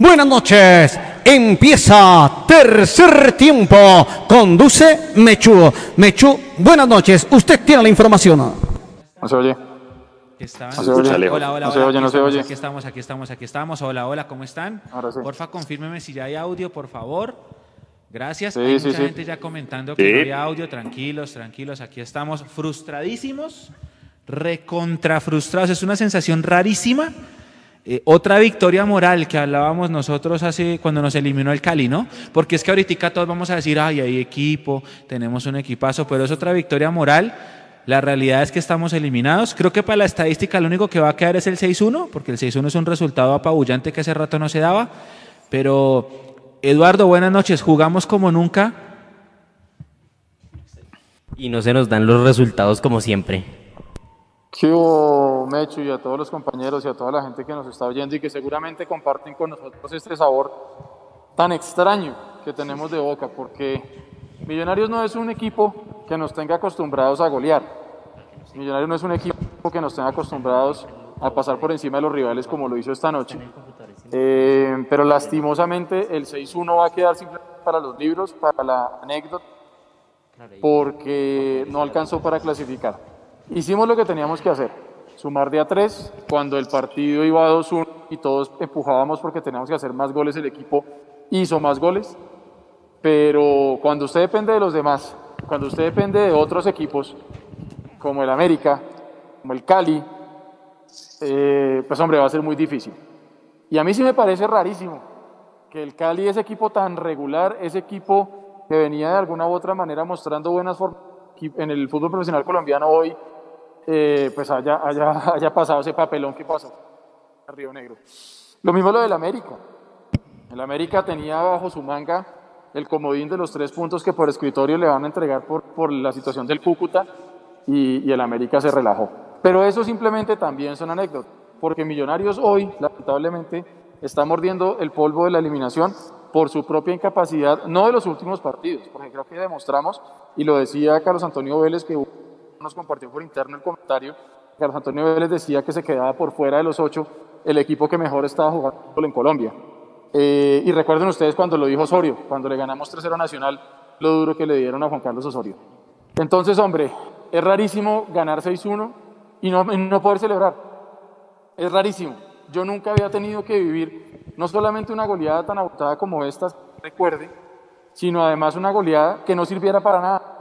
Buenas noches. Empieza tercer tiempo. Conduce Mechu. Mechu, buenas noches. Usted tiene la información. No se oye. No se oye. Hola, hola. No se oye, aquí no se estamos, oye. Aquí estamos, aquí estamos, aquí estamos. Hola, hola, ¿cómo están? Ahora sí. Porfa, confírmeme si ya hay audio, por favor. Gracias. Sí, hay sí, mucha sí. gente ya comentando que Sí. no hay audio. Tranquilos, tranquilos. Aquí estamos frustradísimos, recontra frustrados. Es una sensación rarísima. Eh, otra victoria moral que hablábamos nosotros hace cuando nos eliminó el Cali, ¿no? Porque es que ahorita todos vamos a decir, ay, hay equipo, tenemos un equipazo, pero es otra victoria moral. La realidad es que estamos eliminados. Creo que para la estadística lo único que va a quedar es el 6-1, porque el 6-1 es un resultado apabullante que hace rato no se daba. Pero, Eduardo, buenas noches. Jugamos como nunca. Y no se nos dan los resultados como siempre. ¿Qué hubo, Mechu, y a todos los compañeros y a toda la gente que nos está oyendo y que seguramente comparten con nosotros este sabor tan extraño que tenemos de boca? Porque Millonarios no es un equipo que nos tenga acostumbrados a golear. Millonarios no es un equipo que nos tenga acostumbrados a pasar por encima de los rivales como lo hizo esta noche. Eh, pero lastimosamente el 6-1 va a quedar simplemente para los libros, para la anécdota, porque no alcanzó para clasificar. Hicimos lo que teníamos que hacer, sumar de a tres, cuando el partido iba a 2-1 y todos empujábamos porque teníamos que hacer más goles, el equipo hizo más goles, pero cuando usted depende de los demás, cuando usted depende de otros equipos, como el América, como el Cali, eh, pues hombre, va a ser muy difícil. Y a mí sí me parece rarísimo que el Cali, ese equipo tan regular, ese equipo que venía de alguna u otra manera mostrando buenas formas en el fútbol profesional colombiano hoy, eh, pues haya, haya, haya pasado ese papelón que pasó a Río Negro. Lo mismo lo del América. El América tenía bajo su manga el comodín de los tres puntos que por escritorio le van a entregar por, por la situación del Cúcuta y, el América se relajó. Pero eso simplemente también son anécdotas, porque Millonarios hoy, lamentablemente, está mordiendo el polvo de la eliminación por su propia incapacidad, no de los últimos partidos, porque creo que demostramos, y lo decía Carlos Antonio Vélez, que nos compartió por interno el comentario, Carlos Antonio Vélez decía que se quedaba por fuera de los ocho el equipo que mejor estaba jugando en Colombia. Eh, y recuerden ustedes cuando lo dijo Osorio, cuando le ganamos 3-0 a Nacional, lo duro que le dieron a Juan Carlos Osorio. Entonces, hombre, es rarísimo ganar 6-1 y no, no poder celebrar. Es rarísimo. Yo nunca había tenido que vivir no solamente una goleada tan agotada como esta, recuerde, sino además una goleada que no sirviera para nada.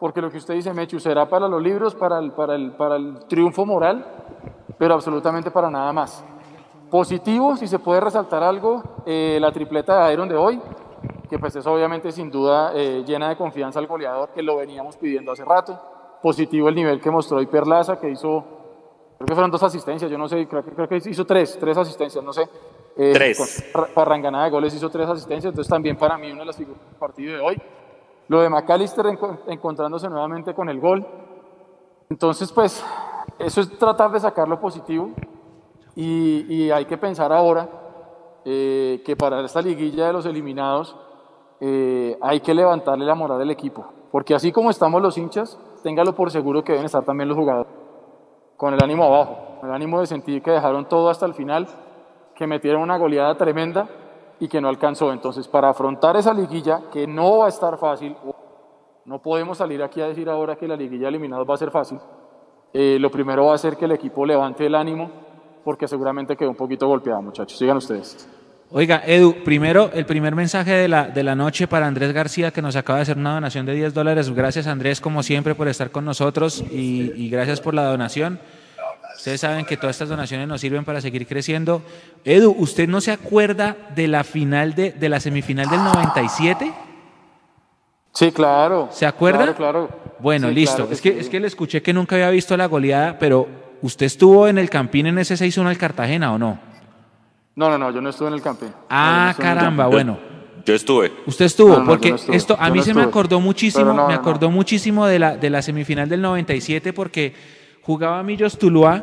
Porque lo que usted dice, Mechu, será para los libros, para el, para el, para el triunfo moral, pero absolutamente para nada más. Positivo, si se puede resaltar algo, eh, la tripleta de Iron de hoy, que pues es obviamente sin duda eh, llena de confianza al goleador, que lo veníamos pidiendo hace rato. Positivo el nivel que mostró hoy Perlaza, que hizo, creo que fueron dos asistencias, yo no sé, creo que, creo que hizo tres, tres asistencias, no sé. Eh, Tres. con Parranganada de goles hizo tres asistencias, entonces también para mí una de las figuras del partido de hoy. Lo de McAllister enco- encontrándose nuevamente con el gol. Entonces, pues, eso es tratar de sacar lo positivo. Y, hay que pensar ahora eh, que para esta liguilla de los eliminados eh, hay que levantarle la moral del equipo. Porque así como estamos los hinchas, téngalo por seguro que deben estar también los jugadores. Con el ánimo abajo, el ánimo de sentir que dejaron todo hasta el final, que metieron una goleada tremenda y que no alcanzó. Entonces, para afrontar esa liguilla, que no va a estar fácil, no podemos salir aquí a decir ahora que la liguilla de eliminados va a ser fácil. Eh, lo primero va a ser que el equipo levante el ánimo, porque seguramente quedó un poquito golpeado, muchachos. Sigan ustedes. Oiga, Edu, primero el primer mensaje de la, de la noche para Andrés García, que nos acaba de hacer una donación de 10 dólares. Gracias, Andrés, como siempre, por estar con nosotros y gracias por la donación. Ustedes saben que todas estas donaciones nos sirven para seguir creciendo. Edu, ¿usted no se acuerda de la final de, de la semifinal del 97? Sí, claro. ¿Se acuerda? Claro, claro. Bueno, Sí, listo. claro es, que, sí. es que le escuché que nunca había visto la goleada, pero ¿usted estuvo en el Campín en ese 6-1 al Cartagena o no? No, no, no, yo no estuve en el campeón. Ah, caramba, bueno. Yo estuve. Usted estuvo, No, no, yo porque no estuve, esto a yo mí no se me acordó muchísimo, me no, acordó muchísimo de la, de la semifinal del 97 porque jugaba Millos Tuluá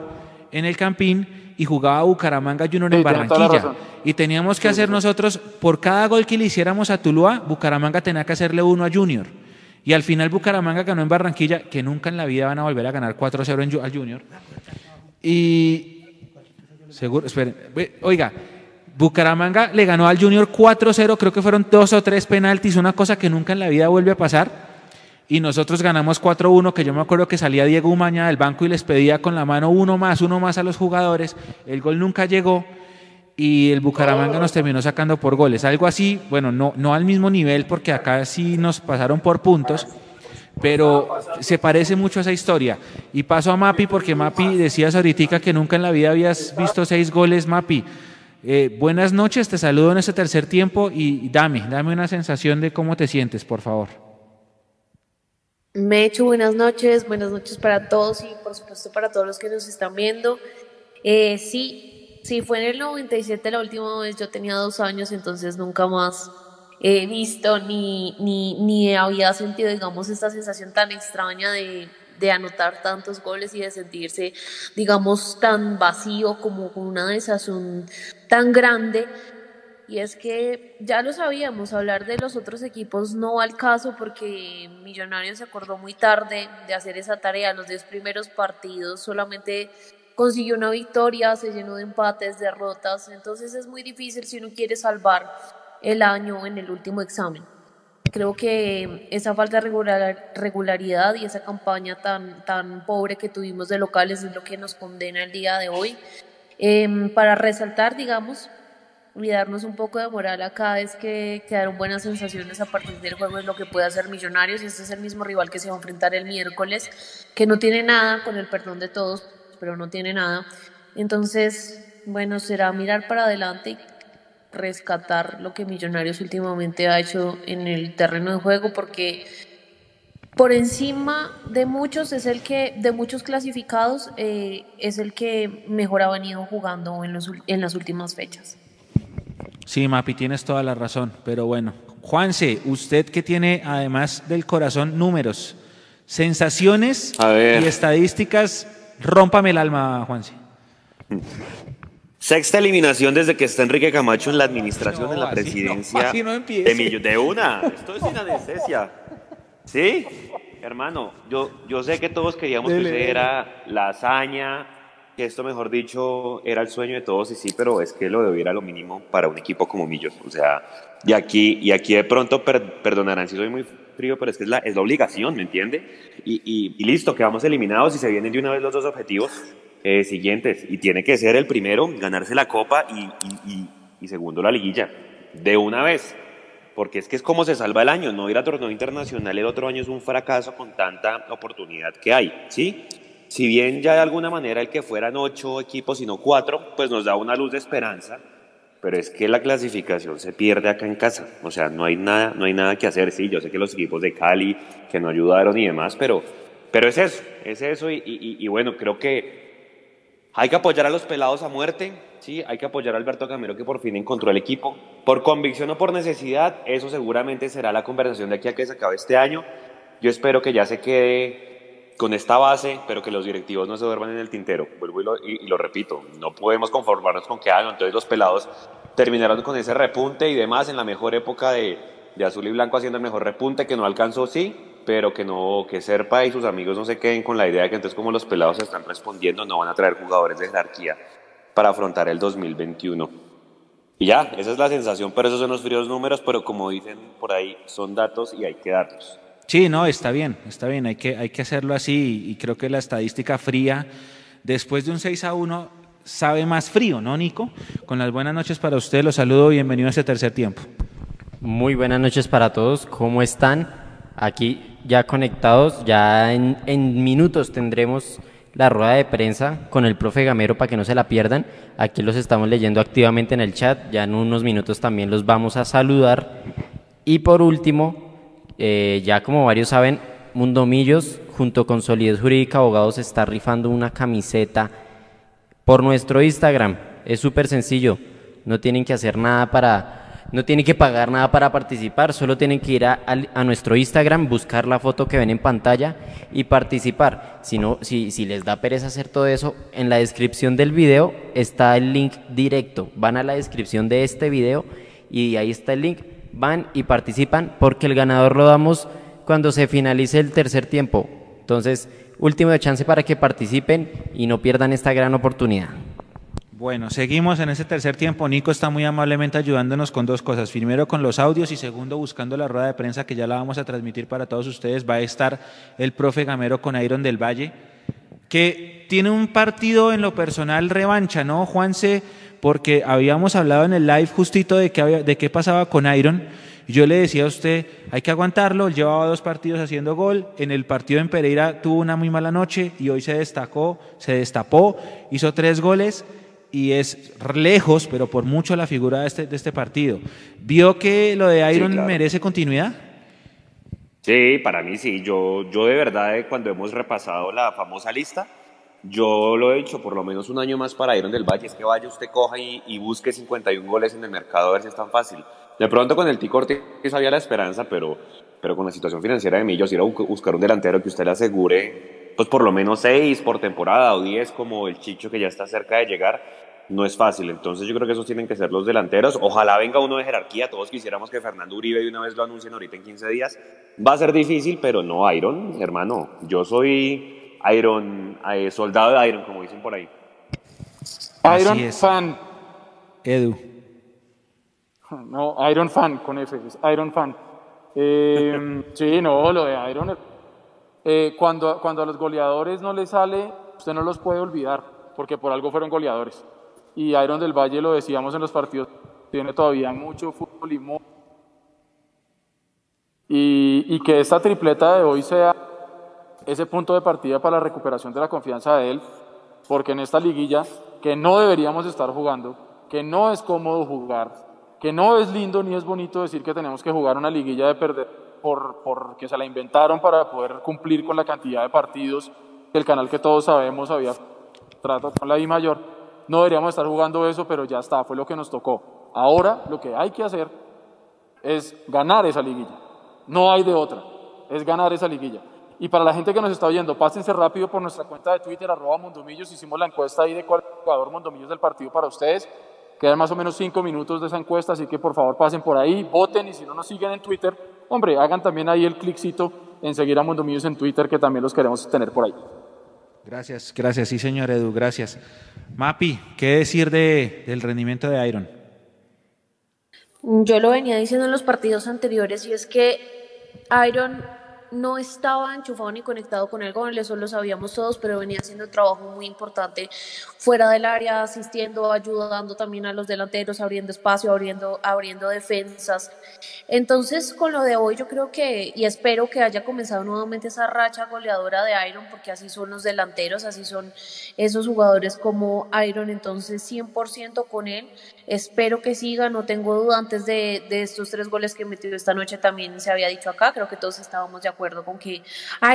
en el Campín y jugaba Bucaramanga Junior en Sí, Barranquilla. Y teníamos que hacer nosotros, por cada gol que le hiciéramos a Tuluá, Bucaramanga tenía que hacerle uno a Junior. Y al final Bucaramanga ganó en Barranquilla, que nunca en la vida van a volver a ganar 4-0 en Ju- al Junior. Y seguro, esperen, oiga, Bucaramanga le ganó al Junior 4-0, creo que fueron dos o tres penaltis, una cosa que nunca en la vida vuelve a pasar. Y nosotros ganamos 4-1, que yo me acuerdo que salía Diego Umaña del banco y les pedía con la mano uno más, uno más a los jugadores. El gol nunca llegó y el Bucaramanga nos terminó sacando por goles. Algo así, bueno, no, no al mismo nivel porque acá sí nos pasaron por puntos, pero se parece mucho a esa historia. Y paso a Mapi porque Mapi decías ahorita que nunca en la vida habías visto seis goles, Mapi. Eh, buenas noches, te saludo en este tercer tiempo y dame, dame una sensación de cómo te sientes, por favor. Me hecho buenas noches, buenas noches para todos y por supuesto para todos los que nos están viendo. Eh, sí, sí, fue en el 97 la última vez, yo tenía dos años, entonces nunca más he visto ni, ni, ni había sentido, digamos, esta sensación tan extraña de, de anotar tantos goles y de sentirse, digamos, tan vacío como con una desazón tan grande. Y es que ya lo sabíamos, hablar de los otros equipos no va al caso porque Millonarios se acordó muy tarde de hacer esa tarea. Los 10 primeros partidos solamente consiguió una victoria, se llenó de empates, derrotas. Entonces es muy difícil si uno quiere salvar el año en el último examen. Creo que esa falta de regularidad y esa campaña tan, tan pobre que tuvimos de locales es lo que nos condena el día de hoy. Em, para resaltar, digamos, y darnos un poco de moral acá es que quedaron buenas sensaciones a partir del juego es lo que puede hacer Millonarios. Este es el mismo rival que se va a enfrentar el miércoles, que no tiene nada, con el perdón de todos, pero no tiene nada. Entonces, bueno, será mirar para adelante rescatar lo que Millonarios últimamente ha hecho en el terreno de juego porque por encima de muchos es el que de muchos clasificados eh, es el que mejor ha venido jugando en, los, en las últimas fechas. Sí, Mapi, tienes toda la razón, pero bueno, Juanse, usted que tiene además del corazón números, sensaciones y estadísticas, rómpame el alma, Juanse. Sexta eliminación desde que está Enrique Camacho en la administración, en la presidencia de Millo. De una, esto es sin anestesia. ¿Sí? Hermano, yo, yo sé que todos queríamos que era la hazaña, que esto, mejor dicho, era el sueño de todos, y sí, pero es que lo de hoy era lo mínimo para un equipo como Millos. O sea, y aquí, y aquí de pronto perdonarán si soy muy frío, pero es que es la, es la obligación, ¿me entiende? Y, y, y listo, quedamos eliminados y se vienen de una vez los dos objetivos eh, siguientes. Y tiene que ser el primero, ganarse la copa y, segundo la liguilla. De una vez. Porque es que es como se salva el año. No ir a torneo internacional el otro año es un fracaso con tanta oportunidad que hay. ¿Sí? Si bien ya de alguna manera el que fueran ocho equipos y no cuatro, pues nos da una luz de esperanza. Pero es que la clasificación se pierde acá en casa. O sea, no hay nada, no hay nada que hacer. Sí, yo sé que los equipos de Cali que no ayudaron y demás, pero, pero es eso, es eso. y bueno, creo que hay que apoyar a los pelados a muerte, ¿sí? hay que apoyar a Alberto Camero que por fin encontró el equipo. Por convicción o por necesidad, eso seguramente será la conversación de aquí a que se acabe este año. Yo espero que ya se quede con esta base, pero que los directivos no se duerman en el tintero. Vuelvo y lo, repito, no podemos conformarnos con que hagan. Entonces los pelados terminaron con ese repunte y demás en la mejor época de, de azul y blanco haciendo el mejor repunte que no alcanzó, sí, pero que no, que Serpa y sus amigos no se queden con la idea de que entonces como los pelados están respondiendo, no van a traer jugadores de jerarquía para afrontar el 2021. Y ya, esa es la sensación, pero esos son los fríos números, pero como dicen por ahí, son datos y hay que darlos. Sí, no, está bien, está bien, hay que, hay que hacerlo así y creo que la estadística fría, después de un 6 a 1, sabe más frío, ¿no, Nico? Con las buenas noches para usted, los saludo, bienvenido a este tercer tiempo. Muy buenas noches para todos, ¿cómo están? Aquí ya conectados, ya en, minutos tendremos la rueda de prensa con el profe Gamero para que no se la pierdan. Aquí los estamos leyendo activamente en el chat, ya en unos minutos también los vamos a saludar. Y por último, eh, ya como varios saben, Mundo Millos junto con Solidez Jurídica Abogados está rifando una camiseta por nuestro Instagram. Es súper sencillo, no tienen que hacer nada para no tienen que pagar nada para participar, solo tienen que ir a, nuestro Instagram, buscar la foto que ven en pantalla y participar. Si, no, si, si les da pereza hacer todo eso, en la descripción del video está el link directo. Van a la descripción de este video y ahí está el link. Van y participan porque el ganador lo damos cuando se finalice el tercer tiempo. Entonces, último chance para que participen y no pierdan esta gran oportunidad. Bueno, seguimos en ese tercer tiempo. Nico está muy amablemente ayudándonos con dos cosas. Primero con los audios y segundo buscando la rueda de prensa que ya la vamos a transmitir para todos ustedes. Va a estar el profe Gamero con Iron del Valle, que tiene un partido en lo personal revancha, ¿no, Juanse? Porque habíamos hablado en el live justito de qué, de qué pasaba con Iron. Yo le decía a usted, hay que aguantarlo, él llevaba dos partidos haciendo gol, en el partido en Pereira tuvo una muy mala noche y hoy se destacó, se destapó, hizo tres goles y es lejos, pero por mucho la figura de este, de este partido. ¿Vio que lo de Iron merece continuidad? Sí, para mí sí. Yo, yo de verdad, eh, cuando hemos repasado la famosa lista, yo lo he hecho por lo menos un año más para Iron del Valle. Es que vaya, usted coja y, y busque 51 goles en el mercado a ver si es tan fácil. De pronto con el Tico Ortiz había la esperanza, pero, pero con la situación financiera de Millos, ir a buscar un delantero que usted le asegure pues por lo menos seis por temporada o diez como el Chicho que ya está cerca de llegar, no es fácil. Entonces yo creo que esos tienen que ser los delanteros. Ojalá venga uno de jerarquía. Todos quisiéramos que Fernando Uribe de una vez lo anuncien ahorita en 15 días. Va a ser difícil, pero no Iron, hermano. Yo soy Iron, eh, soldado de Iron, como dicen por ahí. Iron fan. Edu. No, Iron fan con F, Iron fan. Eh, sí, no, lo de Iron eh, cuando, cuando a los goleadores no les sale, usted no los puede olvidar, porque por algo fueron goleadores. Y Iron del Valle, lo decíamos en los partidos, tiene todavía mucho fútbol y y, y que esta tripleta de hoy sea ese punto de partida para la recuperación de la confianza de él, porque en esta liguilla, que no deberíamos estar jugando, que no es cómodo jugar, que no es lindo ni es bonito decir que tenemos que jugar una liguilla de perder por, porque se la inventaron para poder cumplir con la cantidad de partidos que el canal que todos sabemos había tratado con la I mayor. No deberíamos estar jugando eso, pero ya está, fue lo que nos tocó. Ahora lo que hay que hacer es ganar esa liguilla. No hay de otra, es ganar esa liguilla. Y para la gente que nos está oyendo, pásense rápido por nuestra cuenta de Twitter, arroba Mondomillos, hicimos la encuesta ahí de cuál jugador Mondomillos del partido para ustedes. Quedan más o menos cinco minutos de esa encuesta, así que por favor pasen por ahí, voten y si no nos siguen en Twitter, hombre, hagan también ahí el cliccito en seguir a Mundo Millos en Twitter, que también los queremos tener por ahí. Gracias, gracias, sí señor Edu, gracias. Mapi, ¿qué decir de, del rendimiento de Iron? Yo lo venía diciendo en los partidos anteriores y es que Iron no estaba enchufado ni conectado con el gol, eso lo sabíamos todos, pero venía haciendo trabajo muy importante fuera del área, asistiendo, ayudando también a los delanteros, abriendo espacio, abriendo, abriendo defensas. Entonces, con lo de hoy, yo creo que, y espero que haya comenzado nuevamente esa racha goleadora de Iron, porque así son los delanteros, así son esos jugadores como Iron, entonces 100% con él. Espero que siga, no tengo duda. Antes de, estos tres goles que metió esta noche también se había dicho acá, creo que todos estábamos de acuerdo con que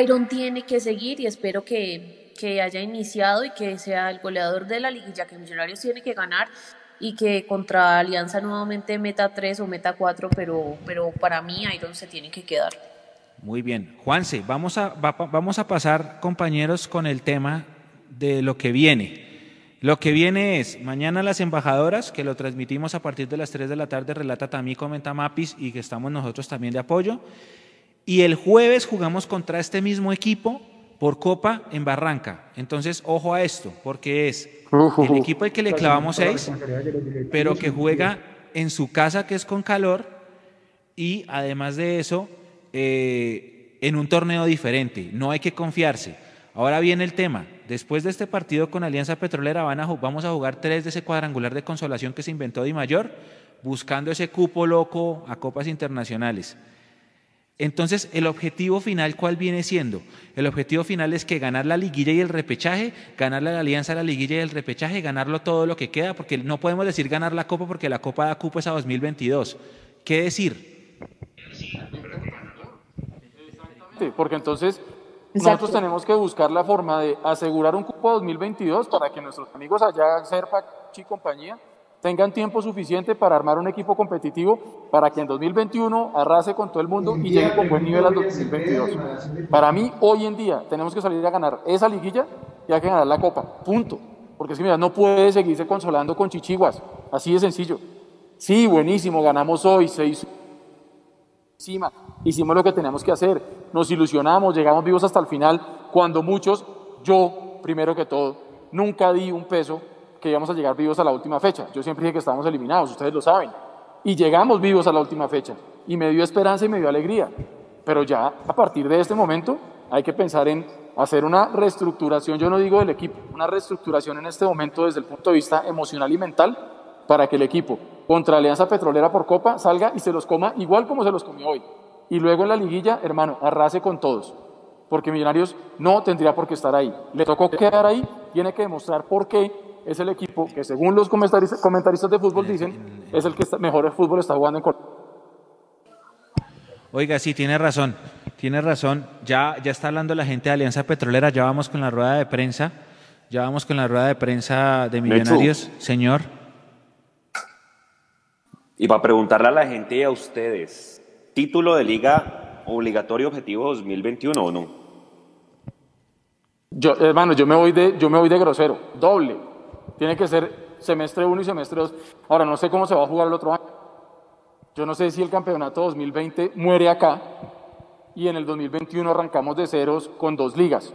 Iron tiene que seguir y espero que, que haya iniciado y que sea el goleador de la liguilla que Millonarios tiene que ganar y que contra Alianza nuevamente meta 3 o meta 4, pero, pero para mí Iron se tiene que quedar. Muy bien. Juanse, vamos a, vamos a pasar, compañeros, con el tema de lo que viene. Lo que viene es, mañana las embajadoras, que lo transmitimos a partir de las 3 de la tarde, relata también, comenta Mapis y que estamos nosotros también de apoyo. Y el jueves jugamos contra este mismo equipo por Copa en Barranca. Entonces, ojo a esto, porque es el equipo al que le clavamos seis, pero que juega en su casa, que es con calor, y además de eso, eh, en un torneo diferente. No hay que confiarse. Ahora viene el tema. Después de este partido con Alianza Petrolera van a, vamos a jugar tres de ese cuadrangular de consolación que se inventó Di Mayor, buscando ese cupo loco a copas internacionales. Entonces, el objetivo final, ¿cuál viene siendo? El objetivo final es que ganar la liguilla y el repechaje, ganar la alianza, la liguilla y el repechaje, ganarlo todo lo que queda, porque no podemos decir ganar la copa porque la copa da cupo es a 2022. ¿Qué decir? Sí, porque entonces nosotros tenemos que buscar la forma de asegurar un cupo 2022 para que nuestros amigos allá, Serpa y compañía, tengan tiempo suficiente para armar un equipo competitivo para que en 2021 arrase con todo el mundo y llegue con buen nivel al 2022. Para mí, hoy en día, tenemos que salir a ganar esa liguilla y hay que ganar la copa. Punto. Porque si mira, no puede seguirse consolando con chichiguas. Así de sencillo. Sí, buenísimo, ganamos hoy, se hizo encima, hicimos lo que teníamos que hacer, nos ilusionamos, llegamos vivos hasta el final, cuando muchos, yo primero que todo, nunca di un peso que íbamos a llegar vivos a la última fecha. Yo siempre dije que estábamos eliminados, ustedes lo saben. Y llegamos vivos a la última fecha. Y me dio esperanza y me dio alegría. Pero ya a partir de este momento hay que pensar en hacer una reestructuración, yo no digo del equipo, una reestructuración en este momento desde el punto de vista emocional y mental para que el equipo contra Alianza Petrolera por Copa salga y se los coma igual como se los comió hoy. Y luego en la liguilla, hermano, arrase con todos. Porque Millonarios no tendría por qué estar ahí. Le tocó quedar ahí, tiene que demostrar por qué es el equipo que según los comentaristas, de fútbol dicen, es el que mejor el fútbol está jugando en Colombia. Oiga, sí, tiene razón, tiene razón. Ya, ya está hablando la gente de Alianza Petrolera, ya vamos con la rueda de prensa, ya vamos con la rueda de prensa de Millonarios, señor. Y para preguntarle a la gente y a ustedes, ¿título de liga obligatorio objetivo 2021 o no? Yo, hermano, yo me voy de, yo me voy de grosero, doble. Tiene que ser semestre 1 y semestre 2. Ahora, no sé cómo se va a jugar el otro año. Yo no sé si el campeonato 2020 muere acá y en el 2021 arrancamos de ceros con dos ligas.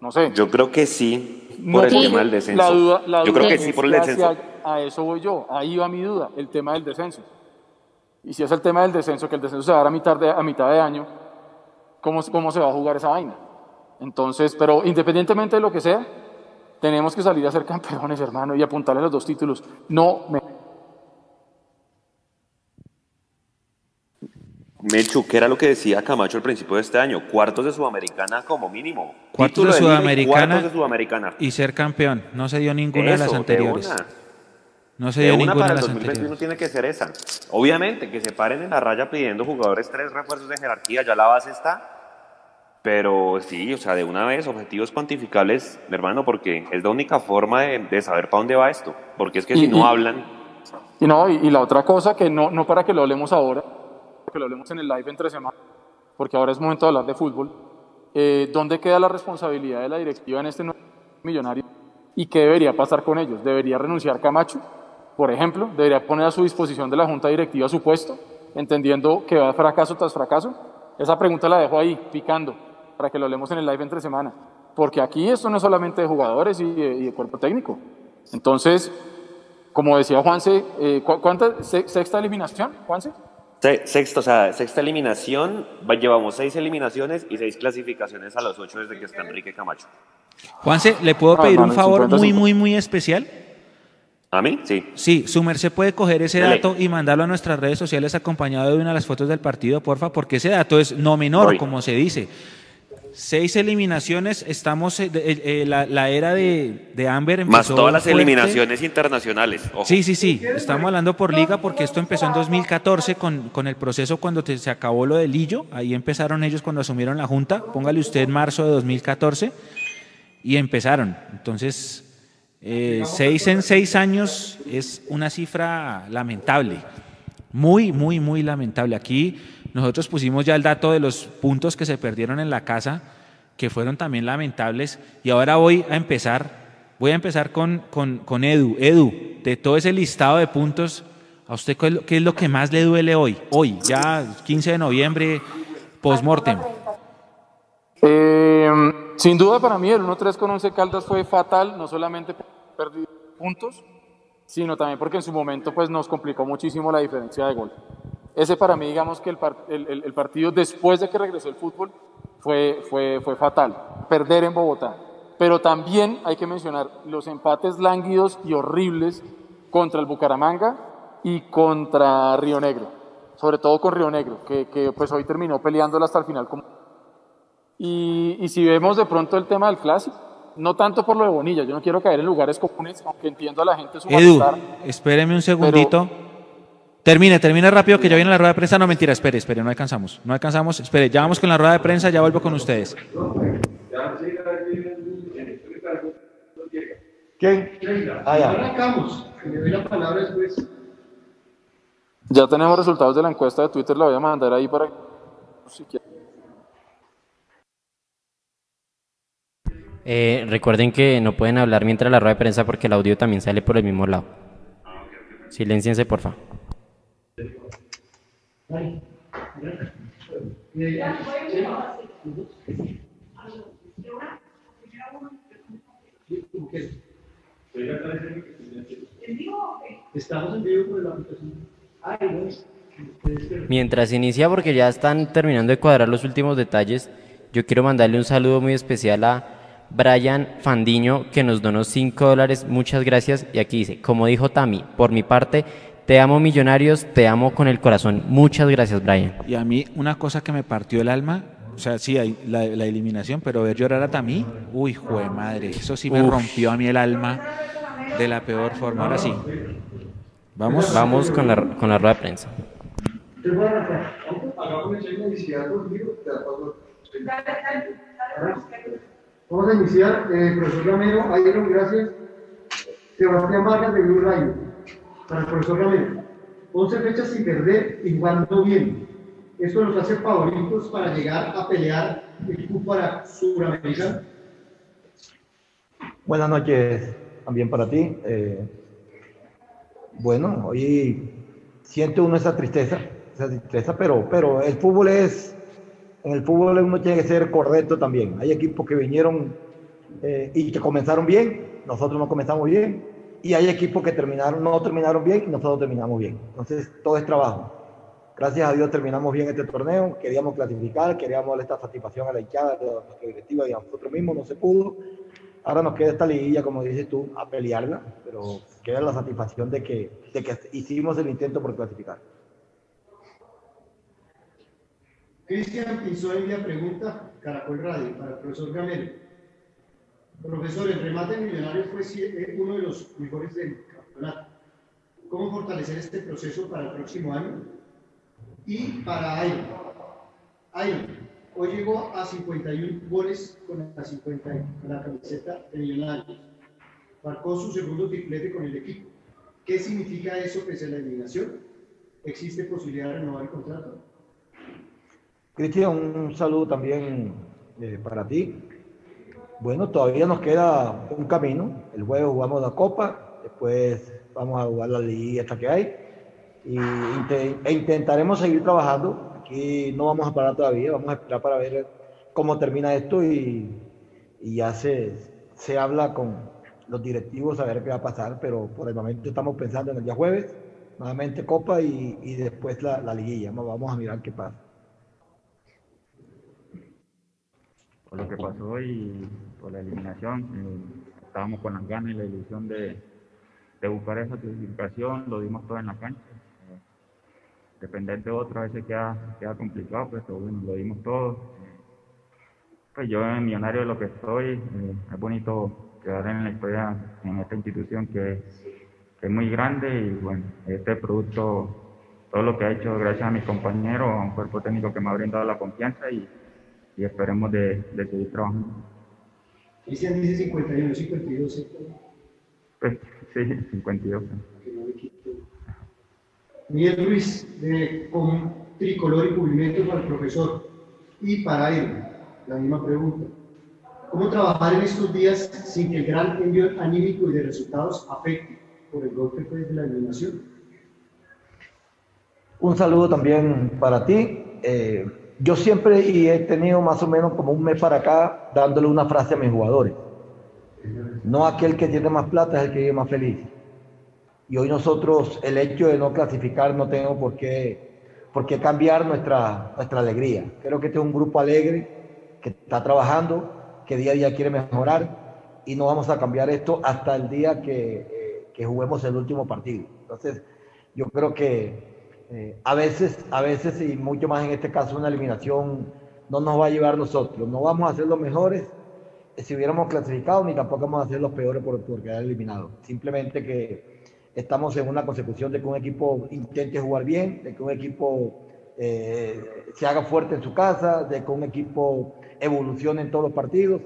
No sé. Yo creo que sí, por el tema del descenso. yo creo que sí, por el descenso. A, eso voy yo, ahí va mi duda, el tema del descenso. Y si es el tema del descenso, que el descenso se va a dar a mitad de, a mitad de año, ¿cómo, ¿cómo se va a jugar esa vaina? Entonces, pero independientemente de lo que sea, tenemos que salir a ser campeones, hermano, y apuntarle los dos títulos. No me Mechu, ¿qué era lo que decía Camacho al principio de este año? Cuartos de Sudamericana como mínimo. Cuartos de, Sudamericana, de Sudamericana y ser campeón. No se dio ninguna de las anteriores. No se dio ninguna para de las el 2021 tiene que ser esa. Obviamente, que se paren en la raya pidiendo jugadores tres refuerzos de jerarquía, ya la base está. Pero sí, o sea, de una vez, objetivos cuantificables, hermano, porque es la única forma de, saber para dónde va esto. Porque es que si no hablan. Y no, y, y, la otra cosa, que no, no para que lo hablemos ahora, que lo hablemos en el live entre semanas, porque ahora es momento de hablar de fútbol, eh, ¿dónde queda la responsabilidad de la directiva en este nuevo millonario? ¿Y qué debería pasar con ellos? ¿Debería renunciar Camacho, por ejemplo? ¿Debería poner a su disposición de la junta directiva su puesto, entendiendo que va fracaso tras fracaso? Esa pregunta la dejo ahí, picando, para que lo hablemos en el live entre semanas. Porque aquí esto no es solamente de jugadores y de, cuerpo técnico. Entonces, como decía Juanse, eh, ¿cuánta sexta eliminación, Juanse? Sexto, o sea, sexta eliminación, llevamos seis eliminaciones y seis clasificaciones a los ocho desde que está Enrique Camacho. Juanse, ¿le puedo pedir un favor muy, muy, muy especial? ¿A mí? Sí. Sí, Sumer se puede coger ese dato y mandarlo a nuestras redes sociales acompañado de una de las fotos del partido, porfa, porque ese dato es no menor, como se dice. Seis eliminaciones, estamos, eh, eh, eh, la, era de, de Amber Más todas las eliminaciones internacionales. Sí, sí, sí, estamos hablando por liga porque esto empezó en 2014 con, con el proceso cuando se acabó lo de Lillo, ahí empezaron ellos cuando asumieron la Junta, póngale usted en marzo de 2014, y empezaron. Entonces, seis en seis años es una cifra lamentable, muy, muy, muy lamentable. Aquí nosotros pusimos ya el dato de los puntos que se perdieron en la casa, que fueron también lamentables, y ahora voy a empezar, voy a empezar con, con, Edu. Edu, de todo ese listado de puntos, ¿a usted qué es lo que más le duele hoy? Hoy, ya 15 de noviembre, post-mortem. Eh, sin duda para mí el 1-3 con 11 Caldas fue fatal, no solamente perder puntos, sino también porque en su momento pues, nos complicó muchísimo la diferencia de gol. Ese para mí, digamos que el, el, partido después de que regresó el fútbol fue, fue, fue fatal, perder en Bogotá. Pero también hay que mencionar los empates lánguidos y horribles contra el Bucaramanga y contra Río Negro, sobre todo con Río Negro, que, que pues hoy terminó peleándola hasta el final. Y, y si vemos de pronto el tema del clásico, no tanto por lo de Bonilla, yo no quiero caer en lugares comunes, aunque entiendo a la gente su Edu, espéreme un segundito. Termine, termine rápido que ya viene la rueda de prensa. No, mentira, espere, espere, no alcanzamos. No alcanzamos, espere, ya vamos con la rueda de prensa, ya vuelvo con ustedes. ¿Quién? Ah, ya. Ya tenemos resultados de la encuesta de Twitter, la voy a mandar ahí para eh, recuerden que no pueden hablar mientras la rueda de prensa porque el audio también sale por el mismo lado. Silenciense, por favor. Mientras inicia, porque ya están terminando de cuadrar los últimos detalles, yo quiero mandarle un saludo muy especial a Brian Fandiño, que nos donó 5 dólares. Muchas gracias. Y aquí dice, como dijo Tami, por mi parte, te amo millonarios, te amo con el corazón. Muchas gracias, Brian. Y a mí una cosa que me partió el alma, o sea, sí, hay la, eliminación, pero ver llorar a Tami, uy, jue madre, eso sí me rompió a mí el alma de la peor forma. Ahora sí. Vamos, vamos con la, con la rueda de prensa. Vamos a iniciar, eh, profesor Ramiro, Iron, gracias. Sebastián Vargas de Blue Rayo, para el profesor Ramiro. 11 fechas sin perder y jugando bien. Esto nos hace favoritos para llegar a pelear el cupo para Sudamérica. Buenas noches también para ti. Eh, bueno, hoy siento uno esa tristeza, esa tristeza, pero, pero el fútbol es, en el fútbol uno tiene que ser correcto también. Hay equipos que vinieron eh, y que comenzaron bien, nosotros no comenzamos bien, y hay equipos que terminaron, no terminaron bien y nosotros terminamos bien. Entonces, todo es trabajo. Gracias a Dios terminamos bien este torneo, queríamos clasificar, queríamos darle esta satisfacción a la hinchada, a nuestra directiva y a nosotros mismos, no se pudo. Ahora nos queda esta liguilla, como dices tú, a pelearla, pero queda la satisfacción de que, de que hicimos el intento por clasificar. Cristian la pregunta, Caracol Radio, para el profesor Gamero. Profesor, el remate millonario fue eh, uno de los mejores del campeonato. ¿Cómo fortalecer este proceso para el próximo año? Y para Ayo, Ayo, hoy llegó a 51 goles con la, 50, con la camiseta de Millonarios. Marcó su segundo triplete con el equipo. ¿Qué significa eso pese a la eliminación? ¿Existe posibilidad de renovar el contrato? Cristian, un saludo también eh, para ti. Bueno, todavía nos queda un camino. El jueves jugamos la Copa, después vamos a jugar la hasta que hay y e intentaremos seguir trabajando. Aquí no vamos a parar todavía, vamos a esperar para ver cómo termina esto y, y ya se, se habla con los directivos a ver qué va a pasar, pero por el momento estamos pensando en el día jueves, nuevamente Copa y, y después la, la, liguilla. Vamos a mirar qué pasa. Por lo que pasó hoy, por la eliminación, estábamos con las ganas y la ilusión de, de buscar esa clasificación, lo dimos todo en la cancha depender de otro a veces queda, queda complicado, pues, pero bueno, lo dimos todo. Pues yo en Millonario de lo que estoy, eh, es bonito quedar en la historia en esta institución que, es muy grande y bueno, este producto, todo lo que ha hecho gracias a mis compañeros, a un cuerpo técnico que me ha brindado la confianza y, y esperemos de, de, seguir trabajando. Cristian dice 51, 52, Pues sí, 52. Miguel Ruiz, de, con tricolor y cubrimiento para el profesor. Y para él, la misma pregunta. ¿Cómo trabajar en estos días sin que el gran envío anímico y de resultados afecte por el golpe de la eliminación? Un saludo también para ti. Eh, yo siempre y he tenido más o menos como un mes para acá dándole una frase a mis jugadores. No aquel que tiene más plata es el que vive más feliz. Y hoy nosotros, el hecho de no clasificar, no tenemos por qué, por qué cambiar nuestra, nuestra alegría. Creo que este es un grupo alegre que está trabajando, que día a día quiere mejorar y no vamos a cambiar esto hasta el día que, eh, que juguemos el último partido. Entonces, yo creo que eh, a veces, a veces y mucho más en este caso, una eliminación no nos va a llevar nosotros. No vamos a ser los mejores si hubiéramos clasificado, ni tampoco vamos a ser los peores por, por quedar eliminados. Simplemente que estamos en una consecución de que un equipo intente jugar bien, de que un equipo eh, se haga fuerte en su casa, de que un equipo evolucione en todos los partidos.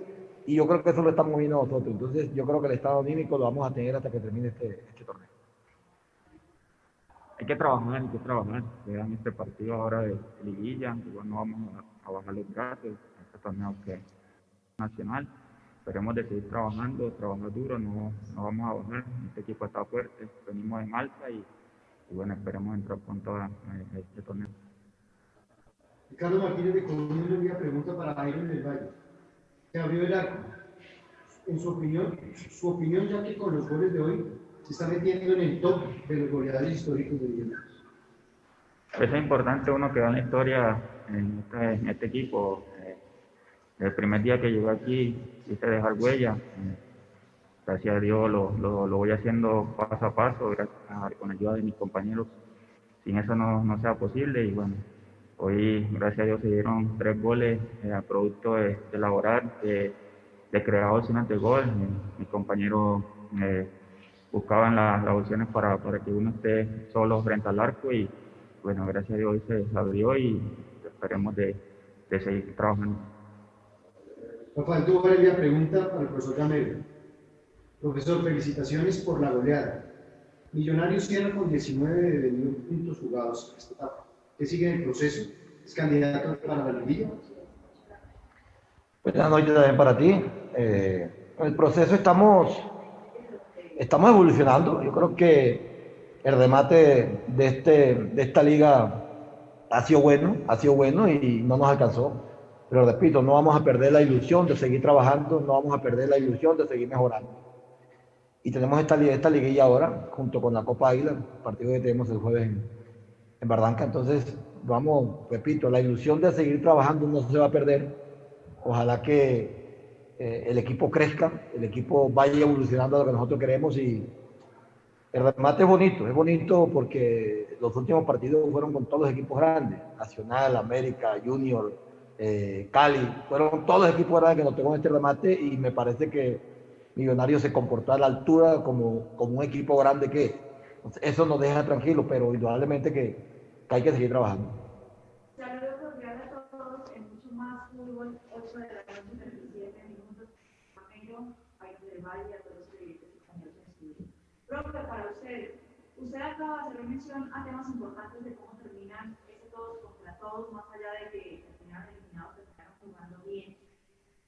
Y yo creo que eso lo estamos viendo nosotros. Entonces, yo creo que el estado anímico lo vamos a tener hasta que termine este, este. Hay que trabajar, hay que trabajar. Vean este partido ahora de liguilla, igual no vamos a, bajar los brazos, este torneo que es nacional esperemos de seguir trabajando, trabajar duro, no, no vamos a bajar, este equipo está fuerte, venimos en alta y, bueno, esperemos entrar con toda este torneo. Ricardo Martínez de Colombia una pregunta para Iron del Valle. Se abrió el arco. En su opinión, su opinión, ya que con los goles de hoy se está metiendo en el top de los goleadores históricos de Millonarios. Es importante uno que da la historia en este, este equipo. Eh, el primer día que llegué aquí quise dejar huella. Eh, gracias a Dios lo, lo, voy haciendo paso a paso, gracias con ayuda de mis compañeros. Sin eso no, no sea posible y bueno, hoy gracias a Dios se dieron tres goles eh, a producto de, de laborar, de, de crear opciones de gol. Mi, compañero buscaban las, las opciones para, para, que uno esté solo frente al arco y bueno, gracias a Dios hoy se abrió y esperemos de, de seguir trabajando. Rafael, tuvo una pregunta para el profesor Gamero. Profesor, felicitaciones por la goleada. Millonarios cierra con 19 de 21 puntos jugados en esta etapa. ¿Qué sigue en el proceso? ¿Es candidato para la liguilla? Buenas noches también para ti. Eh, en el proceso estamos, estamos evolucionando. Yo creo que el remate de, este, de esta liga ha sido bueno, ha sido bueno y no nos alcanzó. Pero repito, no vamos a perder la ilusión de seguir trabajando, no vamos a perder la ilusión de seguir mejorando. Y tenemos esta, esta liguilla ahora, junto con la Copa Águila, partido que tenemos el jueves en, en Barranca. Entonces, vamos, repito, la ilusión de seguir trabajando no se va a perder. Ojalá que eh, el equipo crezca, el equipo vaya evolucionando a lo que nosotros queremos y el remate es bonito, es bonito porque los últimos partidos fueron con todos los equipos grandes, Nacional, América, Junior, eh, Cali, fueron todos los equipos grandes que nos tocó este remate y me parece que Millonarios se comportó a la altura como, como un equipo grande que es. Eso nos deja tranquilos, pero indudablemente que hay que seguir trabajando. Saludos cordiales a todos en mucho más fútbol, 8 de la noche, 37 minutos. Camilo, País del Valle, a todos los periodistas españoles en estudio. Para usted, usted acaba de hacer mención a temas importantes de cómo terminan ese todos contra todos, más allá de que terminaron eliminados, terminaron jugando bien,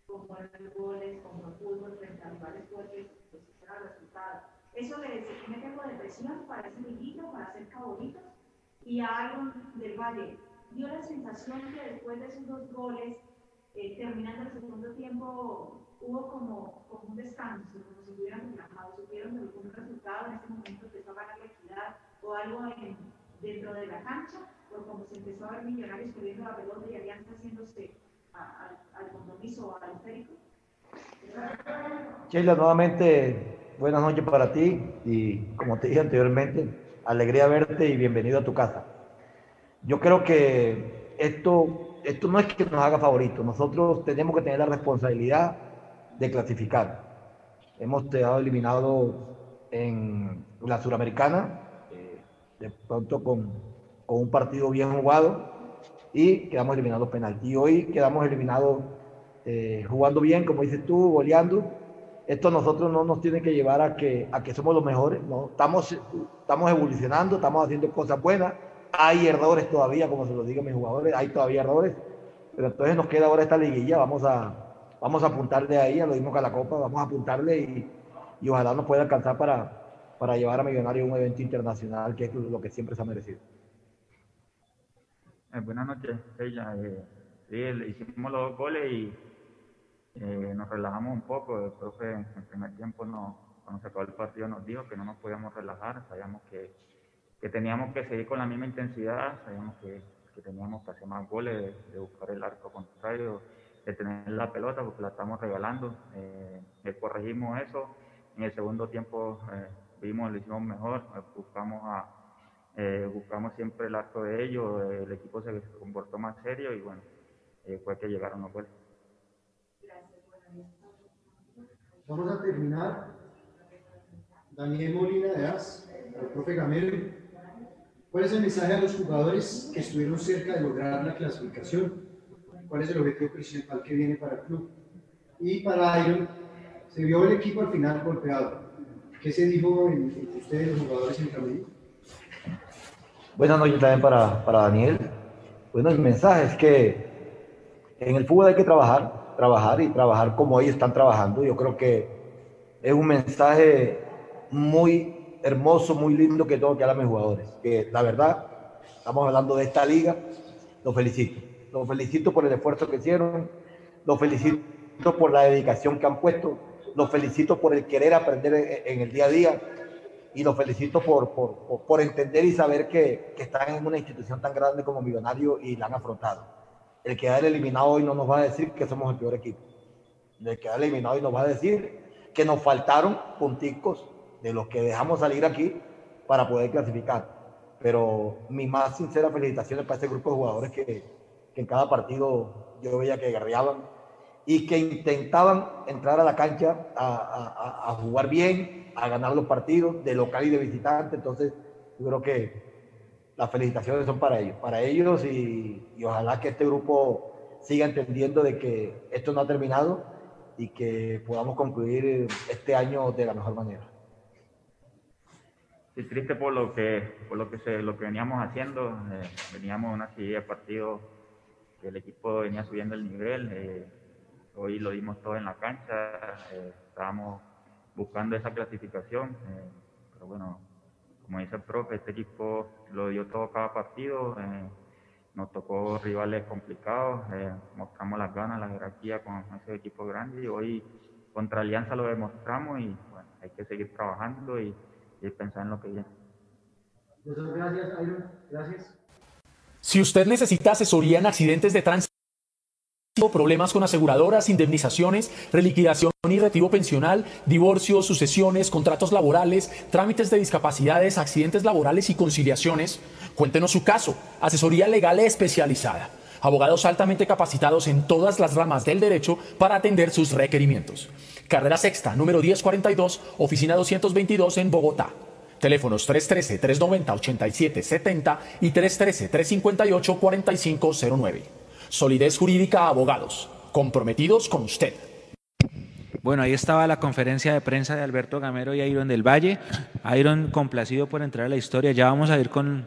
con buenos goles, con buen fútbol frente a rivales fuertes, pues era el resultado. Eso le tiene tiempo de presión para ese liguito, para ser favoritos. Y a Aaron del Valle, dio la sensación que después de esos dos goles, eh, terminando el segundo tiempo, hubo como, como un descanso, de algún resultado en ese momento empezó a ganar la equidad o algo en, dentro de la cancha, o como se empezó a ver millonarios corriendo la pelota y Alianza haciéndose a, a, al compromiso al esférico. Sheila, nuevamente buenas noches para ti y como te dije anteriormente, alegría verte y bienvenido a tu casa. Yo creo que esto, esto no es que nos haga favorito, nosotros tenemos que tener la responsabilidad de clasificar. Hemos quedado eliminados en la Suramericana, eh, de pronto con, con, un partido bien jugado y quedamos eliminados penalti. Y hoy quedamos eliminados eh, jugando bien, como dices tú, goleando. Esto nosotros no nos tiene que llevar a que, a que somos los mejores, ¿no? Estamos, estamos evolucionando, estamos haciendo cosas buenas. Hay errores todavía, como se lo digo a mis jugadores, hay todavía errores. Pero entonces nos queda ahora esta liguilla, vamos a, vamos a apuntarle ahí, a lo mismo que a la Copa, vamos a apuntarle y, y ojalá nos pueda alcanzar para, para llevar a Millonarios a un evento internacional, que es lo que siempre se ha merecido. Eh, buenas noches, ella. Eh, sí, hicimos los dos goles y eh, nos relajamos un poco. El profe en el primer tiempo, no, cuando se acabó el partido, nos dijo que no nos podíamos relajar. Sabíamos que, que teníamos que seguir con la misma intensidad, sabíamos que, que teníamos que hacer más goles, de, de, buscar el arco contrario, de tener la pelota, porque la estamos regalando. Eh, corregimos eso. En el segundo tiempo eh, vimos, lo hicimos mejor, buscamos a eh, buscamos siempre el arco de ellos, el equipo se comportó más serio y bueno, eh, fue que llegaron los goles. Vamos a terminar. Daniel Molina de AS, el profe Gamero. ¿Cuál es el mensaje a los jugadores que estuvieron cerca de lograr la clasificación? ¿Cuál es el objetivo principal que viene para el club? Y para Iron, se vio el equipo al final golpeado. ¿Qué se dijo entre ustedes, los jugadores en camino? Buenas noches también para, para Daniel. Bueno, el mensaje es que en el fútbol hay que trabajar, trabajar y trabajar como ellos están trabajando. Yo creo que es un mensaje muy hermoso, muy lindo que tengo que dar a mis jugadores. Que la verdad, estamos hablando de esta liga, los felicito. Los felicito por el esfuerzo que hicieron, los felicito por la dedicación que han puesto, los felicito por el querer aprender en el día a día y los felicito por, por, por entender y saber que, que, están en una institución tan grande como Millonario y la han afrontado. El que quedar eliminado hoy no nos va a decir que somos el peor equipo. El que quedar eliminado hoy nos va a decir que nos faltaron punticos de los que dejamos salir aquí para poder clasificar. Pero mi más sincera felicitaciones para este grupo de jugadores que, que en cada partido yo veía que guerreaban y que intentaban entrar a la cancha a, jugar bien, a ganar los partidos de local y de visitante. Entonces, yo creo que las felicitaciones son para ellos, para ellos y, y, ojalá que este grupo siga entendiendo de que esto no ha terminado y que podamos concluir este año de la mejor manera. Sí, triste por lo que por lo que se, lo que veníamos haciendo, eh, veníamos una serie de partidos el equipo venía subiendo el nivel. Eh, hoy lo dimos todo en la cancha, eh, estábamos buscando esa clasificación, eh, pero bueno, como dice el profe, este equipo lo dio todo cada partido, nos tocó rivales complicados, mostramos las ganas, la jerarquía con ese equipo grande y hoy contra Alianza lo demostramos y bueno, hay que seguir trabajando y, y pensar en lo que viene. Gracias, Iron. Gracias. Si usted necesita asesoría en accidentes de tránsito, problemas con aseguradoras, indemnizaciones, reliquidación y retiro pensional, divorcios, sucesiones, contratos laborales, trámites de discapacidades, accidentes laborales y conciliaciones, cuéntenos su caso. Asesoría legal especializada. Abogados altamente capacitados en todas las ramas del derecho para atender sus requerimientos. Carrera Sexta, número 1042, oficina 222 en Bogotá. Teléfonos 313-390-8770 y 313-358-4509. Solidez Jurídica Abogados. Comprometidos con usted. Bueno, ahí estaba la conferencia de prensa de Alberto Gamero y Iron del Valle. Iron complacido por entrar a la historia. Ya vamos a ir con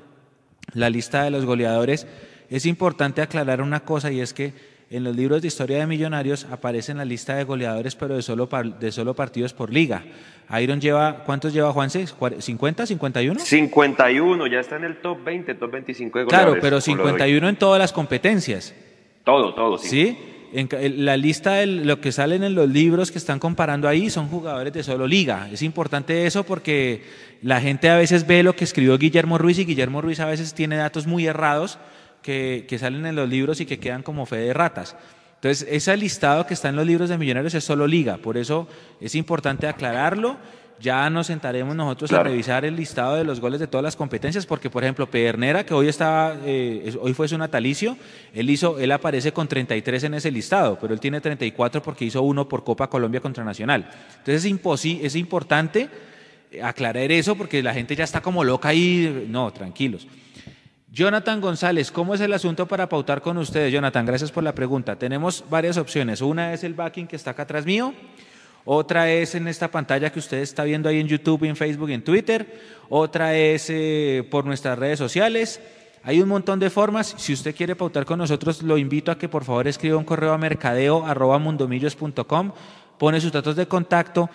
la lista de los goleadores. Es importante aclarar una cosa y es que en los libros de historia de millonarios aparece en la lista de goleadores, pero de solo, de solo partidos por liga. Iron lleva, ¿cuántos lleva Juanse? ¿50, 51? 51, ya está en el top 20, top 25 de goleadores. Claro, pero 51 en todas las competencias. Todo, todo, sí. ¿Sí? En la lista de lo que salen en los libros que están comparando ahí son jugadores de solo liga. Es importante eso porque la gente a veces ve lo que escribió Guillermo Ruiz y Guillermo Ruiz a veces tiene datos muy errados que, que, salen en los libros y que quedan como fe de ratas. Entonces, ese listado que está en los libros de Millonarios es solo liga, por eso es importante aclararlo. Ya nos sentaremos nosotros claro. a revisar el listado de los goles de todas las competencias, porque por ejemplo Pedernera, que hoy estaba, eh, hoy fue su natalicio, él hizo, él aparece con 33 en ese listado, pero él tiene 34 porque hizo uno por Copa Colombia contra Nacional. Entonces es, es importante aclarar eso porque la gente ya está como loca ahí. No, tranquilos. Jonathan González, ¿cómo es el asunto para pautar con ustedes? Jonathan, gracias por la pregunta. Tenemos varias opciones. Una es el backing que está acá atrás mío. Otra es en esta pantalla que usted está viendo ahí en YouTube, en Facebook en Twitter. Otra es eh, por nuestras redes sociales. Hay un montón de formas. Si usted quiere pautar con nosotros, lo invito a que por favor escriba un correo a mercadeo.mundomillos.com, pone sus datos de contacto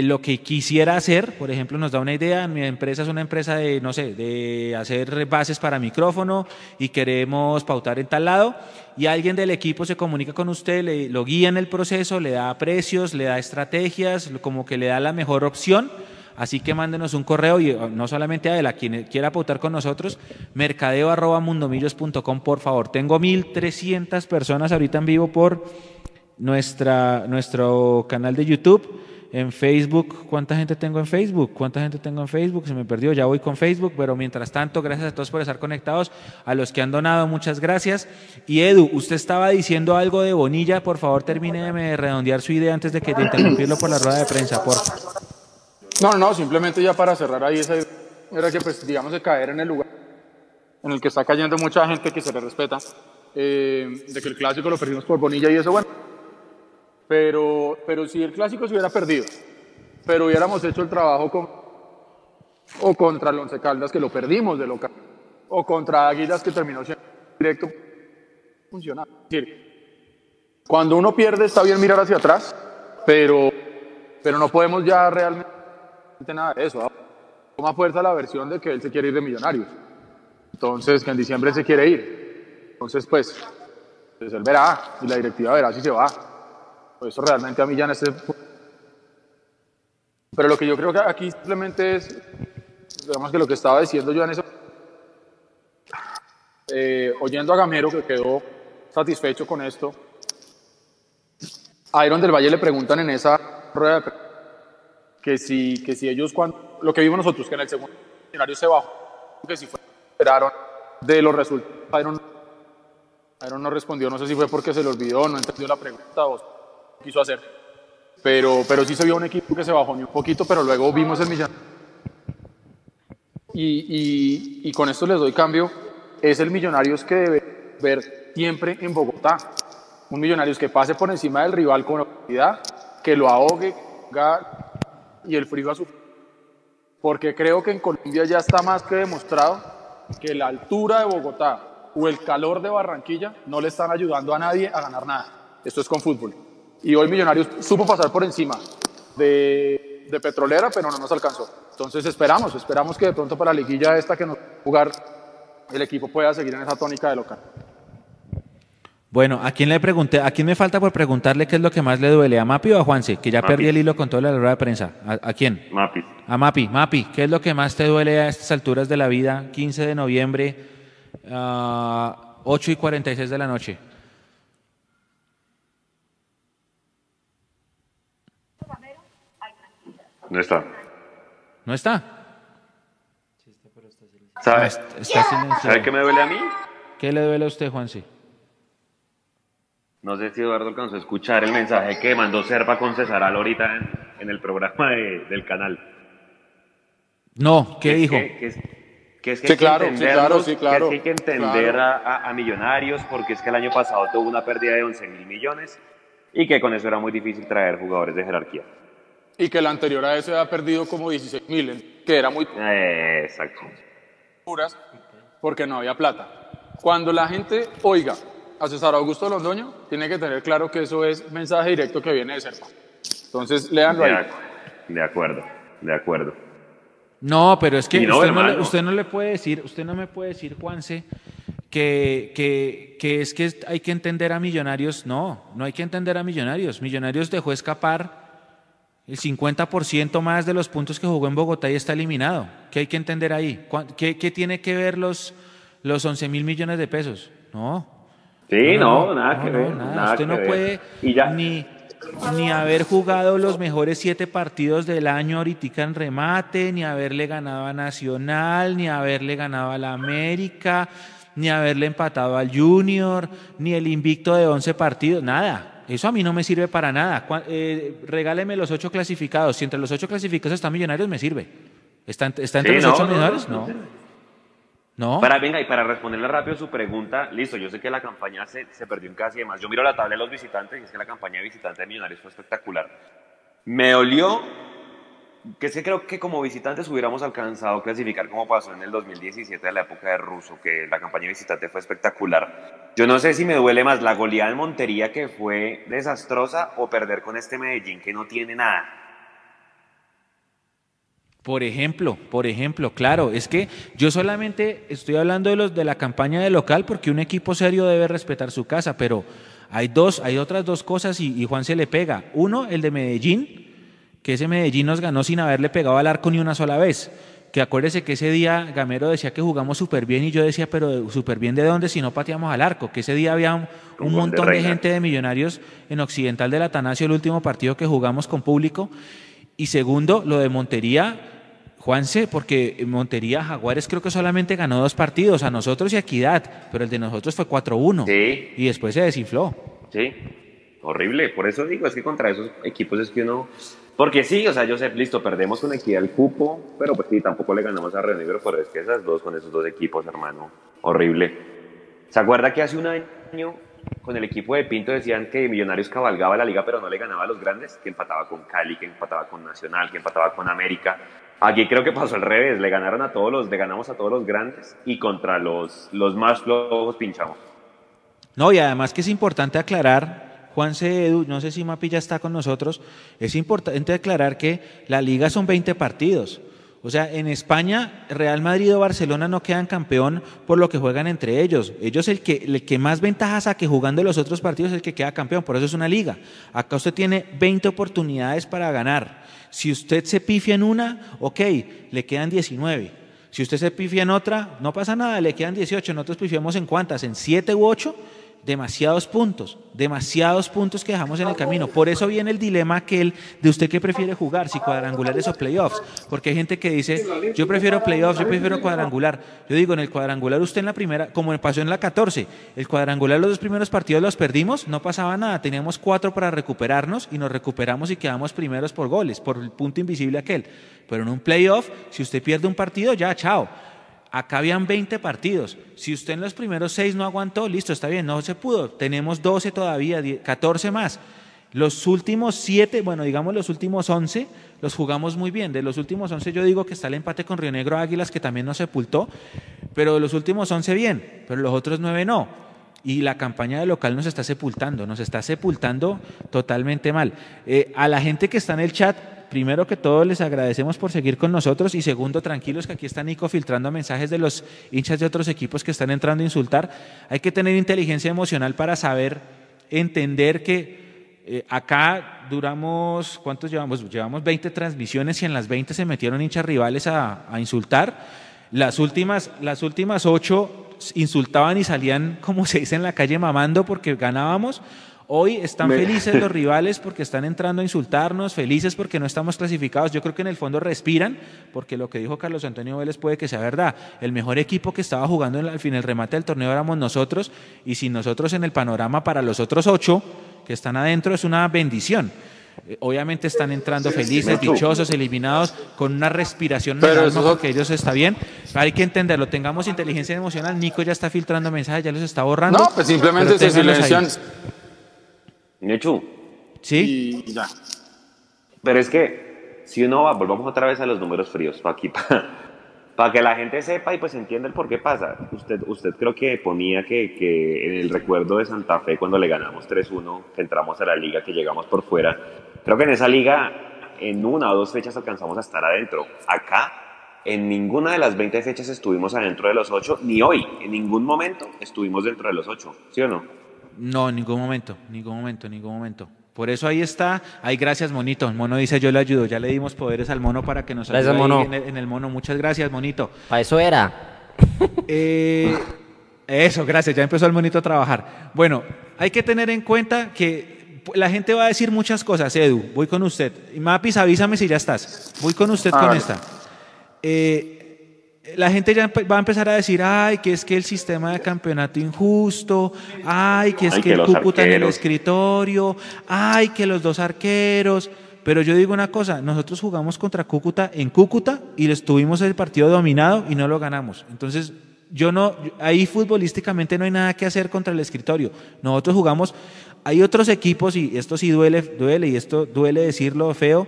lo que quisiera hacer, por ejemplo, nos da una idea, mi empresa es una empresa de, no sé, de hacer bases para micrófono y queremos pautar en tal lado, y alguien del equipo se comunica con usted, le, lo guía en el proceso, le da precios, le da estrategias, como que le da la mejor opción. Así que mándenos un correo y no solamente a él, a quien quiera pautar con nosotros, mercadeo.mundomillos.com, por favor. Tengo 1.300 personas ahorita en vivo por nuestra, nuestro canal de YouTube en Facebook, ¿cuánta gente tengo en Facebook? ¿Cuánta gente tengo en Facebook? Se me perdió, ya voy con Facebook, pero mientras tanto, gracias a todos por estar conectados, a los que han donado, muchas gracias. Y Edu, usted estaba diciendo algo de Bonilla, por favor termine de redondear su idea antes de que interrumpirlo por la rueda de prensa, por. No, no, simplemente ya para cerrar ahí esa era que pues digamos de caer en el lugar en el que está cayendo mucha gente que se le respeta, eh, de que el clásico lo perdimos por Bonilla y eso, bueno, pero, pero si el clásico se hubiera perdido, pero hubiéramos hecho el trabajo con, o contra el Once Caldas que lo perdimos de local, o contra Águilas que terminó siendo directo, funciona. Es decir, cuando uno pierde está bien mirar hacia atrás, pero, pero no podemos ya realmente nada de eso. Toma fuerza la versión de que él se quiere ir de Millonarios. Entonces, que en diciembre se quiere ir. Entonces, pues, pues él verá y la directiva verá si se va. Eso realmente a mí ya en este Pero lo que yo creo que aquí simplemente es, digamos que lo que estaba diciendo yo en eso, eh, oyendo a Gamero que quedó satisfecho con esto, a Iron del Valle le preguntan en esa rueda de que si, que si ellos, cuando, lo que vimos nosotros, que en el segundo escenario se bajó, que si fue, esperaron de los resultados. Iron, Iron no respondió, no sé si fue porque se le olvidó, no entendió la pregunta o quiso hacer. Pero, pero sí se vio un equipo que se bajó un poquito, pero luego vimos el millón. Y, y, y con esto les doy cambio, es el Millonarios que debe ver siempre en Bogotá. Un Millonarios que pase por encima del rival con autoridad, que lo ahogue y el frío a su... Porque creo que en Colombia ya está más que demostrado que la altura de Bogotá o el calor de Barranquilla no le están ayudando a nadie a ganar nada. Esto es con fútbol. Y hoy Millonarios supo pasar por encima de, de Petrolera, pero no nos alcanzó. Entonces esperamos, esperamos que de pronto para la liguilla esta que nos jugar el equipo pueda seguir en esa tónica de local. Bueno, ¿a quién le pregunté? ¿A quién me falta por preguntarle qué es lo que más le duele? ¿A Mapi o a Juanse? Que ya perdí el hilo con toda la rueda de prensa. ¿A, quién? Mapi. A Mapi. Mapi, ¿qué es lo que más te duele a estas alturas de la vida? 15 de noviembre, uh, 8 y 46 de la noche. No está. ¿No está? ¿Sabe, ¿Sabe qué me duele a mí? ¿Qué le duele a usted, Juanse? No sé si Eduardo alcanzó a escuchar el mensaje que mandó Serpa con César ahorita en, en, el programa del canal. No, ¿qué dijo? Que, es, que, es que, claro, sí, claro, sí, claro, que hay que entender a, a, Millonarios porque es que el año pasado tuvo una pérdida de 11 mil millones y que con eso era muy difícil traer jugadores de jerarquía. Y que el anterior a ese ha perdido como 16 mil, que era muy... Eh, exacto. Porque no había plata. Cuando la gente oiga a César Augusto Londoño, tiene que tener claro que eso es mensaje directo que viene de Serpa. Entonces, léanlo ahí. De acuerdo, de acuerdo. No, pero es que usted, no le, usted, no le, puede decir, usted no me puede decir, Juanse, que, que, que, es que hay que entender a Millonarios. No, no hay que entender a Millonarios. Millonarios dejó escapar el 50% más de los puntos que jugó en Bogotá y está eliminado. ¿Qué hay que entender ahí? ¿Qué, qué tiene que ver los, los 11 mil millones de pesos? No, Sí, no, nada que ver. Usted no puede ni, ni haber jugado los mejores siete partidos del año ahorita en remate, ni haberle ganado a Nacional, ni haberle ganado a la América, ni haberle empatado al Junior, ni el invicto de 11 partidos, nada. Eso a mí no me sirve para nada. Eh, regáleme los ocho clasificados. Si entre los ocho clasificados están millonarios, me sirve. ¿Está, está entre los ocho millonarios? no. No. Para, venga, y para responderle rápido su pregunta, listo, yo sé que la campaña se, se perdió en casi demás. Yo miro la tabla de los visitantes y es que la campaña de visitantes de Millonarios fue espectacular. Me dolió que sé creo que como visitantes hubiéramos alcanzado clasificar como pasó en el 2017 de la época de Russo, que la campaña visitante fue espectacular. Yo no sé si me duele más la goleada en Montería que fue desastrosa o perder con este Medellín que no tiene nada. Por ejemplo, por ejemplo, claro, es que yo solamente estoy hablando de los de la campaña de local porque un equipo serio debe respetar su casa, pero hay dos, hay otras dos cosas y, Juan se le pega. Uno, el de Medellín, que ese Medellín nos ganó sin haberle pegado al arco ni una sola vez. Que acuérdese que ese día Gamero decía que jugamos súper bien y yo decía, pero súper bien de dónde si no pateamos al arco. Que ese día había un, un montón de, de gente de millonarios en Occidental del Atanasio, el último partido que jugamos con público. Y segundo, lo de Montería, Juanse, porque Montería Jaguares creo que solamente ganó dos partidos, a nosotros y a Equidad, pero el de nosotros fue 4-1. Sí. Y después se desinfló. Sí, horrible. Por eso digo, es que contra esos equipos es que uno. Porque sí, o sea, yo sé, listo, perdemos con Equidad el cupo, pero pues sí, tampoco le ganamos a Río Negro, pero es que esas dos, con esos dos equipos, hermano, horrible. ¿Se acuerda que hace un año con el equipo de Pinto decían que Millonarios cabalgaba la liga, pero no le ganaba a los grandes, que empataba con Cali, que empataba con Nacional, que empataba con América. Aquí creo que pasó al revés, le ganaron a todos los, le ganamos a todos los grandes y contra los, los más flojos pinchamos. No, y además que es importante aclarar, Juan C. Edu, no sé si Mapi ya está con nosotros, es importante aclarar que la liga son 20 partidos. O sea, en España, Real Madrid o Barcelona no quedan campeón por lo que juegan entre ellos. Ellos el que, el que más ventajas saque jugando los otros partidos es el que queda campeón, por eso es una liga. Acá usted tiene 20 oportunidades para ganar. Si usted se pifia en una, ok, le quedan 19. Si usted se pifia en otra, no pasa nada, le quedan 18. Nosotros pifiamos en cuántas, en 7 u 8 demasiados puntos, demasiados puntos que dejamos en el camino. Por eso viene el dilema aquel de usted que prefiere jugar, si cuadrangulares o playoffs. Porque hay gente que dice, yo prefiero playoffs, yo prefiero cuadrangular. Yo digo, en el cuadrangular usted en la primera, como pasó en la 14, el cuadrangular los dos primeros partidos los perdimos, no pasaba nada, teníamos cuatro para recuperarnos y nos recuperamos y quedamos primeros por goles, por el punto invisible aquel. Pero en un playoff, si usted pierde un partido, ya, chao. Acá habían 20 partidos. Si usted en los primeros 6 no aguantó, listo, está bien, no se pudo. Tenemos 12 todavía, 14 más. Los últimos 7, bueno, digamos los últimos 11, los jugamos muy bien. De los últimos 11 yo digo que está el empate con Río Negro Águilas, que también nos sepultó, pero de los últimos 11 bien, pero los otros 9 no. Y la campaña de local nos está sepultando, nos está sepultando totalmente mal. Eh, a la gente que está en el chat, primero que todo les agradecemos por seguir con nosotros y segundo, tranquilos que aquí está Nico filtrando mensajes de los hinchas de otros equipos que están entrando a insultar. Hay que tener inteligencia emocional para saber, entender que eh, acá duramos, ¿cuántos llevamos? Llevamos 20 transmisiones y en las 20 se metieron hinchas rivales a, insultar. Las últimas, las últimas ocho insultaban y salían, como se dice en la calle, mamando porque ganábamos. Hoy están felices los rivales porque están entrando a insultarnos, felices porque no estamos clasificados. Yo creo que en el fondo respiran, porque lo que dijo Carlos Antonio Vélez puede que sea verdad. El mejor equipo que estaba jugando al fin el remate del torneo éramos nosotros, y sin nosotros en el panorama para los otros ocho que están adentro es una bendición. Eh, obviamente están entrando felices, dichosos, eliminados, con una respiración en el alma porque ellos está bien. Hay que entenderlo, tengamos inteligencia emocional. Nico ya está filtrando mensajes, ya los está borrando. No, pues simplemente se silencian. Nechu. Sí. Y ya. Pero es que, si uno va, volvamos otra vez a los números fríos, para aquí, para, que la gente sepa y pues entienda el por qué pasa. Usted, usted creo que ponía que, que en el recuerdo de Santa Fe, cuando le ganamos 3-1, que entramos a la liga, que llegamos por fuera, creo que en esa liga, en una o dos fechas alcanzamos a estar adentro. Acá, en ninguna de las 20 fechas estuvimos adentro de los 8, ni hoy, en ningún momento estuvimos dentro de los 8, ¿sí o no? No, en ningún momento, ningún momento, ningún momento. Por eso ahí está. Ay, gracias, monito. El mono dice, yo le ayudo. Ya le dimos poderes al mono para que nos ayude mono. En, el, mono. Muchas gracias, monito. Para eso era. Eh, eso, gracias. Ya empezó el monito a trabajar. Bueno, hay que tener en cuenta que la gente va a decir muchas cosas. Edu, voy con usted. Mapis, avísame si ya estás. Voy con usted con esta. Eh, la gente ya va a empezar a decir, ay, que es que el sistema de campeonato injusto, ay, que es que, el Cúcuta en el escritorio, ay, que los dos arqueros. Pero yo digo una cosa, nosotros jugamos contra Cúcuta en Cúcuta y les tuvimos el partido dominado y no lo ganamos. Entonces, yo no, ahí futbolísticamente no hay nada que hacer contra el escritorio. Nosotros jugamos, hay otros equipos, y esto sí duele, duele, y esto duele decirlo feo,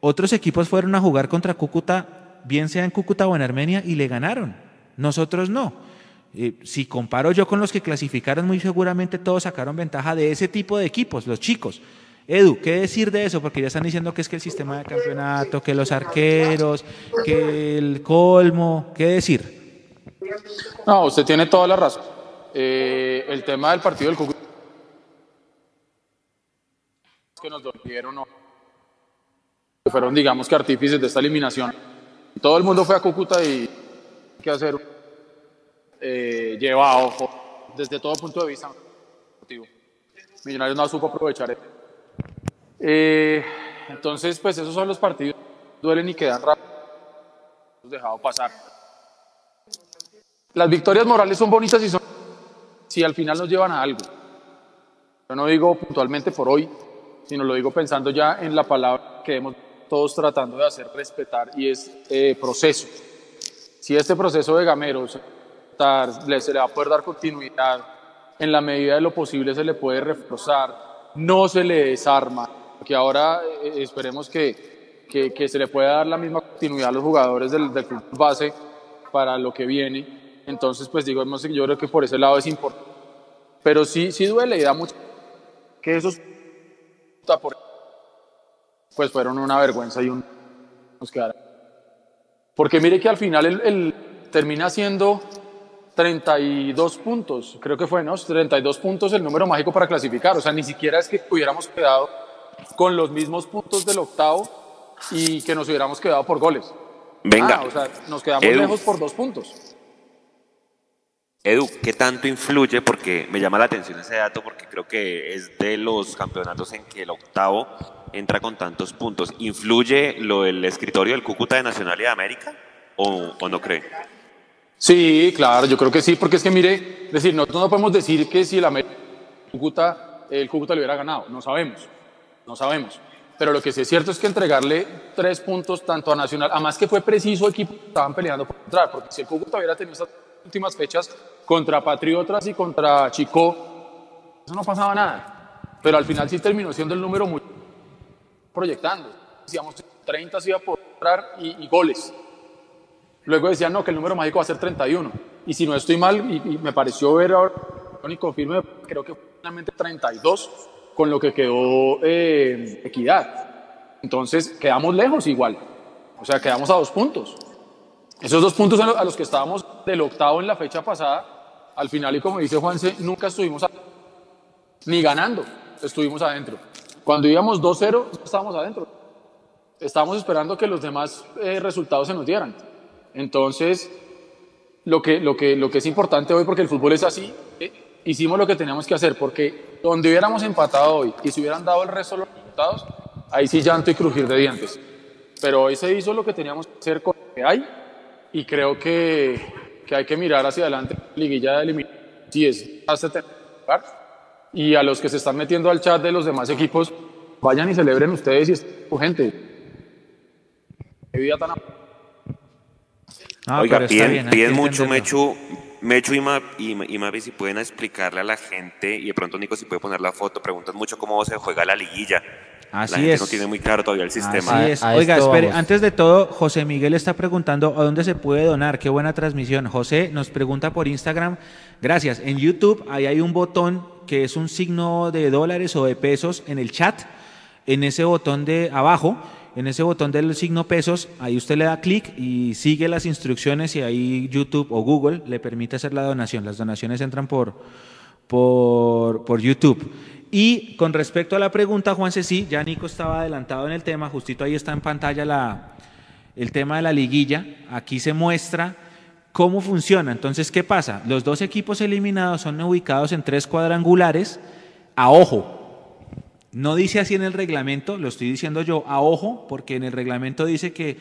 otros equipos fueron a jugar contra Cúcuta bien sea en Cúcuta o en Armenia, y le ganaron. Nosotros no. Eh, si comparo yo con los que clasificaron, muy seguramente todos sacaron ventaja de ese tipo de equipos, los chicos. Edu, ¿qué decir de eso? Porque ya están diciendo que es que el sistema de campeonato, que los arqueros, que el colmo, ¿qué decir? No, usted tiene toda la razón. Eh, el tema del partido del Cúcuta que nos dolieron, no. fueron, digamos que artífices de esta eliminación todo el mundo fue a Cúcuta y que hacer eh, llevado desde todo punto de vista. Millonarios no supo aprovechar. Eh, entonces, pues esos son los partidos. Duelen y quedan rápido. dejado pasar. Las victorias morales son bonitas y son si al final nos llevan a algo. Yo no digo puntualmente por hoy, sino lo digo pensando ya en la palabra que hemos todos tratando de hacer respetar y es eh, proceso. Si este proceso de Gamero se, se le va a poder dar continuidad, en la medida de lo posible se le puede reforzar, no se le desarma, que ahora eh, esperemos que, que, que, se le pueda dar la misma continuidad a los jugadores del, del club base para lo que viene. Entonces, pues digo, yo creo que por ese lado es importante. Pero sí, sí duele y da mucho que esos por pues fueron una vergüenza y un nos quedaron. Porque mire que al final el, termina siendo 32 puntos, creo que fue, ¿no? 32 puntos el número mágico para clasificar. O sea, ni siquiera es que hubiéramos quedado con los mismos puntos del octavo y que nos hubiéramos quedado por goles. Venga. Ah, o sea, nos quedamos lejos por dos puntos. Edu, ¿qué tanto influye? Porque me llama la atención ese dato porque creo que es de los campeonatos en que el octavo entra con tantos puntos. ¿Influye lo del escritorio del Cúcuta de Nacional América o, o no cree? Sí, claro, yo creo que sí, porque es que mire, decir, nosotros no podemos decir que si el América, Cúcuta, el Cúcuta le hubiera ganado, no sabemos, no sabemos. Pero lo que sí es cierto es que entregarle tres puntos tanto a Nacional, además que fue preciso equipo estaban peleando por entrar, porque si el Cúcuta hubiera tenido esas últimas fechas contra Patriotas y contra Chico, eso no pasaba nada. Pero al final sí terminó siendo el número muy proyectando. Decíamos 30 se iba a poder entrar y, goles. Luego decían, no, que el número mágico va a ser 31. Y si no estoy mal, y, me pareció ver ahora, y confirme, creo que fue finalmente 32 con lo que quedó eh, Equidad. Entonces, quedamos lejos igual. O sea, quedamos a dos puntos. Esos dos puntos a los que estábamos del octavo en la fecha pasada, al final, y como dice Juanse, nunca estuvimos ni ganando, estuvimos adentro. Cuando íbamos 2-0, estábamos adentro. Estábamos esperando que los demás eh, resultados se nos dieran. Entonces, lo que, lo, que, lo que es importante hoy, porque el fútbol es así, eh, hicimos lo que teníamos que hacer, porque donde hubiéramos empatado hoy y se hubieran dado el resto de los resultados, ahí sí llanto y crujir de dientes. Pero hoy se hizo lo que teníamos que hacer con lo que hay y creo que, que hay que mirar hacia adelante. Liguilla de eliminación, sí es hasta Y a los que se están metiendo al chat de los demás equipos, vayan y celebren ustedes y es gente. Qué vida tan. Ah, Oiga, piden, piden mucho, Mechu, Mechu y, Ma, y, Mavi, si pueden explicarle a la gente, y de pronto Nico si puede poner la foto, preguntan mucho cómo se juega la liguilla. Así la gente es. no tiene muy claro todavía el sistema. Así es. Oiga, espere, antes de todo, José Miguel está preguntando a dónde se puede donar. Qué buena transmisión. José nos pregunta por Instagram. Gracias. En YouTube ahí hay un botón que es un signo de dólares o de pesos en el chat. En ese botón de abajo, en ese botón del signo pesos, ahí usted le da clic y sigue las instrucciones y ahí YouTube o Google le permite hacer la donación. Las donaciones entran por, por, por YouTube. Y con respecto a la pregunta, Juan sí, ya Nico estaba adelantado en el tema, justito ahí está en pantalla la, el tema de la liguilla, aquí se muestra cómo funciona. Entonces, ¿qué pasa? Los dos equipos eliminados son ubicados en tres cuadrangulares a ojo. No dice así en el reglamento, lo estoy diciendo yo a ojo, porque en el reglamento dice que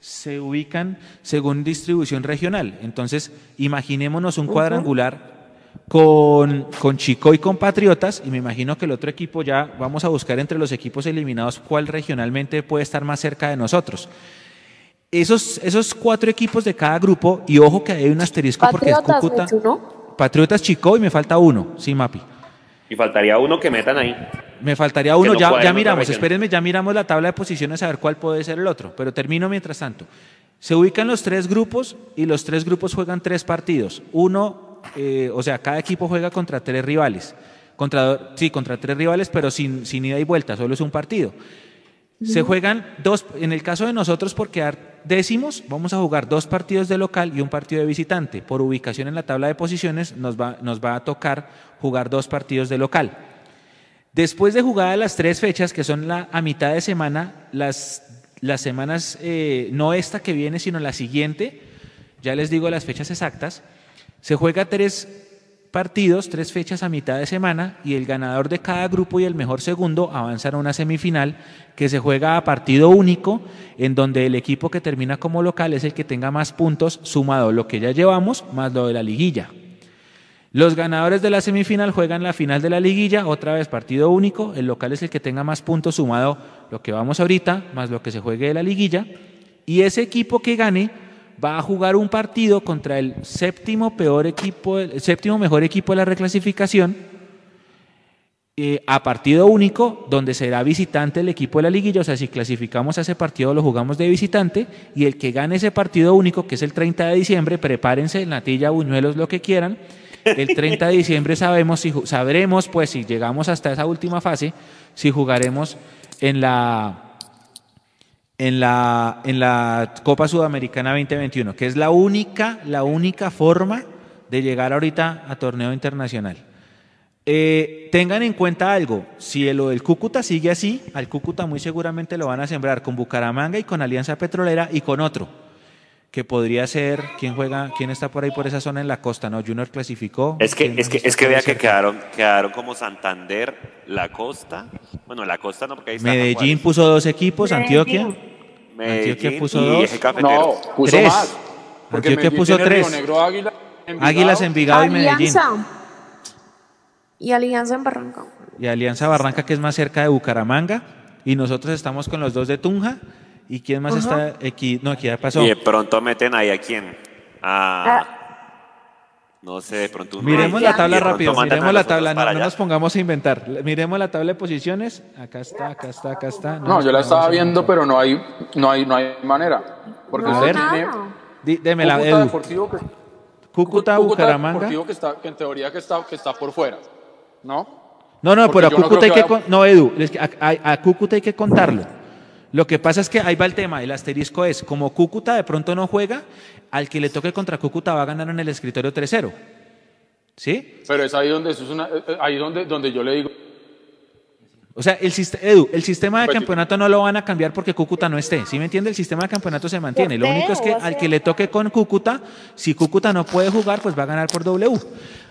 se ubican según distribución regional. Entonces, imaginémonos un cuadrangular con, con Chico y con Patriotas, y me imagino que el otro equipo ya vamos a buscar entre los equipos eliminados cuál regionalmente puede estar más cerca de nosotros. Esos, esos cuatro equipos de cada grupo, y ojo que hay un asterisco porque es Cúcuta. Patriotas, Chico y me falta uno, sí, Mapi. Y faltaría uno que metan ahí. Me faltaría uno, ya, ya miramos, espérenme, ya miramos la tabla de posiciones a ver cuál puede ser el otro, pero termino mientras tanto. Se ubican los tres grupos y los tres grupos juegan tres partidos. Uno eh, o sea, cada equipo juega contra tres rivales. Contra, sí, contra tres rivales, pero sin, sin ida y vuelta, solo es un partido. Se juegan dos, en el caso de nosotros por quedar décimos, vamos a jugar dos partidos de local y un partido de visitante. Por ubicación en la tabla de posiciones nos va, nos va a tocar jugar dos partidos de local. Después de jugar las tres fechas, que son la, a mitad de semana, las, las semanas, eh, no esta que viene, sino la siguiente, ya les digo las fechas exactas, se juega tres partidos, tres fechas a mitad de semana y el ganador de cada grupo y el mejor segundo avanzan a una semifinal que se juega a partido único en donde el equipo que termina como local es el que tenga más puntos sumado lo que ya llevamos más lo de la liguilla. Los ganadores de la semifinal juegan la final de la liguilla, otra vez partido único, el local es el que tenga más puntos sumado lo que vamos ahorita más lo que se juegue de la liguilla y ese equipo que gane va a jugar un partido contra el séptimo peor equipo, el séptimo mejor equipo de la reclasificación eh, a partido único, donde será visitante el equipo de la liguilla. O sea, si clasificamos a ese partido, lo jugamos de visitante. Y el que gane ese partido único, que es el 30 de diciembre, prepárense, natilla, buñuelos, lo que quieran. El 30 de diciembre sabemos si, sabremos, pues, si llegamos hasta esa última fase, si jugaremos en la en la, en la Copa Sudamericana 2021, que es la única, la única forma de llegar ahorita a torneo internacional. Eh, tengan en cuenta algo, si lo del Cúcuta sigue así, al Cúcuta muy seguramente lo van a sembrar con Bucaramanga y con Alianza Petrolera y con otro, que podría ser, ¿quién juega, quién está por ahí por esa zona en la costa? ¿No? Junior clasificó. Es que, es que, es que vea que quedaron, quedaron como Santander, la costa, bueno, la costa no, porque ahí está Medellín puso dos equipos, Antioquia. Medellín Antioquia puso y dos. Eje. No, puso Tres. más. Antioquia Medellín puso tres. Negro, Águila, Envigado. Águilas, Envigado y Medellín. Alianza. Y Alianza en Barranca. Y Alianza Barranca, que es más cerca de Bucaramanga. Y nosotros estamos con los dos de Tunja. ¿Y quién más Ajá. está? Equi... No, aquí ya pasó. Y de pronto meten ahí a quién. A, no sé, de pronto. Miremos la tabla rápido, miremos la tabla, no, no nos pongamos a inventar. Miremos la tabla de posiciones. Acá está, acá está, acá está. No, nos yo la estaba viendo, pero no hay, no hay, no hay manera. Porque A usted ver. tiene démela, Cúcuta Edu. Deportivo que, Cúcuta, Bucaramanga. Deportivo que está, que en teoría que está, que está por fuera, ¿no? No, no, Porque pero a no Cúcuta hay que... con- No, Edu, es que a, a- a Cúcuta hay que contarlo. Lo que pasa es que ahí va el tema, el asterisco es, como Cúcuta de pronto no juega, al que le toque contra Cúcuta va a ganar en el escritorio 3-0. ¿Sí? Pero es ahí donde eso es una, eh, eh, ahí donde, donde yo le digo, O sea, el Edu, el sistema de Pues campeonato no lo van a cambiar porque Cúcuta no esté. ¿Sí me entiende? El sistema de campeonato se mantiene. Lo único es que al que le toque con Cúcuta, si Cúcuta no puede jugar, pues va a ganar por W.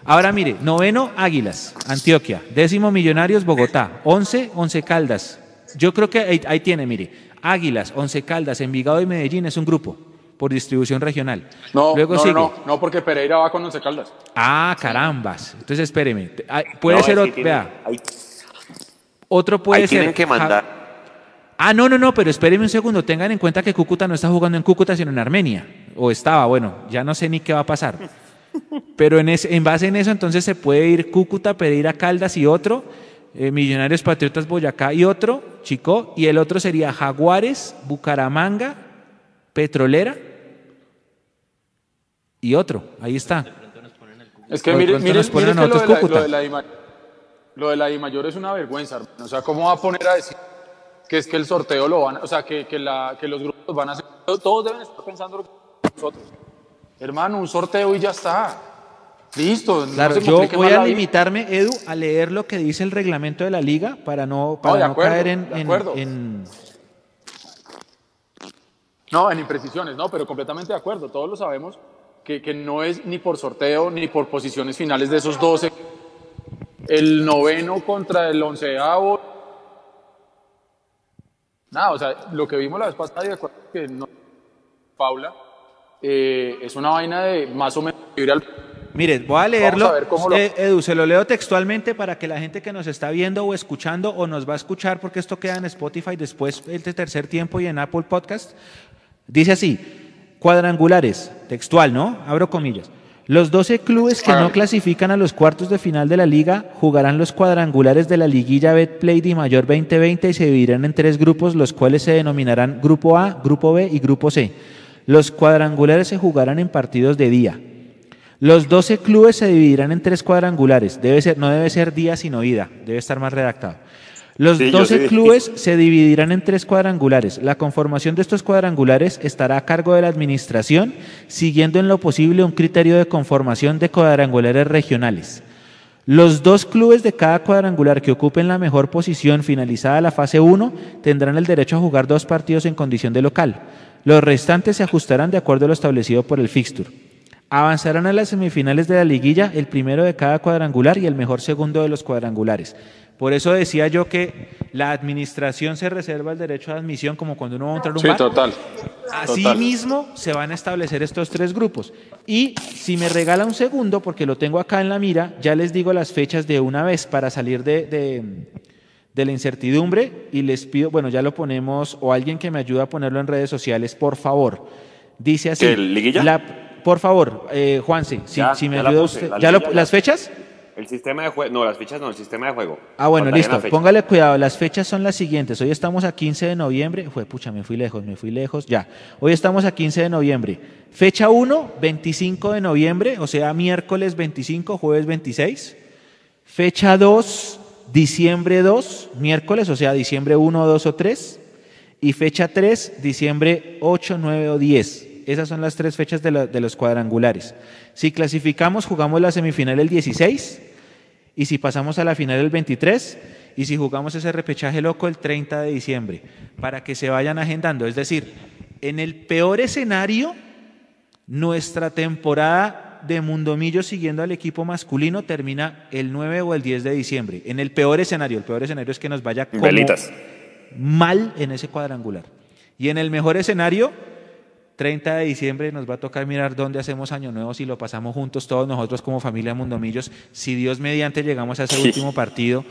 Ahora mire, noveno Águilas, Antioquia. Décimo Millonarios, Bogotá. Once, Once Caldas. Yo creo que ahí, ahí tiene, mire. Águilas, Once Caldas, Envigado y Medellín es un grupo por distribución regional. no, Luego no, sigue. no, no, porque Pereira va con Once Caldas. Ah, carambas. Entonces espéreme. Ah, Puede No, ser es otro. Vea, ahí- otro puede ahí ser. tienen que mandar. Ah, no, no, no, pero espéreme un segundo. Tengan en cuenta que Cúcuta no está jugando en Cúcuta, sino en Armenia. O estaba, bueno, ya no sé ni qué va a pasar. Pero en, ese- en base en eso, entonces se puede ir Cúcuta, Pereira, Caldas y otro. Eh, Millonarios Patriotas Boyacá y otro, Chico. Y el otro sería Jaguares, Bucaramanga, Petrolera y otro. Ahí está. Es que mire, mire, nos ponen mire a que lo otros de, la, lo, de la Di lo de la Di Mayor es una vergüenza, hermano. O sea, ¿cómo va a poner a decir que es que el sorteo lo van a, o sea, que, que, la, que los grupos van a hacer, todos deben estar pensando lo que nosotros. Hermano, un sorteo y ya está. Listo. no Claro, se yo voy a limitarme, Edu, a leer lo que dice el reglamento de la liga para no, para no acuerdo, caer en, No, en imprecisiones, no, pero completamente de acuerdo. Todos lo sabemos que, que no es ni por sorteo ni por posiciones finales de esos 12. El noveno contra el onceavo. Nada, o sea, lo que vimos la vez pasada, y de acuerdo que no, Paula, eh, es una vaina de más o menos al Mire, voy a leerlo. a ver cómo lo- Eh, Edu, se lo leo textualmente para que la gente que nos está viendo o escuchando o nos va a escuchar, porque esto queda en Spotify después el de tercer tiempo y en Apple Podcast. Dice así, cuadrangulares, textual, ¿no? Abro comillas. Los 12 clubes que no clasifican a los cuartos de final de la liga jugarán los cuadrangulares de la liguilla Betplay Di Mayor 2020 y se dividirán en tres grupos, los cuales se denominarán Grupo A, Grupo B y Grupo C. Los cuadrangulares se jugarán en partidos de día. Los 12 clubes se dividirán en tres cuadrangulares. Debe ser, no debe ser día sino ida. Debe estar más redactado. Los Sí, yo 12 sí. clubes se dividirán en tres cuadrangulares. La conformación de estos cuadrangulares estará a cargo de la administración, siguiendo en lo posible un criterio de conformación de cuadrangulares regionales. Los dos clubes de cada cuadrangular que ocupen la mejor posición finalizada la fase 1 tendrán el derecho a jugar dos partidos en condición de local. Los restantes se ajustarán de acuerdo a lo establecido por el fixture. Avanzarán a las semifinales de la liguilla el primero de cada cuadrangular y el mejor segundo de los cuadrangulares. Por eso decía yo que la administración se reserva el derecho de admisión como cuando uno va a entrar a un Sí, bar. total. Así Total. mismo se van a establecer estos tres grupos. Y si me regala un segundo, porque lo tengo acá en la mira, ya les digo las fechas de una vez para salir de, de- de la incertidumbre y les pido, bueno, ya lo ponemos, o alguien que me ayude a ponerlo en redes sociales, por favor. Dice así. ¿Qué, liguilla? la- por favor, eh, Juanse, si, Ya, si me la ayuda usted. la ¿Ya lo- ¿Las fechas? El sistema de juego. No, las fichas no, el sistema de juego. Ah, bueno, listo. Póngale cuidado. Las fechas son las siguientes. Hoy estamos a 15 de noviembre. Fue, pucha, me fui lejos, me fui lejos. Ya. Hoy estamos a 15 de noviembre. Fecha 1, 25 de noviembre, o sea, miércoles 25, jueves 26. Fecha 2, diciembre 2, miércoles, o sea, diciembre 1, 2 o 3. Y fecha 3, diciembre 8, 9 o 10. Esas son las tres fechas de, de los cuadrangulares. Si clasificamos, jugamos la semifinal el 16 y si pasamos a la final el 23 y si jugamos ese repechaje loco el 30 de diciembre, para que se vayan agendando. Es decir, en el peor escenario, nuestra temporada de Mundomillo siguiendo al equipo masculino termina el 9 o el 10 de diciembre. En el peor escenario, el peor escenario es que nos vaya como mal en ese cuadrangular. Y en el mejor escenario, 30 de diciembre nos va a tocar mirar dónde hacemos Año Nuevo, si lo pasamos juntos todos nosotros como familia Mundomillos, si Dios mediante llegamos a ese último partido,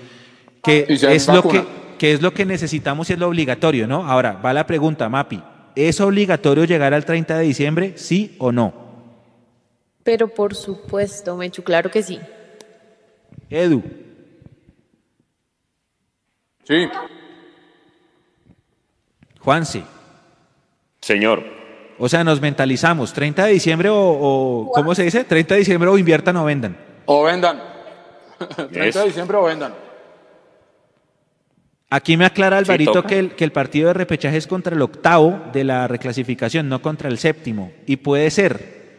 que es, lo que, que es lo que necesitamos y es lo obligatorio, ¿no? Ahora, va la pregunta, Mapi, ¿es obligatorio llegar al 30 de diciembre, sí o no? Pero por supuesto, Menchu, claro que sí. Edu. Sí. Juanse. Señor. O sea, nos mentalizamos, 30 de diciembre o, ¿cómo se dice? 30 de diciembre o inviertan o vendan. O vendan. 30 de diciembre o vendan. Aquí me aclara Alvarito que, el, que el partido de repechaje es contra el octavo de la reclasificación, no contra el séptimo. Y puede ser.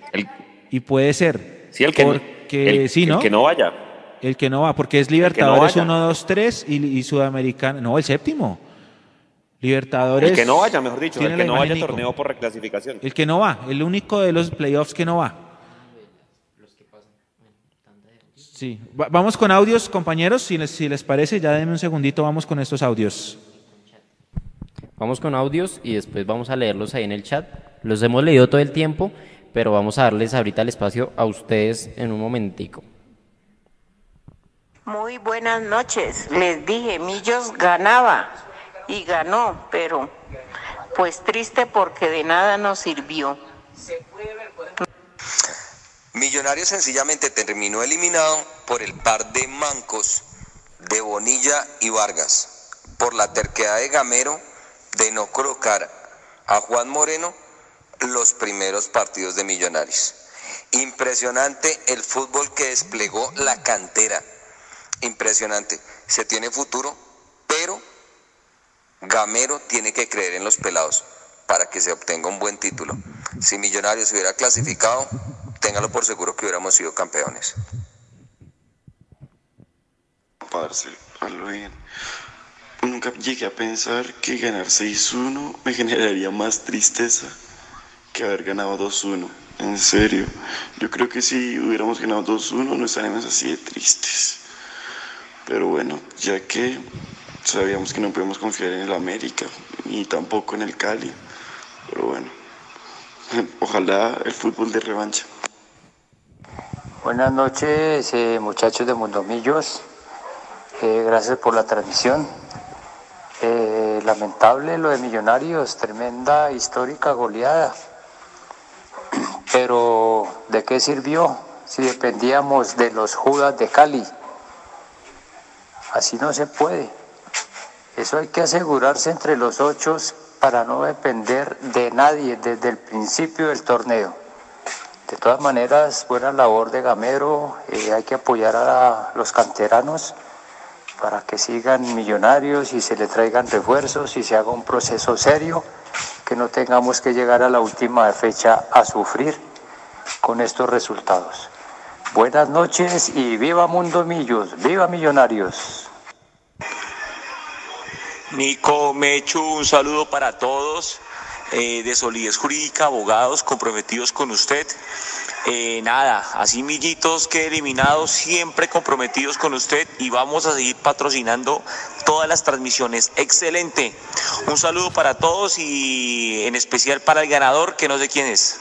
y puede ser. Sí, el que, porque, sí, ¿no? el que no vaya. El que no va, porque es Libertadores 1, 2, 3 y, y Sudamericana. No, el séptimo. Libertadores. El que no vaya, mejor dicho, el que no vaya al torneo por reclasificación. El que no va, el único de los playoffs que no va. Sí, vamos con audios, compañeros, si les, si les parece, ya denme un segundito, vamos con estos audios. Vamos con audios y después vamos a leerlos ahí en el chat. Los hemos leído todo el tiempo, pero vamos a darles ahorita el espacio a ustedes en un momentico. Muy buenas noches. Les dije, Millos ganaba y ganó, pero pues triste porque de nada nos sirvió. Millonario sencillamente terminó eliminado por el par de mancos de Bonilla y Vargas, por la terquedad de Gamero de no colocar a Juan Moreno los primeros partidos de Millonarios. Impresionante el fútbol que desplegó la cantera. Impresionante. Se tiene futuro, pero Gamero tiene que creer en los pelados para que se obtenga un buen título. Si Millonarios hubiera clasificado, téngalo por seguro que hubiéramos sido campeones. Parce, lo bien. Nunca llegué a pensar que ganar 6-1 me generaría más tristeza que haber ganado 2-1. En serio, yo creo que si hubiéramos ganado 2-1 no estaríamos así de tristes. Pero bueno, ya que sabíamos que no podemos confiar en el América, ni tampoco en el Cali. Pero bueno, ojalá el fútbol de revancha. Buenas noches, eh, muchachos de Mundomillos. Eh, gracias por la transmisión. Eh, lamentable lo de Millonarios, tremenda histórica goleada. Pero, ¿de qué sirvió si dependíamos de los Judas de Cali? Así no se puede. Eso hay que asegurarse entre los ocho para no depender de nadie desde el principio del torneo. De todas maneras, buena labor de Gamero, eh, hay que apoyar a los canteranos para que sigan millonarios y se le traigan refuerzos y se haga un proceso serio, que no tengamos que llegar a la última fecha a sufrir con estos resultados. Buenas noches y viva Mundo Millos, viva Millonarios. Nico Mechu, un saludo para todos. Eh, de solidez jurídica, abogados comprometidos con usted. Eh, nada, así millitos que eliminados, siempre comprometidos con usted y vamos a seguir patrocinando todas las transmisiones. Excelente. Un saludo para todos y en especial para el ganador, que no sé quién es.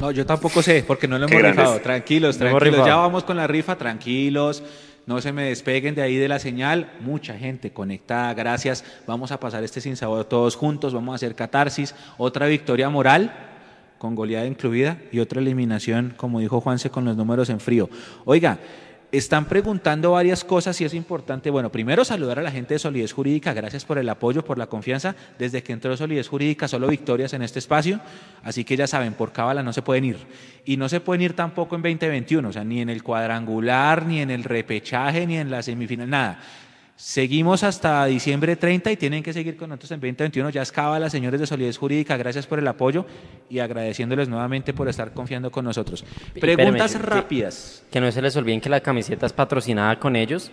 No, yo tampoco sé, porque no lo hemos rifado. Tranquilos, tranquilos. Ya vamos con la rifa, tranquilos no se me despeguen de ahí de la señal. Mucha gente conectada, gracias. Vamos a pasar este sin sabor todos juntos, vamos a hacer catarsis. Otra victoria moral con goleada incluida y otra eliminación, como dijo Juanse, con los números en frío. Oiga, están preguntando varias cosas y es importante, bueno, primero saludar a la gente de Solidez Jurídica, gracias por el apoyo, por la confianza. Desde que entró Solidez Jurídica, solo victorias en este espacio, así que ya saben, por cábala no se pueden ir. Y no se pueden ir tampoco en 2021, o sea, ni en el cuadrangular, ni en el repechaje, ni en la semifinal, nada. Seguimos hasta diciembre 30 y tienen que seguir con nosotros en 2021. Ya escaba las señores de Solidez Jurídica, gracias por el apoyo y agradeciéndoles nuevamente por estar confiando con nosotros. Preguntas rápidas. Que, no se les olviden que la camiseta es patrocinada con ellos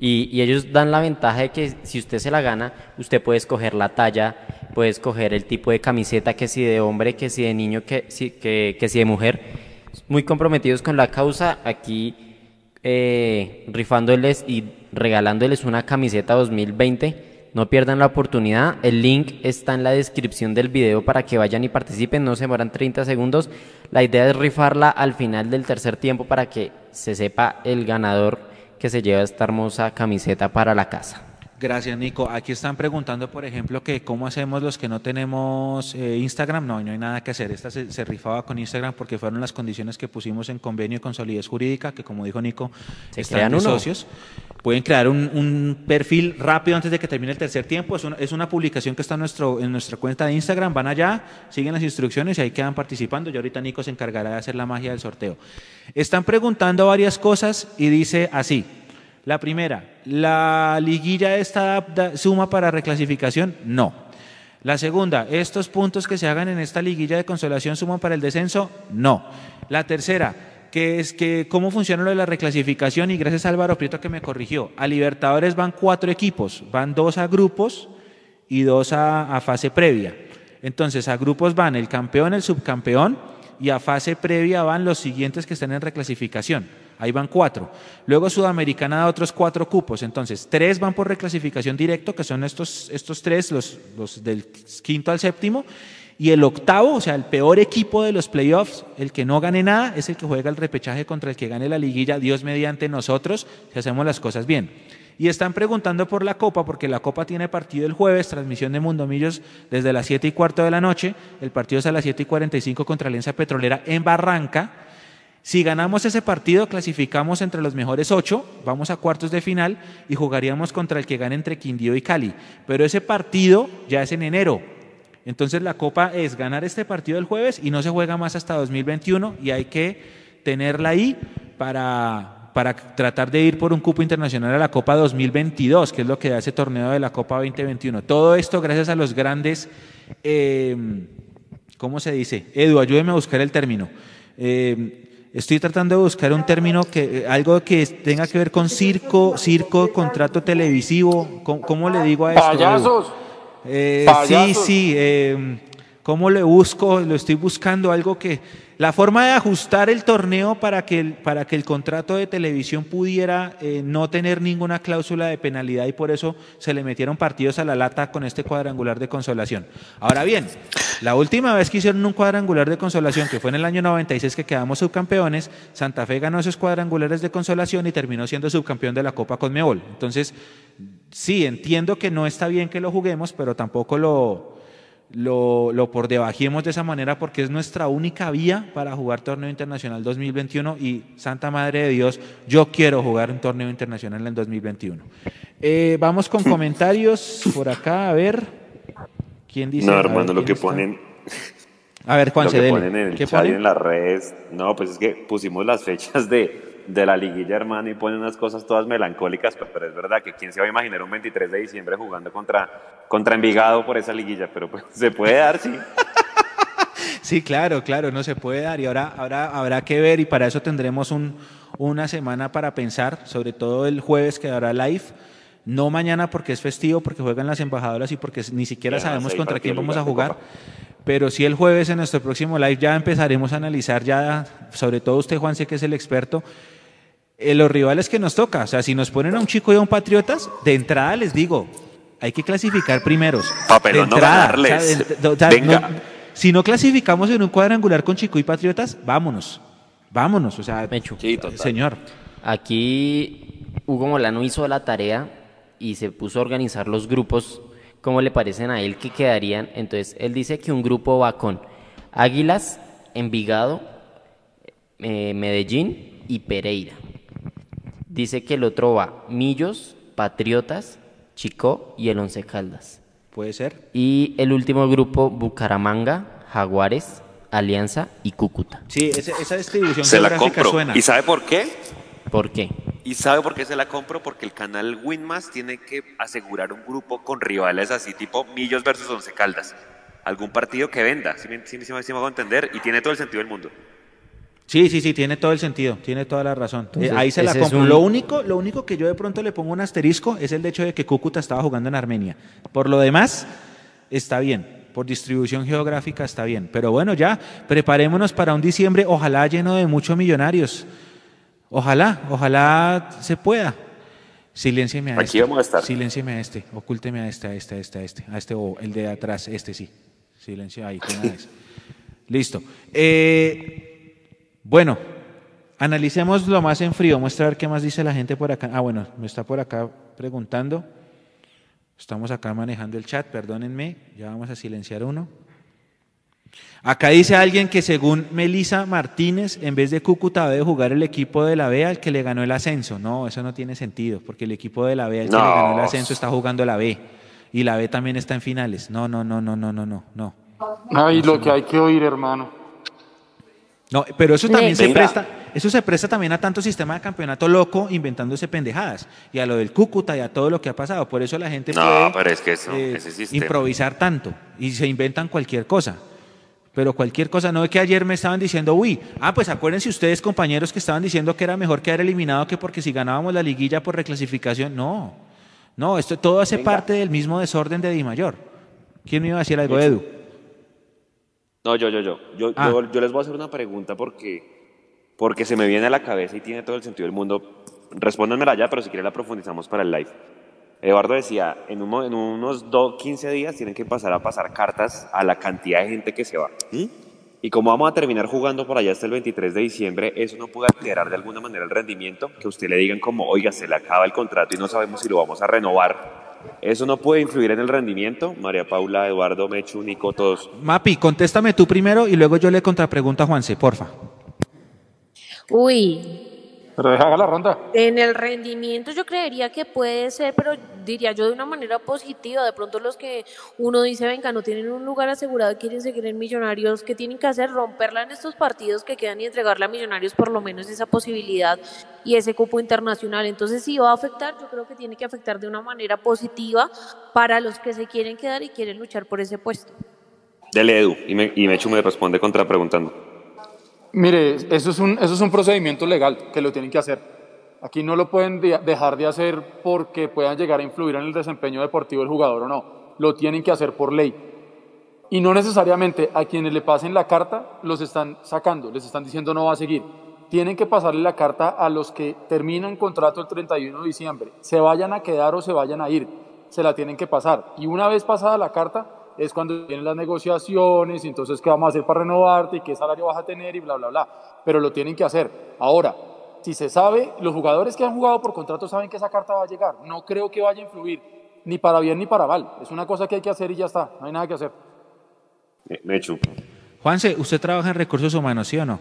y, y, ellos dan la ventaja de que si usted se la gana, usted puede escoger la talla, puede escoger el tipo de camiseta, que si de hombre, que si de niño, que si, que, que si de mujer. Muy comprometidos con la causa, aquí eh, rifándoles y regalándoles una camiseta 2020. No pierdan la oportunidad. El link está en la descripción del video para que vayan y participen. No se demoran 30 segundos. La idea es rifarla al final del tercer tiempo para que se sepa el ganador que se lleva esta hermosa camiseta para la casa. Gracias, Nico. Aquí están preguntando, por ejemplo, que cómo hacemos los que no tenemos eh, Instagram. No, no hay nada que hacer. Esta se, rifaba con Instagram porque fueron las condiciones que pusimos en convenio con solidez jurídica, que como dijo Nico, se están socios. Pueden crear un, perfil rápido antes de que termine el tercer tiempo. Es una, es una publicación que está en, nuestro, en nuestra cuenta de Instagram. Van allá, siguen las instrucciones y ahí quedan participando. Y ahorita Nico se encargará de hacer la magia del sorteo. Están preguntando varias cosas y dice así. La primera, ¿la liguilla esta suma para reclasificación? No. La segunda, ¿estos puntos que se hagan en esta liguilla de consolación suman para el descenso? No. La tercera, que es que cómo funciona lo de la reclasificación y gracias a Álvaro Prieto que me corrigió. A Libertadores van cuatro equipos, van dos a grupos y dos a, a fase previa. Entonces a grupos van el campeón, el subcampeón y a fase previa van los siguientes que están en reclasificación. Ahí van cuatro. Luego Sudamericana da otros cuatro cupos. Entonces, tres van por reclasificación directo, que son estos, estos tres, los, los del quinto al séptimo. Y el octavo, o sea, el peor equipo de los playoffs, el que no gane nada, es el que juega el repechaje contra el que gane la liguilla, Dios mediante nosotros, si hacemos las cosas bien. Y están preguntando por la Copa, porque la Copa tiene partido el jueves, transmisión de Mundomillos desde las 7 y cuarto de la noche. El partido es a las 7 y 45 contra Alianza Petrolera en Barranca. Si ganamos ese partido, clasificamos entre los mejores ocho, vamos a cuartos de final y jugaríamos contra el que gane entre Quindío y Cali. Pero ese partido ya es en enero. Entonces la Copa es ganar este partido el jueves y no se juega más hasta 2021 y hay que tenerla ahí para, para tratar de ir por un cupo internacional a la Copa 2022, que es lo que da ese torneo de la Copa 2021. Todo esto gracias a los grandes, eh, ¿cómo se dice? Edu, ayúdeme a buscar el término. Eh, Estoy tratando de buscar un término que algo que tenga que ver con circo, circo, contrato televisivo. ¿Cómo, le digo a esto? Payasos. Eh, sí, sí. Eh, ¿Cómo le busco? Lo estoy buscando algo que la forma de ajustar el torneo para que el, para que el contrato de televisión pudiera eh, no tener ninguna cláusula de penalidad y por eso se le metieron partidos a la lata con este cuadrangular de consolación. Ahora bien, la última vez que hicieron un cuadrangular de consolación, que fue en el año 96 que quedamos subcampeones, Santa Fe ganó esos cuadrangulares de consolación y terminó siendo subcampeón de la Copa Conmebol. Entonces, sí, entiendo que no está bien que lo juguemos, pero tampoco lo lo, lo por debajemos de esa manera porque es nuestra única vía para jugar torneo internacional 2021 y Santa Madre de Dios, yo quiero jugar un torneo internacional en 2021. Eh, vamos con comentarios por acá, a ver. ¿Quién dice? No, hermano, lo que ponen... A ver, Juan, lo que ponen en el chat y en las redes, no, pues es que pusimos las fechas de de la liguilla, hermano, y pone unas cosas todas melancólicas, pero, es verdad que quién se va a imaginar un 23 de diciembre jugando contra, contra Envigado por esa liguilla, pero pues se puede dar, sí. Sí, claro, claro, no se puede dar y ahora, ahora habrá que ver y para eso tendremos un, una semana para pensar, sobre todo el jueves que habrá live, no mañana porque es festivo, porque juegan las embajadoras y porque ni siquiera sabemos contra quién vamos a jugar. Pero sí el jueves en nuestro próximo live ya empezaremos a analizar ya, sobre todo usted Juan, sé que es el experto, eh, los rivales que nos toca. O sea, si nos ponen a un chico y a un Patriotas, de entrada les digo, hay que clasificar primeros. de entrada, si no clasificamos en un cuadrangular con Chico y Patriotas, vámonos. Vámonos, o sea, señor. Aquí Hugo Molano hizo la tarea y se puso a organizar los grupos, como le parecen a él que quedarían. Entonces, él dice que un grupo va con Águilas, Envigado, eh, Medellín y Pereira. Dice que el otro va Millos, Patriotas, Chico y el Once Caldas. Puede ser. Y el último grupo, Bucaramanga, Jaguares, Alianza y Cúcuta. Sí, esa, distribución Se la compro. ¿Y sabe por qué? ¿Por qué? ¿Y sabe por qué se la compro? Porque el canal Winmas tiene que asegurar un grupo con rivales así, tipo Millos versus Once Caldas. Algún partido que venda, si me, si, me hago entender, y tiene todo el sentido del mundo. Sí, sí, sí, tiene todo el sentido, tiene toda la razón. Eh, ahí se la compro. Lo, único, lo único que yo de pronto le pongo un asterisco es el hecho de que Cúcuta estaba jugando en Armenia. Por lo demás, está bien. Por distribución geográfica está bien. Pero bueno, ya, preparémonos para un diciembre, ojalá lleno de muchos millonarios. Ojalá, ojalá se pueda. Siléncieme a Aquí este. vamos a estar. Siléncieme a este. Ocúlteme a este, a este, a este, a este. A este o el de atrás, este sí. Silencio ahí. Listo. Eh, bueno, analicemos lo más en frío. Muestra a ver qué más dice la gente por acá. Ah, bueno, me está por acá preguntando. Estamos acá manejando el chat, perdónenme. Ya vamos a silenciar uno. Acá dice alguien que según Melisa Martínez, en vez de Cúcuta debe jugar el equipo de la B al que le ganó el ascenso. No, eso no tiene sentido, porque el equipo de la B al que le ganó el ascenso está jugando la B. Y la B también está en finales. No, no, no, no, no, no, no, no. Ay, lo que hay que oír, hermano. No, pero eso también se presta, eso se presta también a tanto sistema de campeonato loco inventándose pendejadas y a lo del Cúcuta y a todo lo que ha pasado. Por eso la gente no, puede es que eso, eh, improvisar tanto y se inventan cualquier cosa. Pero cualquier cosa, no es que ayer me estaban diciendo, uy, ah, pues acuérdense ustedes, compañeros, que estaban diciendo que era mejor quedar eliminado que porque si ganábamos la liguilla por reclasificación. No, no, esto todo hace parte del mismo desorden de Di Mayor. ¿Quién me iba a decir algo, Edu? No, yo, yo, yo. Yo, ah. yo, les voy a hacer una pregunta porque, porque se me viene a la cabeza y tiene todo el sentido del mundo. Respóndanmela ya, pero si quieren la profundizamos para el live. Eduardo decía, en, unos 15 días tienen que pasar a pasar cartas a la cantidad de gente que se va. ¿Mm? Y como vamos a terminar jugando por allá hasta el 23 de diciembre, eso no puede alterar de alguna manera el rendimiento, que usted le digan como, oiga, se le acaba el contrato y no sabemos si lo vamos a renovar. ¿Eso no puede influir en el rendimiento? María Paula, Eduardo, Mechu, Nico, todos. Mapi, contéstame tú primero y luego yo le contrapregunto a Juanse, porfa. Uy, pero deja la ronda. En el rendimiento yo creería que puede ser, pero diría yo de una manera positiva. De pronto los que uno dice, venga, no tienen un lugar asegurado y quieren seguir en Millonarios, ¿qué tienen que hacer? Romperla en estos partidos que quedan y entregarle a Millonarios por lo menos esa posibilidad y ese cupo internacional. Entonces si va a afectar, yo creo que tiene que afectar de una manera positiva para los que se quieren quedar y quieren luchar por ese puesto. Dele Edu, y me, y Mechu me responde contra preguntando. Mire, eso es, un, eso es un procedimiento legal que lo tienen que hacer. Aquí no lo pueden dejar de hacer porque puedan llegar a influir en el desempeño deportivo del jugador o no. Lo tienen que hacer por ley. Y no necesariamente a quienes le pasen la carta los están sacando, les están diciendo no va a seguir. Tienen que pasarle la carta a los que terminan contrato el 31 de diciembre, se vayan a quedar o se vayan a ir, se la tienen que pasar. Y una vez pasada la carta, es cuando vienen las negociaciones, y entonces qué vamos a hacer para renovarte y qué salario vas a tener y bla, bla, bla. Pero lo tienen que hacer. Ahora, si se sabe, los jugadores que han jugado por contrato saben que esa carta va a llegar. No creo que vaya a influir ni para bien ni para mal. Es una cosa que hay que hacer y ya está. No hay nada que hacer. Me echo. Juanse, ¿usted trabaja en recursos humanos, sí o no?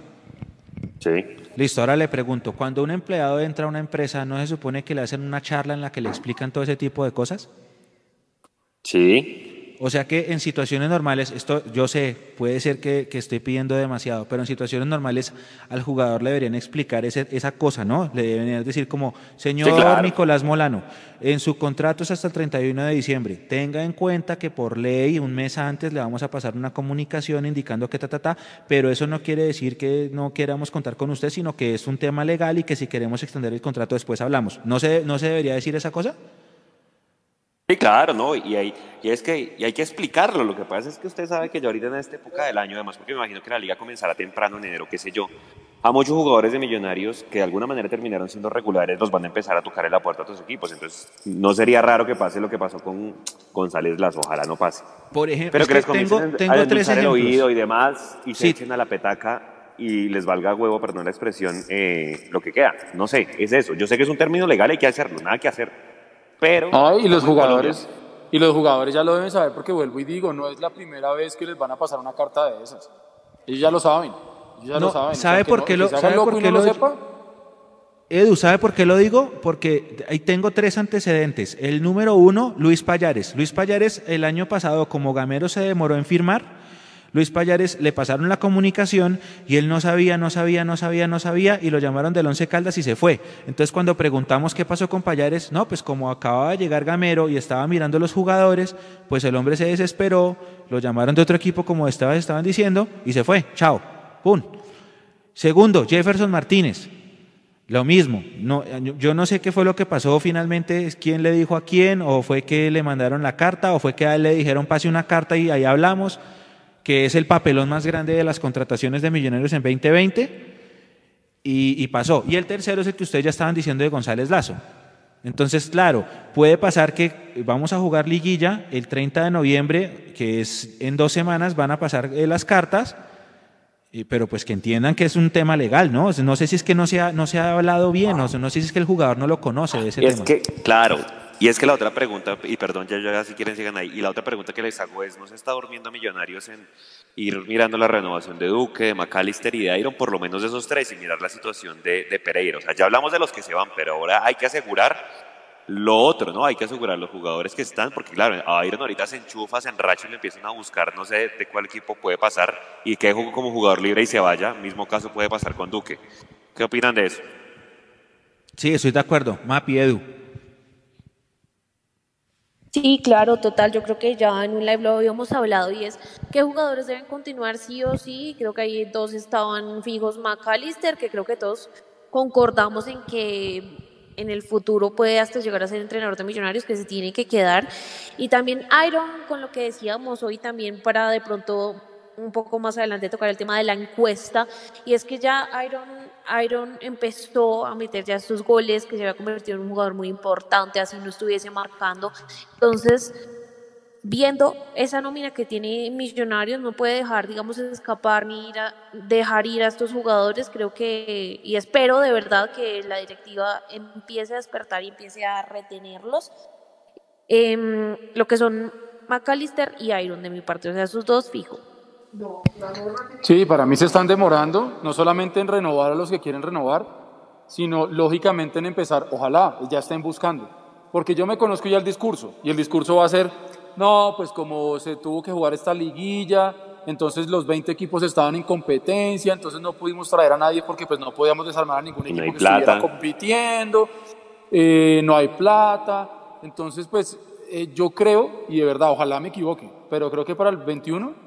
Sí. Listo, ahora le pregunto, cuando un empleado entra a una empresa, ¿no se supone que le hacen una charla en la que le explican todo ese tipo de cosas? Sí. O sea que en situaciones normales, esto yo sé, puede ser que, que estoy pidiendo demasiado, pero en situaciones normales al jugador le deberían explicar ese, esa cosa, ¿no? Le deberían decir como, señor Nicolás Molano, en su contrato es hasta el 31 de diciembre, tenga en cuenta que por ley un mes antes le vamos a pasar una comunicación indicando que ta, ta, ta, pero eso no quiere decir que no queramos contar con usted, sino que es un tema legal y que si queremos extender el contrato después hablamos. ¿No se, no se debería decir esa cosa? Sí, claro, ¿no? Y, hay, y es que y hay que explicarlo. Lo que pasa es que usted sabe que yo ahorita en esta época del año, además porque me imagino que la liga comenzará temprano en enero, qué sé yo, a muchos jugadores de millonarios que de alguna manera terminaron siendo regulares los van a empezar a tocar en la puerta a otros equipos. Entonces, no sería raro que pase lo que pasó con González Lazo. Ojalá no pase. Por ejemplo, Pero que, les tengo, tengo tres el oído y demás y se echen a la petaca y les valga huevo, perdón la expresión, eh, lo que queda. No sé, es eso. Yo sé que es un término legal, hay que hacerlo, nada que hacer. Pero. y los jugadores. Y los jugadores ya lo deben saber porque vuelvo y digo, no es la primera vez que les van a pasar una carta de esas. Ellos ya lo saben. Ellos ya lo saben. ¿Sabe por qué lo, ¿sabe por qué lo, sepa? Edu, ¿sabe por qué lo digo? Porque ahí tengo tres antecedentes. El número uno, Luis Payares. Luis Payares el año pasado, como Gamero se demoró en firmar, Luis Payares le pasaron la comunicación y él no sabía, no sabía, no sabía, no sabía y lo llamaron del Once Caldas y se fue. Entonces cuando preguntamos qué pasó con Payares, no, pues como acababa de llegar Gamero y estaba mirando los jugadores, pues el hombre se desesperó, lo llamaron de otro equipo como estaban diciendo y se fue. Chao. ¡Pum! Segundo, Jefferson Martínez. Lo mismo, no, yo no sé qué fue lo que pasó finalmente, quién le dijo a quién, o fue que le mandaron la carta, o fue que a él le dijeron pase una carta y ahí hablamos, que es el papelón más grande de las contrataciones de millonarios en 2020, y, y pasó. Y el tercero es el que ustedes ya estaban diciendo de González Lazo. Entonces, claro, puede pasar que vamos a jugar liguilla el 30 de noviembre, que es en dos semanas, van a pasar eh, las cartas pero pues que entiendan que es un tema legal, ¿no? No sé si es que no se ha, no se ha hablado bien, no, no sé si es que el jugador no lo conoce de ese tema. Es que, claro, y es que la otra pregunta, y perdón, ya, ya si quieren sigan ahí, y la otra pregunta que les hago es, ¿no se está durmiendo Millonarios en ir mirando la renovación de Duque, de McAllister y de Iron, por lo menos de esos tres, y mirar la situación de, de Pereira? O sea, ya hablamos de los que se van, pero ahora hay que asegurar lo otro, ¿no? Hay que asegurar los jugadores que están, porque claro, a Iron ahorita se enchufa, se enracha y le empiezan a buscar, no sé de cuál equipo puede pasar y que como jugador libre y se vaya. Mismo caso puede pasar con Duque. ¿Qué opinan de eso? Sí, estoy de acuerdo. Mapi, Edu. Sí, claro, total. Yo creo que ya en un live lo habíamos hablado y es qué jugadores deben continuar sí o sí. Creo que ahí dos estaban fijos McAllister, que creo que todos concordamos en que en el futuro puede hasta llegar a ser entrenador de millonarios que se tiene que quedar. Y también Iron, con lo que decíamos hoy también para de pronto un poco más adelante tocar el tema de la encuesta, y es que ya Iron, Iron empezó a meter ya estos goles, que se había convertido en un jugador muy importante, así no estuviese marcando. Entonces, viendo esa nómina que tiene Millonarios, no puede dejar, digamos, escapar ni ir a, dejar ir a estos jugadores. Creo que, y espero de verdad que la directiva empiece a despertar y empiece a retenerlos. Em, lo que son McAllister y Iron de mi parte, o sea, esos dos fijo. Sí, para mí se están demorando, no solamente en renovar a los que quieren renovar, sino lógicamente en empezar, ojalá ya estén buscando, porque yo me conozco ya el discurso, y el discurso va a ser, no, pues como se tuvo que jugar esta liguilla, entonces los 20 equipos estaban en competencia, entonces no pudimos traer a nadie porque pues no podíamos desarmar a ningún equipo que estuviera compitiendo, eh, no hay plata, entonces pues eh, yo creo, y de verdad, ojalá me equivoque, pero creo que para el 21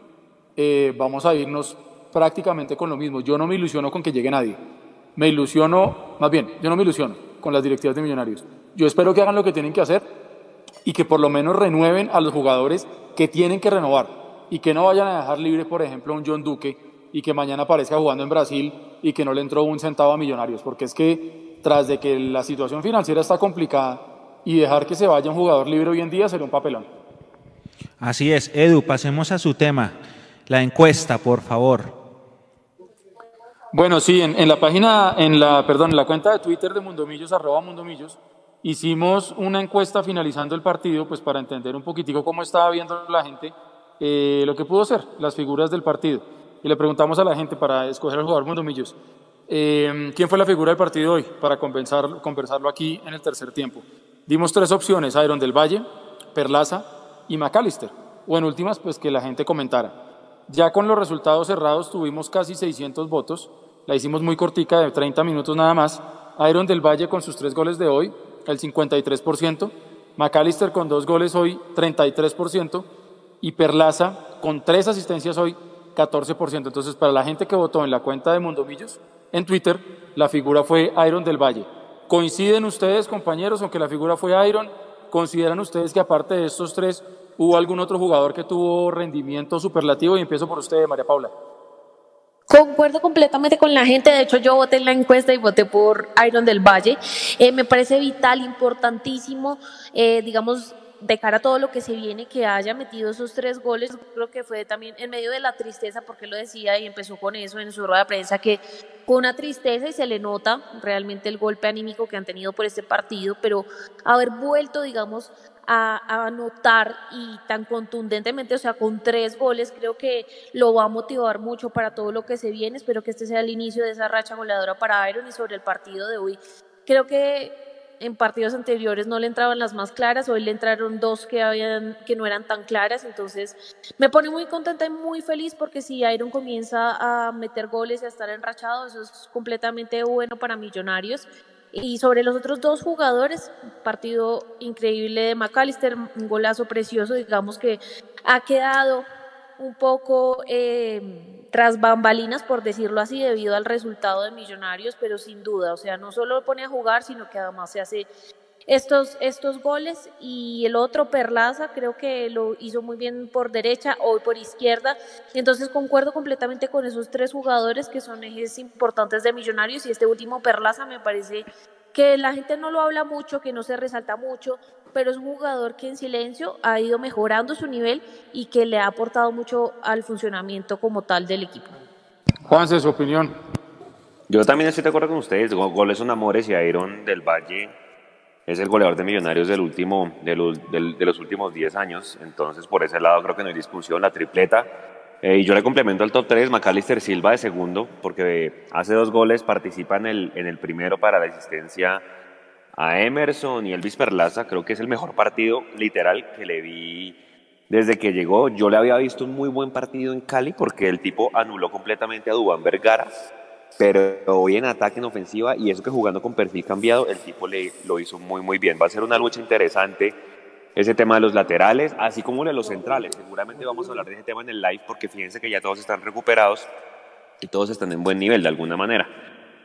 eh, vamos a irnos prácticamente con lo mismo. Yo no me ilusiono con que llegue nadie, me ilusiono, más bien, yo no me ilusiono con las directivas de millonarios. Yo espero que hagan lo que tienen que hacer y que por lo menos renueven a los jugadores que tienen que renovar y que no vayan a dejar libre, por ejemplo, a un John Duque y que mañana aparezca jugando en Brasil y que no le entró un centavo a Millonarios, porque es que tras de que la situación financiera está complicada y dejar que se vaya un jugador libre hoy en día sería un papelón. Así es, Edu, pasemos a su tema, la encuesta, por favor. Bueno, sí, en, la página, en la, perdón, en la cuenta de Twitter de Mundomillos, arroba Mundomillos, Hicimos una encuesta finalizando el partido, pues para entender un poquitico cómo estaba viendo la gente eh, lo que pudo ser, las figuras del partido. Y le preguntamos a la gente para escoger al jugador Mundo Millos, eh, ¿quién fue la figura del partido hoy? Para conversar, conversarlo aquí en el tercer tiempo. Dimos tres opciones, Iron del Valle, Perlaza y McAllister. O en últimas, pues que la gente comentara. Ya con los resultados cerrados tuvimos casi 600 votos, la hicimos muy cortica, de 30 minutos nada más. Iron del Valle con sus tres goles de hoy, el 53%, McAllister con dos goles hoy, 33%, y Perlaza con tres asistencias hoy, 14%. Entonces, para la gente que votó en la cuenta de Mundomillos, en Twitter, la figura fue Iron del Valle. ¿Coinciden ustedes, compañeros, aunque la figura fue Iron? ¿Consideran ustedes que aparte de estos tres, hubo algún otro jugador que tuvo rendimiento superlativo? Y empiezo por usted, María Paula. Concuerdo completamente con la gente, de hecho yo voté en la encuesta y voté por Iron del Valle. Eh, me parece vital, importantísimo, eh, digamos, de cara a todo lo que se viene, que haya metido esos tres goles, creo que fue también en medio de la tristeza, porque lo decía y empezó con eso en su rueda de prensa, que fue una tristeza y se le nota realmente el golpe anímico que han tenido por este partido, pero haber vuelto, digamos, a, anotar y tan contundentemente, o sea, con tres goles, creo que lo va a motivar mucho para todo lo que se viene. Espero que este sea el inicio de esa racha goleadora para Iron y sobre el partido de hoy. Creo que en partidos anteriores no le entraban las más claras, hoy le entraron dos que, habían, que no eran tan claras, entonces me pone muy contenta y muy feliz porque si Iron comienza a meter goles y a estar enrachado, eso es completamente bueno para Millonarios. Y sobre los otros dos jugadores, partido increíble de McAllister, un golazo precioso, digamos que ha quedado un poco eh, tras bambalinas, por decirlo así, debido al resultado de Millonarios, pero sin duda, o sea, no solo lo pone a jugar, sino que además se hace estos, estos goles y el otro Perlaza creo que lo hizo muy bien por derecha o por izquierda. Entonces concuerdo completamente con esos tres jugadores que son ejes importantes de Millonarios y este último Perlaza me parece que la gente no lo habla mucho, que no se resalta mucho, pero es un jugador que en silencio ha ido mejorando su nivel y que le ha aportado mucho al funcionamiento como tal del equipo. Juanse, su opinión. Yo también estoy de acuerdo con ustedes. Goles son amores y Iron del Valle es el goleador de Millonarios del último, de, los, últimos 10 años. Entonces, por ese lado creo que no hay discusión. La tripleta. Eh, y yo le complemento al top 3, Macalister Silva de segundo, porque hace dos goles, participa en el, en el primero para la asistencia a Emerson y Elvis Perlaza. Creo que es el mejor partido literal que le vi desde que llegó. Yo le había visto un muy buen partido en Cali porque el tipo anuló completamente a Dubán Vergara, pero hoy en ataque, en ofensiva, y eso que jugando con perfil cambiado, el tipo le, lo hizo muy, muy bien. Va a ser una lucha interesante ese tema de los laterales, así como de los centrales. Seguramente vamos a hablar de ese tema en el live porque fíjense que ya todos están recuperados y todos están en buen nivel de alguna manera.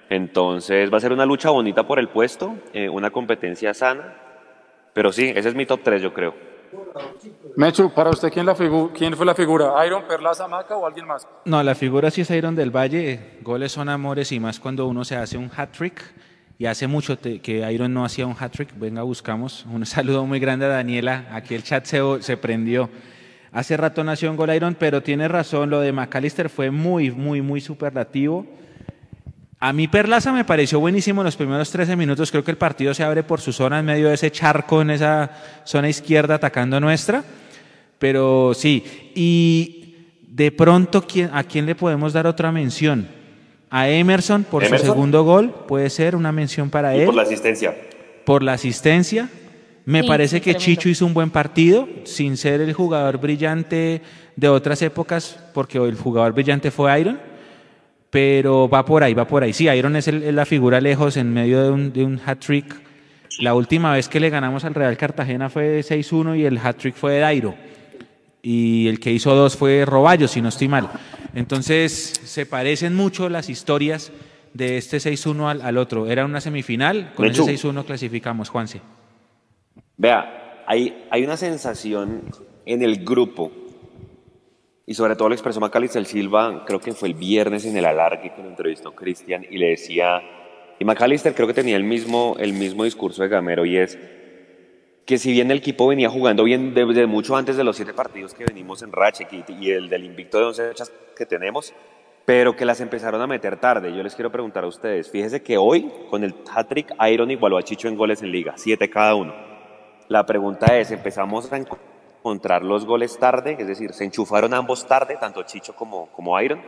Entonces va a ser una lucha bonita por el puesto, eh, una competencia sana. Pero sí, ese es mi top 3, yo creo. Mechu, para usted, ¿quién, la ¿quién fue la figura? ¿Iron, Perlaza, Maca o alguien más? No, la figura sí es Iron del Valle. Goles son amores y más cuando uno se hace un hat-trick. Y hace mucho que Iron no hacía un hat-trick. Venga, buscamos. Un saludo muy grande a Daniela. Aquí el chat se, se prendió. Hace rato nació un gol Iron, pero tiene razón. Lo de McAllister fue muy, muy, muy superlativo. A mí Perlaza me pareció buenísimo en los primeros 13 minutos. Creo que el partido se abre por su zona en medio de ese charco en esa zona izquierda atacando nuestra. Pero sí, y de pronto, ¿a quién le podemos dar otra mención? A Emerson por su segundo gol, puede ser una mención para él. Por la asistencia. Por la asistencia. Me parece que Chicho hizo un buen partido, sin ser el jugador brillante de otras épocas, porque el jugador brillante fue Iron pero va por ahí, va por ahí. Sí, Iron es, la figura lejos en medio de un, de un hat-trick. La última vez que le ganamos al Real Cartagena fue 6-1 y el hat-trick fue de Dairo. Y el que hizo dos fue Roballo, si no estoy mal. Entonces, se parecen mucho las historias de este 6-1 al, otro. Era una semifinal, con ese 6-1 clasificamos, Juanse. Vea, hay, hay una sensación en el grupo y sobre todo lo expresó Macalister Silva, creo que fue el viernes en el alargue que lo entrevistó Cristian y le decía, y Macalister creo que tenía el mismo, el mismo discurso de Gamero y es que si bien el equipo venía jugando bien desde mucho antes de los siete partidos que venimos en Ratchet y el del invicto de 11 fechas que tenemos, pero que las empezaron a meter tarde. Yo les quiero preguntar a ustedes, fíjese que hoy con el hat-trick Iron igualó a Chicho en goles en liga, siete cada uno. La pregunta es, ¿empezamos a encontrar los goles tarde, es decir, se enchufaron ambos tarde, tanto Chicho como, como Iron.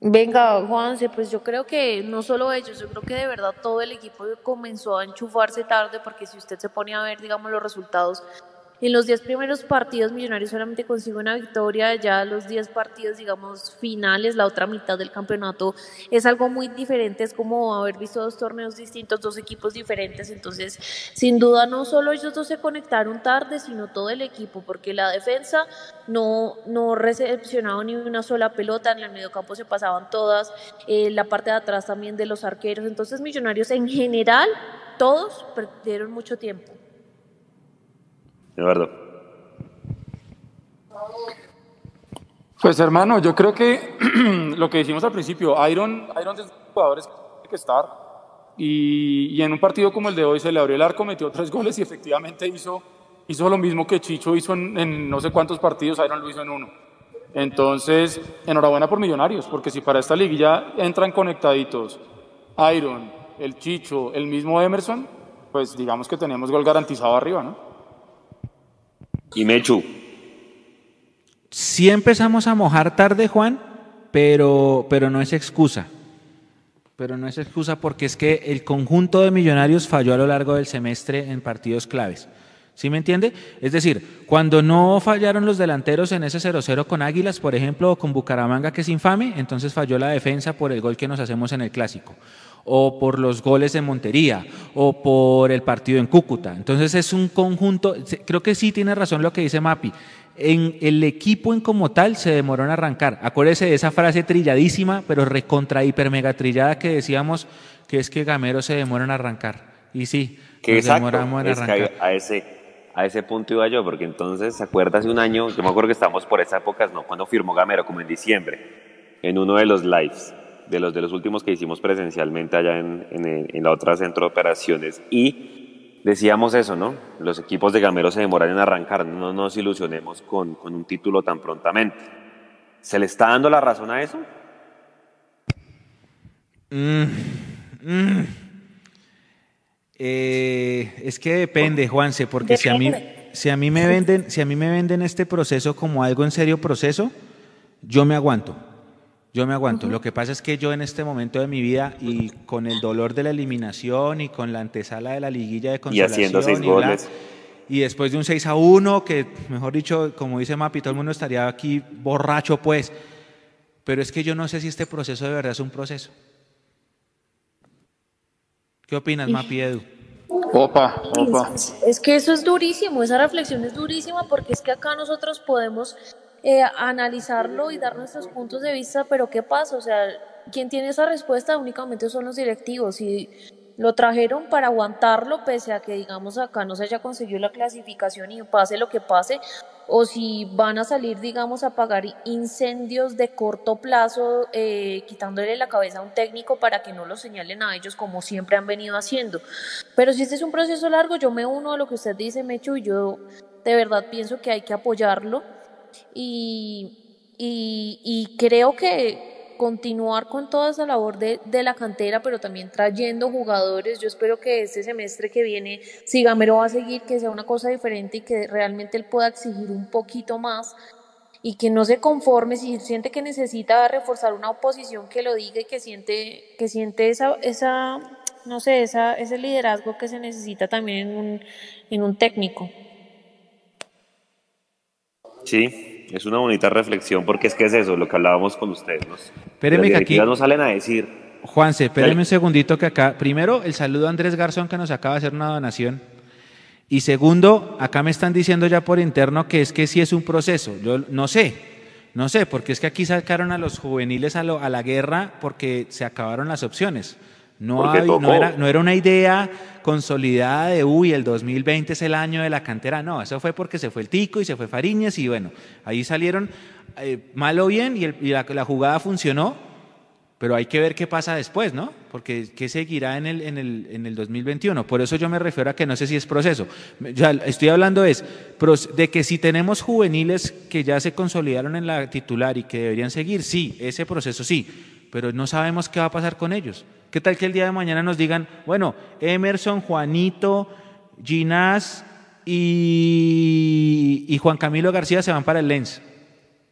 Venga, Juanse, pues yo creo que no solo ellos, yo creo que de verdad todo el equipo comenzó a enchufarse tarde, porque si usted se pone a ver, digamos, los resultados en los 10 primeros partidos Millonarios solamente consigue una victoria, ya los 10 partidos, digamos, finales, la otra mitad del campeonato, es algo muy diferente, es como haber visto dos torneos distintos, dos equipos diferentes, entonces sin duda no solo ellos dos se conectaron tarde, sino todo el equipo, porque la defensa no, no recepcionaba ni una sola pelota, en el mediocampo se pasaban todas, eh, la parte de atrás también de los arqueros, entonces Millonarios en general, todos perdieron mucho tiempo. Eduardo. Pues hermano, yo creo que lo que dijimos al principio, Iron, Iron es un jugador que tiene que estar. Y, en un partido como el de hoy se le abrió el arco, metió tres goles y efectivamente hizo, hizo lo mismo que Chicho hizo en, en no sé cuántos partidos, Iron lo hizo en uno. Entonces, enhorabuena por Millonarios, porque si para esta liguilla entran conectaditos Iron, el Chicho, el mismo Emerson, pues digamos que tenemos gol garantizado arriba, ¿no? Y Mechu. Sí empezamos a mojar tarde, Juan, pero, pero no es excusa. pero no es excusa porque es que el conjunto de millonarios falló a lo largo del semestre en partidos claves. ¿Sí me entiende? Es decir, cuando no fallaron los delanteros en ese 0-0 con Águilas, por ejemplo, o con Bucaramanga, que es infame, entonces falló la defensa por el gol que nos hacemos en el clásico, o por los goles de Montería, o por el partido en Cúcuta. Entonces es un conjunto, creo que sí tiene razón lo que dice Mapi en el equipo en como tal se demoró en arrancar. Acuérdese de esa frase trilladísima, pero recontra hiper mega trillada que decíamos que es que Gamero se demora en arrancar. Y sí, que nos demoramos en arrancar. a ese, a ese punto iba yo, porque entonces, ¿se acuerda hace un año? Yo me acuerdo que estábamos por esa época, ¿no? Cuando firmó Gamero, como en diciembre, en uno de los lives, de los de los últimos que hicimos presencialmente allá en, en, en la otra centro de operaciones. Y decíamos eso, ¿no? Los equipos de Gamero se demoran en arrancar, no nos ilusionemos con, un título tan prontamente. ¿Se le está dando la razón a eso? Mm, mm. Eh, es que depende, Juanse, porque si a mí si a mí me venden si a mí me venden este proceso como algo en serio proceso, yo me aguanto. Yo me aguanto. Lo que pasa es que yo en este momento de mi vida y con el dolor de la eliminación y con la antesala de la liguilla de consolación y haciendo seis goles. Y después de un 6 a 1, que mejor dicho, como dice Mapi, todo el mundo estaría aquí borracho, pues. Pero es que yo no sé si este proceso de verdad es un proceso. ¿Qué opinas, Mapi Edu? Opa, opa. es que eso es durísimo, esa reflexión es durísima porque es que acá nosotros podemos eh, analizarlo y dar nuestros puntos de vista, pero ¿qué pasa? O sea, quien tiene esa respuesta únicamente son los directivos y lo trajeron para aguantarlo pese a que digamos acá no se haya conseguido la clasificación y pase lo que pase o si van a salir digamos a pagar incendios de corto plazo eh, quitándole la cabeza a un técnico para que no lo señalen a ellos como siempre han venido haciendo. Pero si este es un proceso largo yo me uno a lo que usted dice Mecho y yo de verdad pienso que hay que apoyarlo y, y, creo que continuar con toda esa labor de, de, la cantera, pero también trayendo jugadores. Yo espero que este semestre que viene, si Gamero va a seguir, que sea una cosa diferente y que realmente él pueda exigir un poquito más y que no se conforme si siente que necesita reforzar una oposición que lo diga y que siente que siente esa esa no sé esa ese liderazgo que se necesita también en un, en un técnico. Sí, es una bonita reflexión porque es que es eso, lo que hablábamos con ustedes. ¿no? Espéreme que aquí no salen a decir. Juanse, espéreme un segundito que acá, primero el saludo a Andrés Garzón que nos acaba de hacer una donación. Y segundo, acá me están diciendo ya por interno que es que sí es un proceso. Yo no sé, no sé, porque es que aquí sacaron a los juveniles a, a la guerra porque se acabaron las opciones. No, no, era, no era una idea consolidada de, uy, el 2020 es el año de la cantera. No, eso fue porque se fue el Tico y se fue Fariñez y bueno, ahí salieron eh, mal o bien y, la, jugada funcionó, pero hay que ver qué pasa después, ¿no? Porque qué seguirá en el, en, el, en el 2021. Por eso yo me refiero a que no sé si es proceso. Ya estoy hablando es de que si tenemos juveniles que ya se consolidaron en la titular y que deberían seguir, sí, ese proceso sí, pero no sabemos qué va a pasar con ellos. ¿Qué tal que el día de mañana nos digan, bueno, Emerson, Juanito, Ginás y, Juan Camilo García se van para el Lens?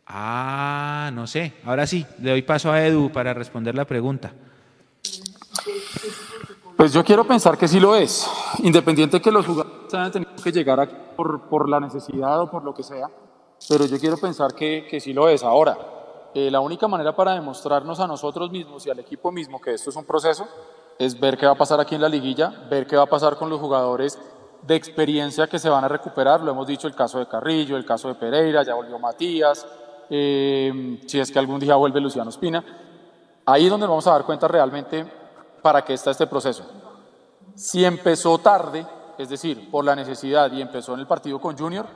Ah, no sé. Ahora sí, le doy paso a Edu para responder la pregunta. Pues yo quiero pensar que sí lo es, independiente que los jugadores hayan tenido que llegar aquí por, por la necesidad o por lo que sea, pero yo quiero pensar que, que sí lo es. Ahora, eh, la única manera para demostrarnos a nosotros mismos y al equipo mismo que esto es un proceso es ver qué va a pasar aquí en la liguilla, ver qué va a pasar con los jugadores de experiencia que se van a recuperar. Lo hemos dicho el caso de Carrillo, el caso de Pereira, ya volvió Matías, eh, si es que algún día vuelve Luciano Espina. Ahí es donde vamos a dar cuenta realmente para qué está este proceso. Si empezó tarde, es decir, por la necesidad y empezó en el partido con Junior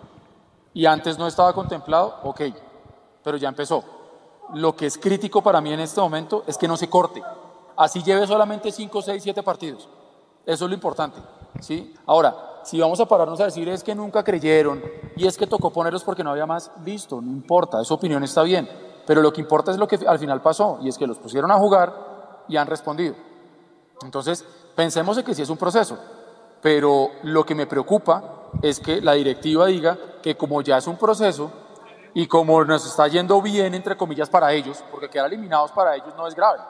y antes no estaba contemplado, ok, pero ya empezó lo que es crítico para mí en este momento es que no se corte. Así lleve solamente 5, 6, 7 partidos. Eso es lo importante. ¿sí? Ahora, si vamos a pararnos a decir es que nunca creyeron y es que tocó ponerlos porque no había más, listo, no importa, esa opinión está bien. Pero lo que importa es lo que al final pasó y es que los pusieron a jugar y han respondido. Entonces, pensemos en que sí es un proceso, pero lo que me preocupa es que la directiva diga que como ya es un proceso, y como nos está yendo bien, entre comillas, para ellos, porque quedar eliminados para ellos no es grave.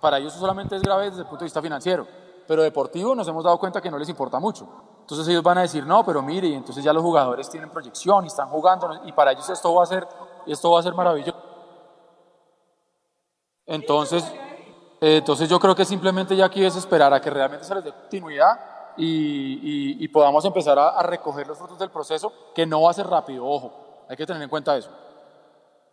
para ellos solamente es grave desde el punto de vista financiero, pero deportivo nos hemos dado cuenta que no les importa mucho. Entonces ellos van a decir, no, pero mire, y entonces ya los jugadores tienen proyección y están jugando, y para ellos esto va a ser, esto va a ser maravilloso. Entonces, entonces yo creo que simplemente ya aquí es esperar a que realmente se les dé continuidad y, y, podamos empezar a, a, recoger los frutos del proceso, que no va a ser rápido, ojo, hay que tener en cuenta eso.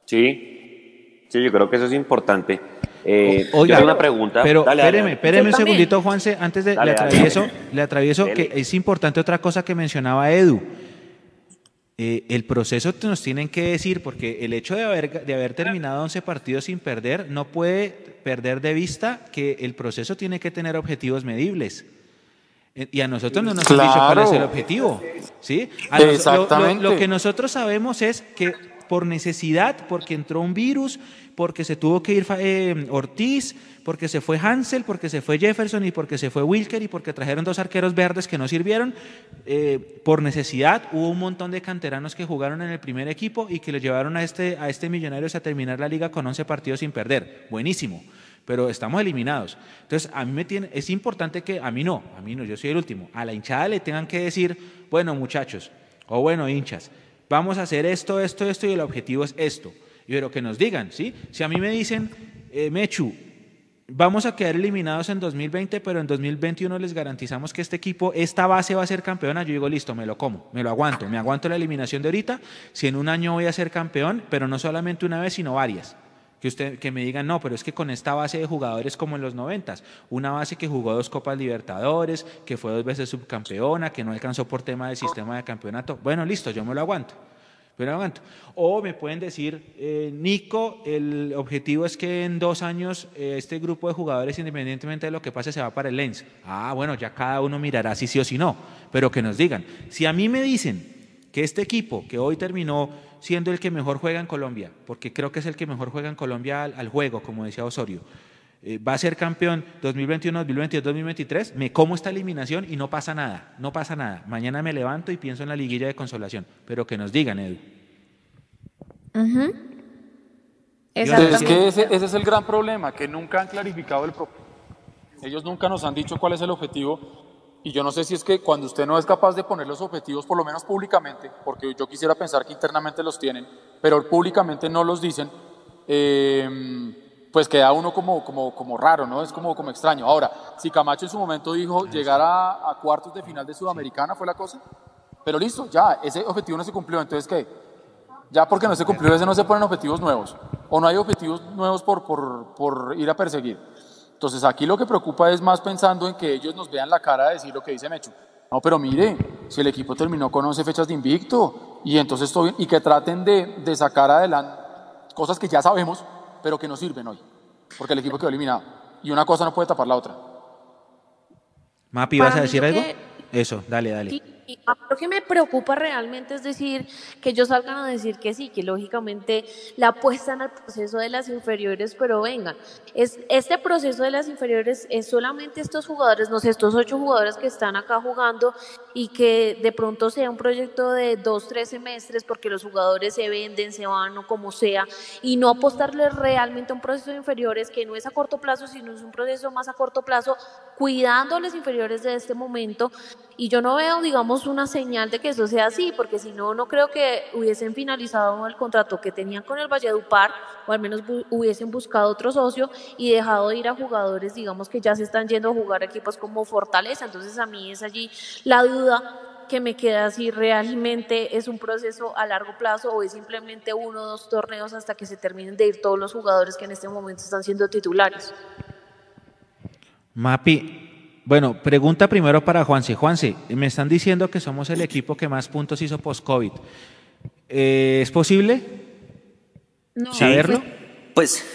Sí, sí, yo creo que eso es importante. Eh, Oiga, una pregunta. Pero espéreme, espéreme un segundito, Juanse, antes de le atravieso, le atravieso que es importante otra cosa que mencionaba Edu. Eh, el proceso nos tienen que decir, porque el hecho de haber, de haber terminado 11 partidos sin perder no puede perder de vista que el proceso tiene que tener objetivos medibles. Eh, y a nosotros no nos han dicho cuál es el objetivo. ¿sí? Exactamente. lo, que nosotros sabemos es que por necesidad, porque entró un virus, porque se tuvo que ir eh, Ortiz, porque se fue Hansel, porque se fue Jefferson y porque se fue Wilker y porque trajeron dos arqueros verdes que no sirvieron. Eh, por necesidad hubo un montón de canteranos que jugaron en el primer equipo y que le llevaron a este, a este Millonarios a terminar la liga con 11 partidos sin perder. Buenísimo pero estamos eliminados. Entonces, a mí me tiene, es importante que, a mí no, a mí no, yo soy el último, a la hinchada le tengan que decir, bueno, muchachos, o bueno, hinchas, vamos a hacer esto, esto, esto y el objetivo es esto pero que nos digan, ¿sí? Si a mí me dicen, eh, Mechu, vamos a quedar eliminados en 2020, pero en 2021 les garantizamos que este equipo, esta base va a ser campeona, yo digo, listo, me lo como, me lo aguanto, me aguanto la eliminación de ahorita, si en un año voy a ser campeón, pero no solamente una vez, sino varias. Que, usted, que me digan, no, pero es que con esta base de jugadores como en los noventas, una base que jugó dos Copas Libertadores, que fue dos veces subcampeona, que no alcanzó por tema del sistema de campeonato, bueno, listo, yo me lo aguanto. Pero O me pueden decir, eh, Nico, el objetivo es que en dos años eh, este grupo de jugadores, independientemente de lo que pase, se va para el Lens. Ah, bueno, ya cada uno mirará si sí o si no, pero que nos digan. Si a mí me dicen que este equipo, que hoy terminó siendo el que mejor juega en Colombia, porque creo que es el que mejor juega en Colombia al, juego, como decía Osorio, eh, va a ser campeón 2021, 2022, 2023, me como esta eliminación y no pasa nada, no pasa nada. Mañana me levanto y pienso en la liguilla de consolación, pero que nos digan, Edu. Es que ese, es el gran problema, que nunca han clarificado el propósito. Ellos nunca nos han dicho cuál es el objetivo y yo no sé si es que cuando usted no es capaz de poner los objetivos, por lo menos públicamente, porque yo quisiera pensar que internamente los tienen, pero públicamente no los dicen, eh, pues queda uno como, como, como raro, ¿no? Es como, como extraño. Ahora, si Camacho en su momento dijo llegar a, cuartos de final de Sudamericana fue la cosa, pero listo, ya, ese objetivo no se cumplió, entonces ¿qué? Ya porque no se cumplió ese no se ponen objetivos nuevos, o no hay objetivos nuevos por, por, por ir a perseguir. Entonces aquí lo que preocupa es más pensando en que ellos nos vean la cara de decir lo que dice Mecho. No, pero mire, si el equipo terminó con 11 fechas de invicto, y entonces todo y que traten de, de sacar adelante cosas que ya sabemos, pero que no sirven hoy, porque el equipo quedó eliminado. Y una cosa no puede tapar la otra. Mapi, ¿vas a decir algo? Eso, dale, dale. Y lo que me preocupa realmente es decir que ellos salgan a decir que sí, que lógicamente la apuestan al proceso de las inferiores, pero vengan, es, este proceso de las inferiores es solamente estos jugadores, no sé, estos ocho jugadores que están acá jugando y que de pronto sea un proyecto de dos, tres semestres porque los jugadores se venden, se van o como sea, y no apostarles realmente a un proceso de inferiores que no es a corto plazo, sino es un proceso más a corto plazo, cuidando a los inferiores de este momento. Y yo no veo, digamos, una señal de que eso sea así, porque si no, no creo que hubiesen finalizado el contrato que tenían con el Valledupar, o al menos hubiesen buscado otro socio y dejado de ir a jugadores, digamos, que ya se están yendo a jugar equipos como Fortaleza. Entonces, a mí es allí la duda que me queda si realmente es un proceso a largo plazo o es simplemente uno o dos torneos hasta que se terminen de ir todos los jugadores que en este momento están siendo titulares. Mapi, bueno, pregunta primero para Juanse. Juanse, me están diciendo que somos el equipo que más puntos hizo post-COVID. Eh, ¿Es posible saberlo? Pues,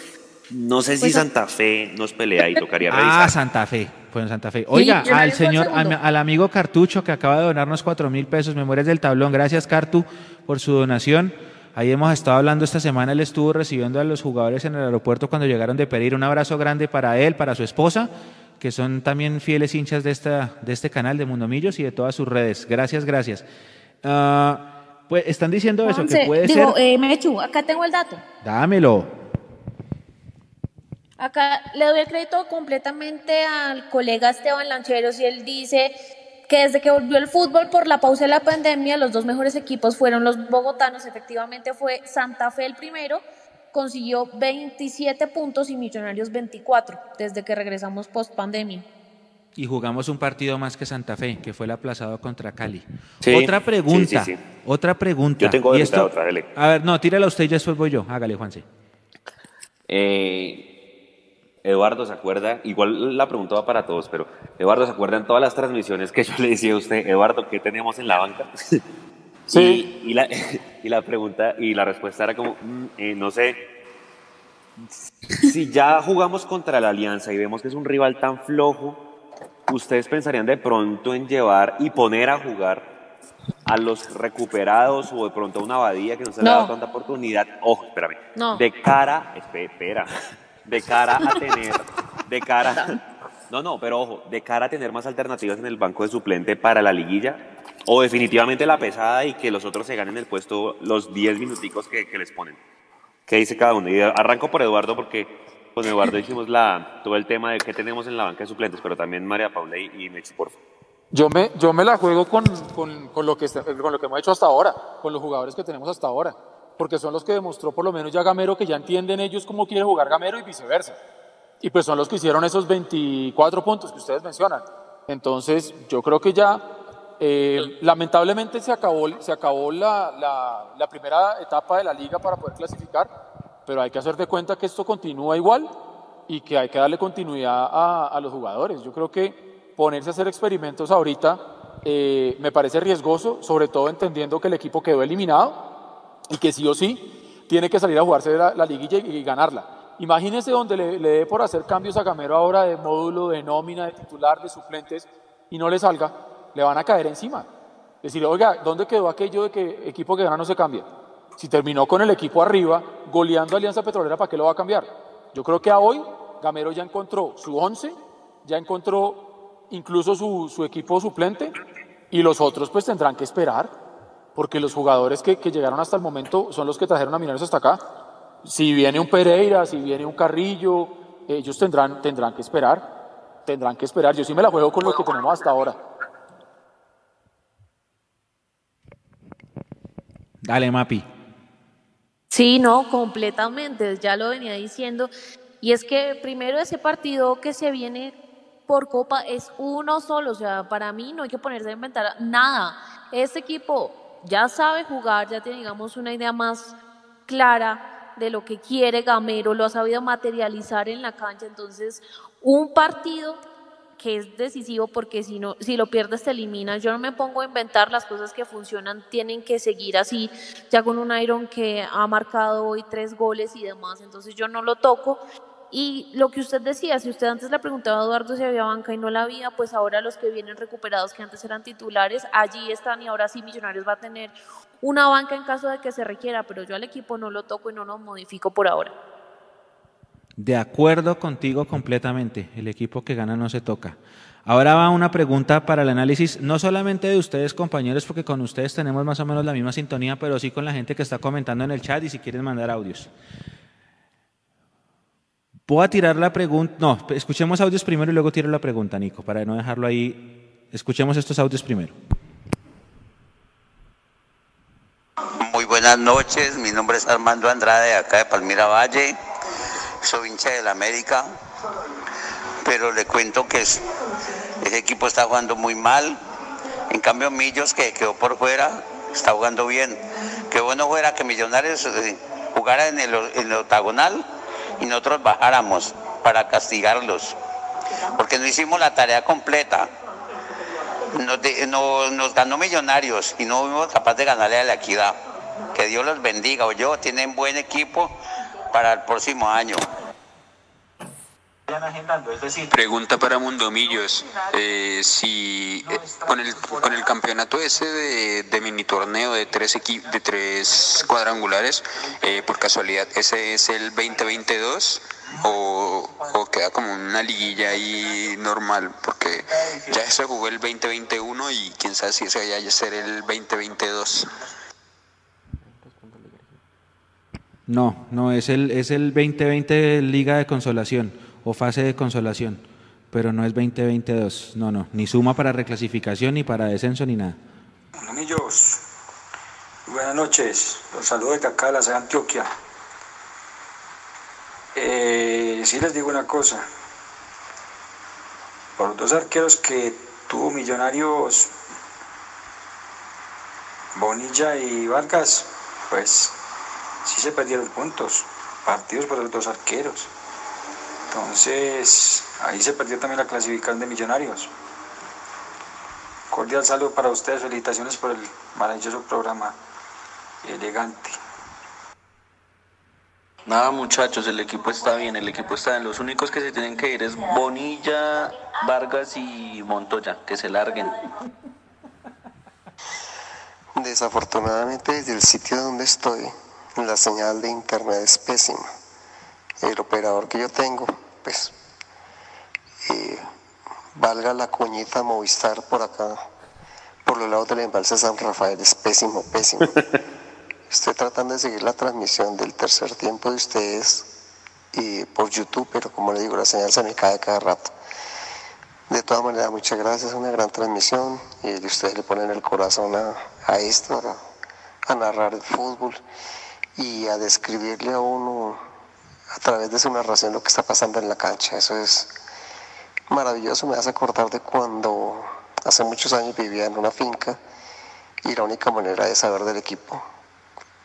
no sé si pues, Santa Fe nos pelea y tocaría revisar. Ah, Santa Fe. Pues Santa Fe. Oiga, al señor, al, amigo Cartucho que acaba de donarnos cuatro mil pesos, Memorias del Tablón. Gracias, Cartu, por su donación. Ahí hemos estado hablando esta semana, él estuvo recibiendo a los jugadores en el aeropuerto cuando llegaron de pedir un abrazo grande para él, para su esposa que son también fieles hinchas de, esta, de este canal de Mundomillos y de todas sus redes. Gracias, gracias. Ah, pues están diciendo eso, que puede digo, ser... Eh, Mechu, acá tengo el dato. Dámelo. Acá le doy el crédito completamente al colega Esteban Lancheros y él dice que desde que volvió el fútbol por la pausa de la pandemia, los dos mejores equipos fueron los bogotanos. Efectivamente fue Santa Fe el primero, consiguió 27 puntos y Millonarios 24 desde que regresamos post pandemia. Y jugamos un partido más que Santa Fe, que fue el aplazado contra Cali. otra pregunta, otra pregunta. Yo tengo otra, dale. A ver, no, tírala usted y después voy yo. Hágale, Juanse. Eh, Eduardo se acuerda, igual la pregunta va para todos, pero Eduardo se acuerda en todas las transmisiones que yo le decía a usted, Eduardo, ¿qué tenemos en la banca? Sí. Y, la, y la pregunta y la respuesta era como, mm, eh, no sé, si ya jugamos contra la Alianza y vemos que es un rival tan flojo, ¿ustedes pensarían de pronto en llevar y poner a jugar a los recuperados o de pronto a una abadía que no se le ha dado tanta oportunidad? Ojo, espérame. De cara, espera, de cara a tener, de cara, no, no, pero ojo, de cara a tener más alternativas en el banco de suplente para la liguilla, o definitivamente la pesada y que los otros se ganen el puesto los 10 minuticos que, les ponen. ¿Qué dice cada uno? Y arranco por Eduardo porque con Eduardo hicimos la, todo el tema de qué tenemos en la banca de suplentes, pero también María Paula y, y Mechi, por Yo me, yo me la juego con, con, con, lo que, con lo que hemos hecho hasta ahora, con los jugadores que tenemos hasta ahora porque son los que demostró por lo menos ya Gamero que ya entienden ellos cómo quiere jugar Gamero y viceversa. Y pues son los que hicieron esos 24 puntos que ustedes mencionan. Entonces, yo creo que ya, eh, lamentablemente se acabó, se acabó la, la, primera etapa de la liga para poder clasificar, pero hay que hacer de cuenta que esto continúa igual y que hay que darle continuidad a, a los jugadores. Yo creo que ponerse a hacer experimentos ahorita eh, me parece riesgoso, sobre todo entendiendo que el equipo quedó eliminado y que sí o sí tiene que salir a jugarse la, la liguilla y, ganarla. Imagínense donde le, dé por hacer cambios a Gamero ahora de módulo, de nómina, de titular, de suplentes y no le salga, le van a caer encima. Decir, oiga, ¿dónde quedó aquello de que equipo que gana no se cambia? Si terminó con el equipo arriba, goleando Alianza Petrolera, ¿para qué lo va a cambiar? Yo creo que a hoy Gamero ya encontró su once, ya encontró incluso su, equipo suplente y los otros pues tendrán que esperar porque los jugadores que, llegaron hasta el momento son los que trajeron a Mineros hasta acá. Si viene un Pereira, si viene un Carrillo, ellos tendrán, tendrán que esperar, tendrán que esperar. Yo sí me la juego con lo que tenemos hasta ahora. Dale, Mapi. Sí, no, completamente, ya lo venía diciendo. Y es que primero ese partido que se viene por Copa es uno solo, o sea, para mí no hay que ponerse a inventar nada. Este equipo ya sabe jugar, ya tiene, digamos, una idea más clara de lo que quiere Gamero, lo ha sabido materializar en la cancha. Entonces, un partido que es decisivo porque si no si lo pierdes te eliminas. Yo no me pongo a inventar las cosas que funcionan, tienen que seguir así. Ya con un Iron que ha marcado hoy tres goles y demás, entonces yo no lo toco y lo que usted decía, si usted antes le preguntaba a Eduardo si había banca y no la había, pues ahora los que vienen recuperados que antes eran titulares, allí están y ahora sí Millonarios va a tener una banca en caso de que se requiera, pero yo al equipo no lo toco y no lo modifico por ahora. De acuerdo contigo completamente, el equipo que gana no se toca. Ahora va una pregunta para el análisis, no solamente de ustedes compañeros, porque con ustedes tenemos más o menos la misma sintonía, pero sí con la gente que está comentando en el chat y si quieren mandar audios. Voy a tirar la pregunta. No, escuchemos audios primero y luego tiro la pregunta, Nico, para no dejarlo ahí. Escuchemos estos audios primero. Muy buenas noches, mi nombre es Armando Andrade, acá de Palmira Valle. Soy hincha del América, pero le cuento que ese equipo está jugando muy mal. En cambio, Millos, que quedó por fuera, está jugando bien. Qué bueno fuera que Millonarios eh, jugara en el, en octagonal y nosotros bajáramos para castigarlos, porque no hicimos la tarea completa. Nos, ganó millonarios y no fuimos capaces de ganarle a la equidad. Que Dios los bendiga, o yo, tienen buen equipo para el próximo año. Pregunta para Mundomillos, eh, si eh, con, el, con el campeonato ese de, mini torneo de tres, de tres cuadrangulares, eh, por casualidad, ¿ese es el 2022 o, o queda como una liguilla ahí normal? Porque ya se jugó el 2021 y quién sabe si eso vaya a ser el 2022. No, no, es el, es el 2020 Liga de Consolación o fase de consolación, pero no es 2022. No, no, ni suma para reclasificación, ni para descenso, ni nada. Amigos, buenas noches. Los saludo de acá de Antioquia. Eh, sí les digo una cosa. Por dos arqueros que tuvo Millonarios, Bonilla y Vargas, pues sí se perdieron puntos, partidos por los dos arqueros. Entonces, ahí se perdió también la clasificación de Millonarios. Cordial saludo para ustedes, felicitaciones por el maravilloso programa elegante. Nada muchachos, el equipo está bien, el equipo está bien. Los únicos que se tienen que ir es Bonilla, Vargas y Montoya, que se larguen. Desafortunadamente desde el sitio donde estoy, la señal de internet es pésima. El operador que yo tengo, pues, eh, valga la cuñita Movistar por acá, por los lados del embalse San Rafael, es pésimo, pésimo. Estoy tratando de seguir la transmisión del tercer tiempo de ustedes y por YouTube, pero como le digo, la señal se me cae cada rato. De todas maneras, muchas gracias, una gran transmisión y ustedes le ponen el corazón a, esto, a, narrar el fútbol y a describirle a uno a través de su narración lo que está pasando en la cancha. Eso es maravilloso, me hace acordar de cuando hace muchos años vivía en una finca y la única manera de saber del equipo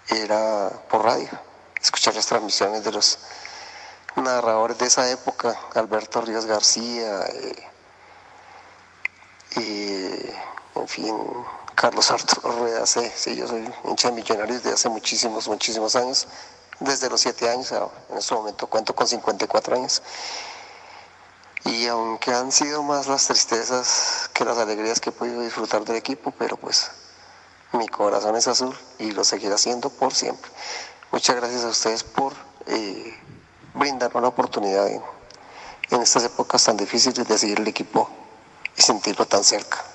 era por radio, escuchar las transmisiones de los narradores de esa época, Alberto Ríos García, eh, y, en fin, Carlos Arturo Rueda, sí, sí, yo soy hincha de millonarios de hace muchísimos, muchísimos años, desde los siete años, en este momento cuento con 54 años. Y aunque han sido más las tristezas que las alegrías que he podido disfrutar del equipo, pero pues mi corazón es azul y lo seguirá siendo por siempre. Muchas gracias a ustedes por eh, brindarme la oportunidad en, en estas épocas tan difíciles de seguir el equipo y sentirlo tan cerca.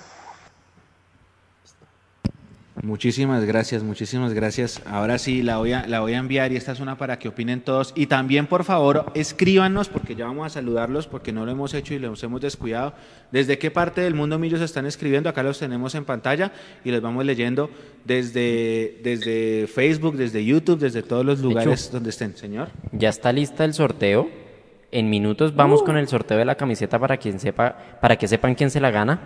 Muchísimas gracias, muchísimas gracias. Ahora sí, la voy, a, la voy a enviar y esta es una para que opinen todos. Y también, por favor, escríbanos, porque ya vamos a saludarlos, porque no lo hemos hecho y los hemos descuidado. ¿Desde qué parte del mundo Millos están escribiendo? Acá los tenemos en pantalla y los vamos leyendo desde, desde Facebook, desde YouTube, desde todos los lugares donde estén. Señor. Ya está lista el sorteo. En minutos vamos uh. con el sorteo de la camiseta para quien sepa, para que sepan quién se la gana.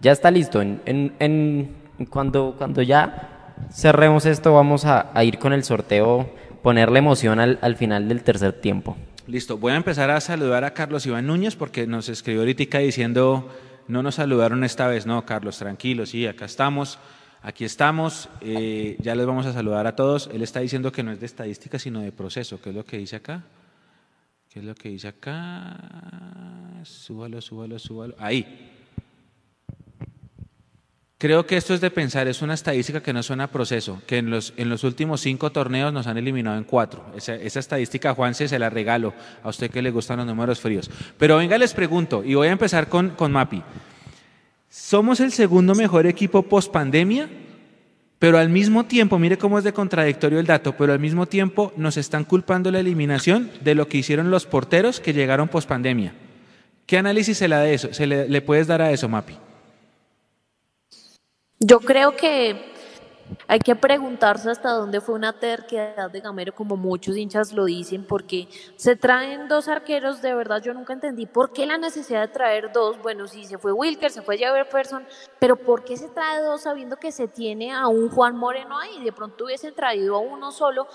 Ya está listo. en, en cuando, cuando ya cerremos esto, vamos a, ir con el sorteo, ponerle emoción al, al, final del tercer tiempo. Listo, voy a empezar a saludar a Carlos Iván Núñez porque nos escribió ahorita diciendo, no nos saludaron esta vez, no, Carlos, tranquilo, sí, acá estamos. Aquí estamos, eh, ya les vamos a saludar a todos. Él está diciendo que no es de estadística, sino de proceso. ¿Qué es lo que dice acá? ¿Qué es lo que dice acá? Súbalo, súbalo, súbalo. Ahí. Creo que esto es de pensar, es una estadística que no suena a proceso, que en los, en los últimos cinco torneos nos han eliminado en cuatro. Esa, estadística, Juanse, se la regalo a usted que le gustan los números fríos. Pero venga, les pregunto, y voy a empezar con, con Mapi. ¿Somos el segundo mejor equipo post pandemia? Pero al mismo tiempo, mire cómo es de contradictorio el dato, pero al mismo tiempo nos están culpando la eliminación de lo que hicieron los porteros que llegaron post pandemia. ¿Qué análisis se, la de eso, se le puedes dar a eso, Mapi? Yo creo que hay que preguntarse hasta dónde fue una terquedad de Gamero, como muchos hinchas lo dicen, porque se traen dos arqueros, de verdad yo nunca entendí por qué la necesidad de traer dos, bueno, si se fue Wilker, se fue Jefferson, pero ¿por qué se trae dos sabiendo que se tiene a un Juan Moreno ahí? De pronto hubiesen traído a uno solo.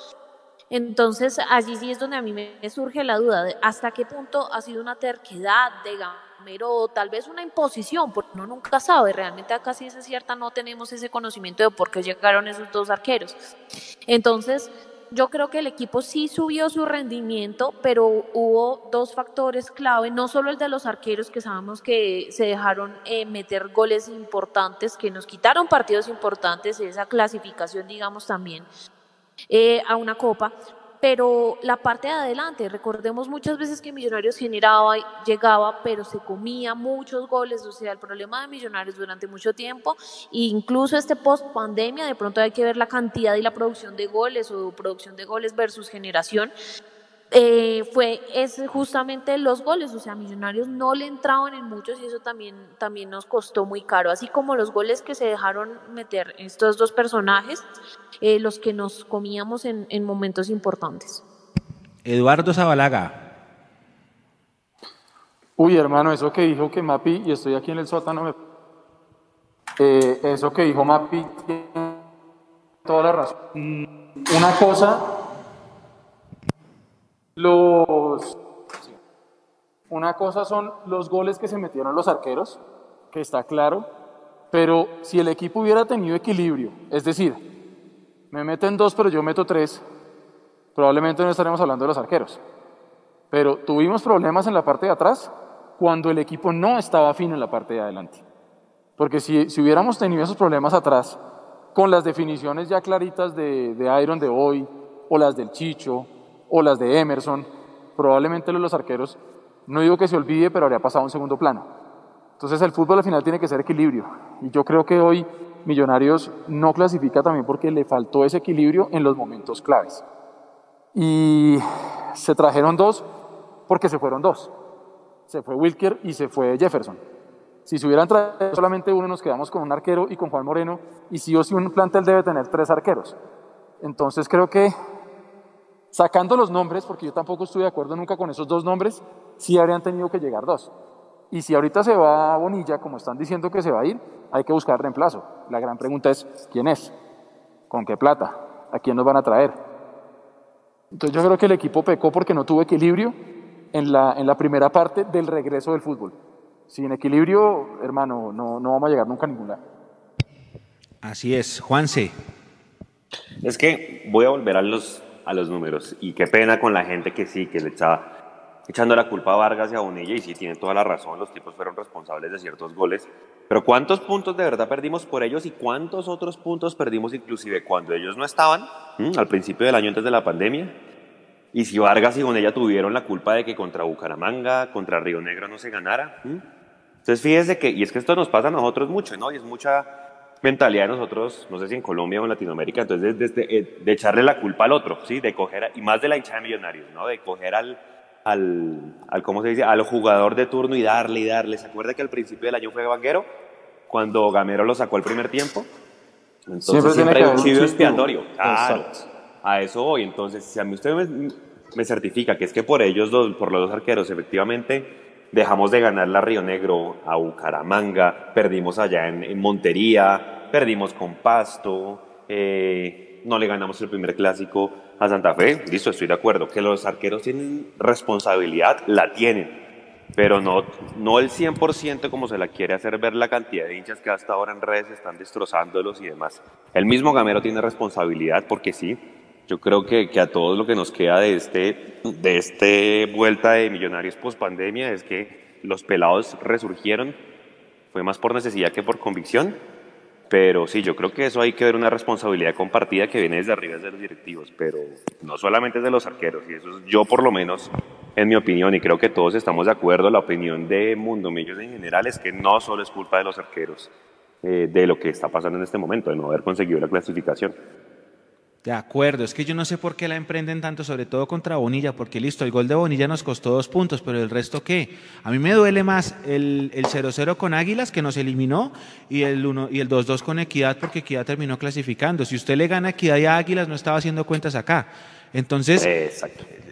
Entonces, allí sí es donde a mí me surge la duda de hasta qué punto ha sido una terquedad de Gamero pero tal vez una imposición, porque uno nunca sabe, realmente acá sí es cierta, no tenemos ese conocimiento de por qué llegaron esos dos arqueros. Entonces, yo creo que el equipo sí subió su rendimiento, pero hubo dos factores clave, no solo el de los arqueros, que sabemos que se dejaron eh, meter goles importantes, que nos quitaron partidos importantes, esa clasificación, digamos, también eh, a una copa, pero la parte de adelante, recordemos muchas veces que Millonarios generaba, llegaba, pero se comía muchos goles, o sea, el problema de Millonarios durante mucho tiempo, incluso este post pandemia, de pronto hay que ver la cantidad y la producción de goles o producción de goles versus generación, eh, fue es justamente los goles, o sea, Millonarios no le entraban en muchos y eso también, también nos costó muy caro, así como los goles que se dejaron meter estos dos personajes, eh, los que nos comíamos en, en momentos importantes. Eduardo Zabalaga. Uy, hermano, eso que dijo que Mapi, y estoy aquí en el sótano, me... eh, eso que dijo Mapi tiene toda la razón. Una cosa los, una cosa son los goles que se metieron los arqueros, que está claro, pero si el equipo hubiera tenido equilibrio, es decir, me meten dos pero yo meto tres, probablemente no estaremos hablando de los arqueros. Pero tuvimos problemas en la parte de atrás cuando el equipo no estaba fino en la parte de adelante. Porque si, si hubiéramos tenido esos problemas atrás, con las definiciones ya claritas de, de Iron de hoy, o las del Chicho, o las de Emerson, probablemente los arqueros, no digo que se olvide, pero habría pasado un segundo plano. Entonces el fútbol al final tiene que ser equilibrio. Y yo creo que hoy Millonarios no clasifica también porque le faltó ese equilibrio en los momentos claves. Y se trajeron dos porque se fueron dos. Se fue Wilker y se fue Jefferson. Si se hubieran traído solamente uno, nos quedamos con un arquero y con Juan Moreno. Y sí o sí un plantel debe tener tres arqueros. Entonces creo que Sacando los nombres, porque yo tampoco estoy de acuerdo nunca con esos dos nombres, sí habrían tenido que llegar dos. Y si ahorita se va a Bonilla, como están diciendo que se va a ir, hay que buscar reemplazo. La gran pregunta es, ¿quién es? ¿Con qué plata? ¿A quién nos van a traer? Entonces yo creo que el equipo pecó porque no tuvo equilibrio en la, en la primera parte del regreso del fútbol. Sin equilibrio, hermano, no, no vamos a llegar nunca a ningún lado. Así es, Juanse. Es que voy a volver a los a los números. Y qué pena con la gente que sí, que le estaba echando la culpa a Vargas y a Bonilla, y sí, tienen toda la razón, los tipos fueron responsables de ciertos goles. Pero ¿cuántos puntos de verdad perdimos por ellos y cuántos otros puntos perdimos inclusive cuando ellos no estaban, al principio del año antes de la pandemia? Y si Vargas y Bonilla tuvieron la culpa de que contra Bucaramanga, contra Río Negro no se ganara. Entonces fíjese que, y es que esto nos pasa a nosotros mucho, ¿no? Y es mucha mentalidad de nosotros, no sé si en Colombia o en Latinoamérica, entonces de, eh, de, echarle la culpa al otro, ¿sí? De coger, y más de la hinchada de millonarios, ¿no? De coger al, al, al, ¿cómo se dice? Al jugador de turno y darle y darle. ¿Se acuerda que al principio del año fue Vanguero? Cuando Gamero lo sacó el primer tiempo. Entonces siempre, hay un chivo expiatorio. Claro. A eso voy. Entonces, si a mí usted me, me certifica que es que por ellos, dos, por los dos arqueros, efectivamente dejamos de ganar la Río Negro a Bucaramanga, perdimos allá en, Montería, perdimos con Pasto, eh, no le ganamos el primer clásico a Santa Fe, listo, estoy de acuerdo, que los arqueros tienen responsabilidad, la tienen, pero no, no el 100% como se la quiere hacer ver la cantidad de hinchas que hasta ahora en redes están destrozándolos y demás. El mismo Gamero tiene responsabilidad porque sí, yo creo que, que, a todos lo que nos queda de este, de este vuelta de millonarios post pandemia es que los pelados resurgieron, fue más por necesidad que por convicción, pero sí, yo creo que eso hay que ver una responsabilidad compartida que viene desde arriba de los directivos, pero no solamente de los arqueros, y eso es yo por lo menos, en mi opinión, y creo que todos estamos de acuerdo, la opinión de Mundo Millos en general es que no solo es culpa de los arqueros eh, de lo que está pasando en este momento, de no haber conseguido la clasificación. De acuerdo, es que yo no sé por qué la emprenden tanto, sobre todo contra Bonilla, porque listo, el gol de Bonilla nos costó dos puntos, pero el resto qué? A mí me duele más el 0-0 con Águilas, que nos eliminó, y el 2-2 con Equidad, porque Equidad terminó clasificando. Si usted le gana Equidad y a Águilas, no estaba haciendo cuentas acá. Entonces,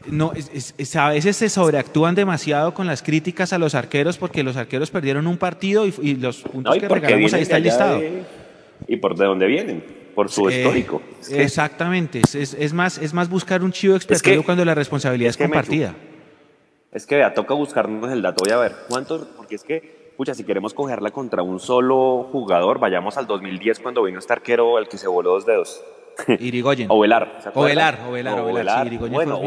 no, a veces se sobreactúan demasiado con las críticas a los arqueros, porque los arqueros perdieron un partido y, los puntos que regalamos ahí está el listado. ¿Y por de dónde vienen? Por su eh, histórico. exactamente, es, es, más, es más buscar un chivo experto cuando la responsabilidad es, compartida. es que vea, toca buscarnos el dato, voy a ver cuántos, porque es que, pucha, si queremos cogerla contra un solo jugador, vayamos al 2010 cuando vino este arquero, el que se voló dos dedos. Irigoyen. Ovelar. Ovelar, Ovelar, Ovelar. Sí, bueno,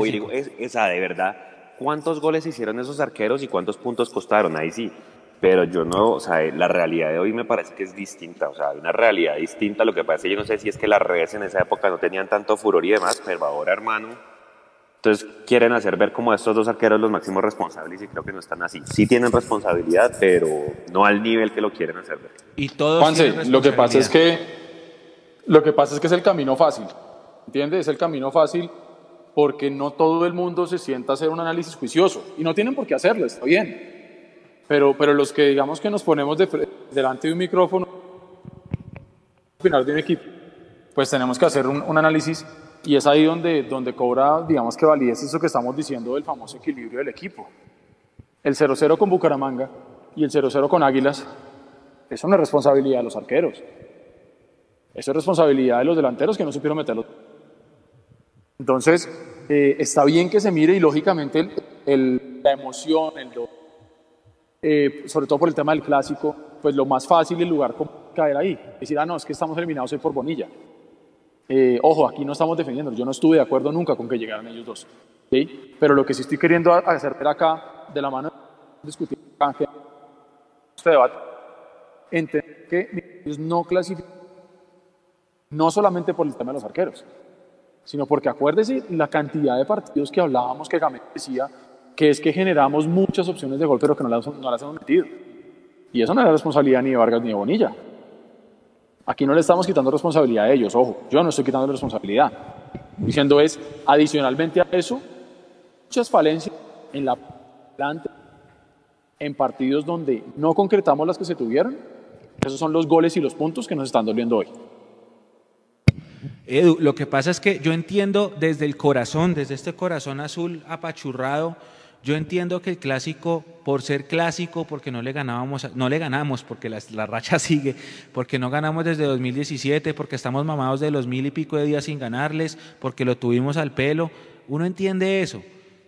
esa de verdad, ¿cuántos goles hicieron esos arqueros y cuántos puntos costaron? Ahí sí pero yo no, o sea, la realidad de hoy me parece que es distinta, o sea, hay una realidad distinta, lo que pasa es que yo no sé si es que las redes en esa época no tenían tanto furor y demás, pero ahora, hermano, Entonces quieren hacer ver como estos dos arqueros los máximos responsables y creo que no están así. Sí tienen responsabilidad, pero no al nivel que lo quieren hacer ver. Y todos Juanse, lo que pasa es que lo que pasa es que es el camino fácil. ¿Entiendes? Es el camino fácil porque no todo el mundo se sienta a hacer un análisis juicioso y no tienen por qué hacerlo, está bien. Pero, pero los que digamos que nos ponemos delante de un micrófono, final de un equipo, pues tenemos que hacer un, un análisis y es ahí donde, donde cobra, digamos que validez eso que estamos diciendo del famoso equilibrio del equipo. El 0-0 con Bucaramanga y el 0-0 con Águilas, eso no es responsabilidad de los arqueros. Eso es responsabilidad de los delanteros que no supieron meterlo. Entonces, eh, está bien que se mire y lógicamente el, la emoción, el eh, sobre todo por el tema del clásico, pues lo más fácil, el lugar caer ahí. Decir, ah, no, es que estamos eliminados hoy por Bonilla. Eh, ojo, aquí no estamos defendiendo, yo no estuve de acuerdo nunca con que llegaran ellos dos. ¿sí? Pero lo que sí estoy queriendo hacer acá, de la mano, discutir este debate, entender que ellos no clasifican, no solamente por el tema de los arqueros, sino porque acuérdese la cantidad de partidos que hablábamos que Gamete decía que es que generamos muchas opciones de gol, pero que no las, hemos metido. Y eso no era responsabilidad ni de Vargas ni de Bonilla. Aquí no le estamos quitando responsabilidad a ellos, ojo, yo no estoy quitando responsabilidad. Diciendo es, adicionalmente a eso, muchas falencias en la planta, en partidos donde no concretamos las que se tuvieron. Esos son los goles y los puntos que nos están doliendo hoy. Edu, lo que pasa es que yo entiendo desde el corazón, desde este corazón azul apachurrado, yo entiendo que el clásico, por ser clásico, porque no le ganábamos, no le ganamos, porque la, racha sigue, porque no ganamos desde 2017, porque estamos mamados de los mil y pico de días sin ganarles, porque lo tuvimos al pelo, uno entiende eso,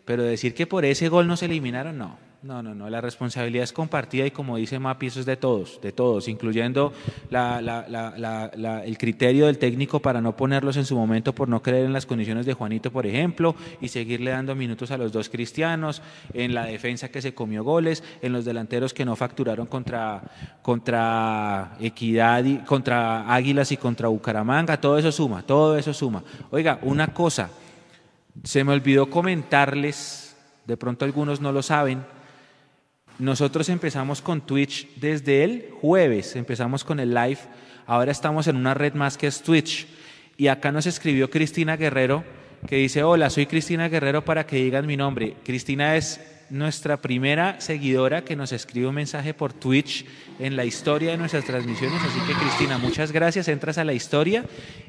pero decir que por ese gol nos eliminaron, no. No, no, no, la responsabilidad es compartida y como dice Mapi, eso es de todos, de todos, incluyendo el criterio del técnico para no ponerlos en su momento por no creer en las condiciones de Juanito, por ejemplo, y seguirle dando minutos a los dos cristianos, en la defensa que se comió goles, en los delanteros que no facturaron contra, contra Equidad, y, contra Águilas y contra Bucaramanga, todo eso suma, todo eso suma. Oiga, una cosa, se me olvidó comentarles, de pronto algunos no lo saben, nosotros empezamos con Twitch desde el jueves, empezamos con el live, ahora estamos en una red más que es Twitch. Y acá nos escribió Cristina Guerrero, que dice, hola, soy Cristina Guerrero para que digan mi nombre. Cristina es nuestra primera seguidora que nos escribe un mensaje por Twitch en la historia de nuestras transmisiones. Así que Cristina, muchas gracias, entras a la historia.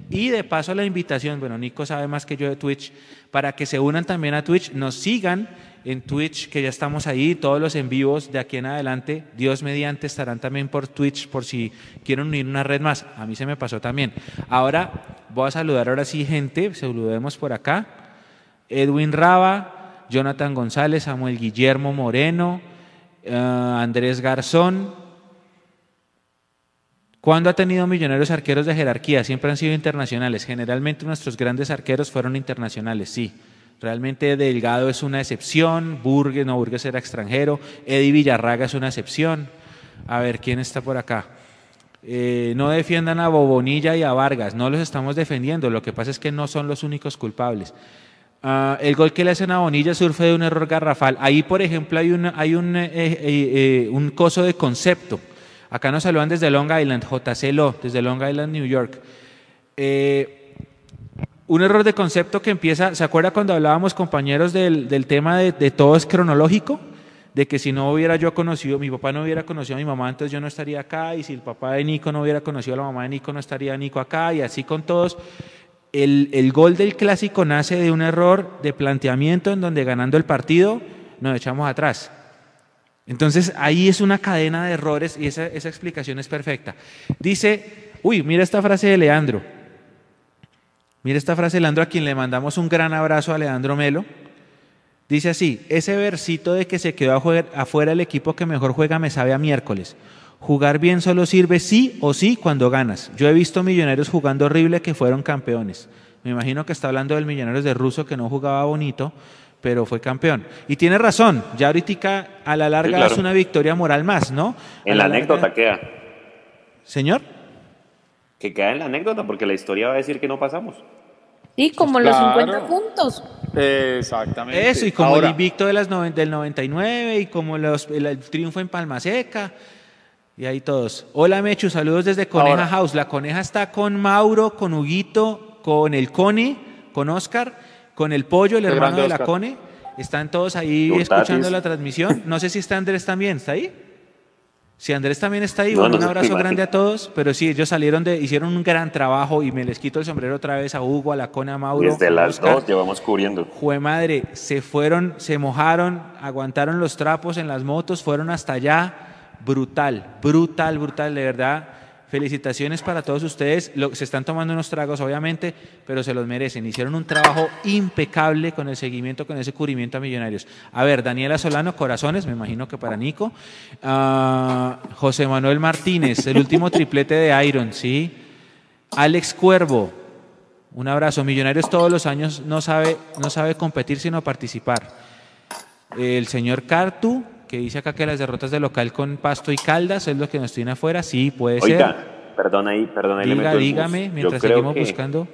Y de paso la invitación, bueno, Nico sabe más que yo de Twitch, para que se unan también a Twitch, nos sigan en Twitch, que ya estamos ahí, todos los en vivos de aquí en adelante, Dios mediante, estarán también por Twitch por si quieren unir una red más. A mí se me pasó también. Ahora voy a saludar ahora sí gente, saludemos por acá. Edwin Raba, Jonathan González, Samuel Guillermo Moreno, eh, Andrés Garzón. ¿Cuándo ha tenido millonarios arqueros de jerarquía? Siempre han sido internacionales. Generalmente nuestros grandes arqueros fueron internacionales, sí. Realmente Delgado es una excepción, Burgues, no, Burgues era extranjero, Eddie Villarraga es una excepción. A ver, ¿quién está por acá? Eh, no defiendan a Bobonilla y a Vargas, no los estamos defendiendo, lo que pasa es que no son los únicos culpables. Ah, el gol que le hacen a Bonilla surge de un error garrafal. Ahí, por ejemplo, hay, hay un, eh, eh, un coso de concepto. Acá nos saludan desde Long Island, JCLO, desde Long Island, New York. Eh, un error de concepto que empieza, ¿se acuerda cuando hablábamos compañeros del, tema de, todo es cronológico? De que si no hubiera yo conocido, mi papá no hubiera conocido a mi mamá, entonces yo no estaría acá, y si el papá de Nico no hubiera conocido a la mamá de Nico, no estaría Nico acá, y así con todos. El, el gol del clásico nace de un error de planteamiento en donde ganando el partido nos echamos atrás. Entonces ahí es una cadena de errores y esa, esa explicación es perfecta. Dice, uy, mira esta frase de Leandro. Mira esta frase de Leandro a quien le mandamos un gran abrazo a Leandro Melo. Dice así, ese versito de que se quedó afuera el equipo que mejor juega me sabe a miércoles. Jugar bien solo sirve sí o sí cuando ganas. Yo he visto millonarios jugando horrible que fueron campeones. Me imagino que está hablando del millonarios de Russo que no jugaba bonito, pero fue campeón. Y tiene razón, ya ahorita a la larga es una victoria moral más, ¿no? En la, anécdota queda. Señor que queda en la anécdota, porque la historia va a decir que no pasamos. Sí, como los 50 puntos. Exactamente. Eso, y como Ahora, el invicto de las noven- del 99 y como los- el, el triunfo en Palma Seca. Y ahí todos. Hola Mechu, saludos desde Coneja Ahora. House. La Coneja está con Mauro, con Huguito, con el Cone, con Oscar, con el Pollo, el hermano de la Oscar. Cone. Están todos ahí escuchando tatis. la transmisión. No sé si está Andrés también. ¿Está ahí? Si Andrés también está ahí, No, bueno, no un abrazo grande a todos. Pero sí, ellos salieron de, hicieron un gran trabajo y me les quito el sombrero otra vez a Hugo, a la Cone, a Mauro. Desde a las dos llevamos cubriendo. Jue madre, se fueron, se mojaron, aguantaron los trapos en las motos, fueron hasta allá. Brutal, brutal, brutal, de verdad. Felicitaciones para todos ustedes. Lo- se están tomando unos tragos, obviamente, pero se los merecen. Hicieron un trabajo impecable con el seguimiento, con ese cubrimiento a Millonarios. A ver, Daniela Solano, corazones, me imagino que para Nico. Ah, José Manuel Martínez, el último triplete de Iron, ¿sí? Alex Cuervo, un abrazo. Millonarios todos los años no sabe, no sabe competir sino participar. El señor Cartu, que dice acá que las derrotas de local con Pasto y Caldas es lo que nos tiene afuera. Sí, puede Oiga, ser. perdón ahí, perdón ahí Diga, dígame, bus. Yo mientras creo seguimos que, buscando.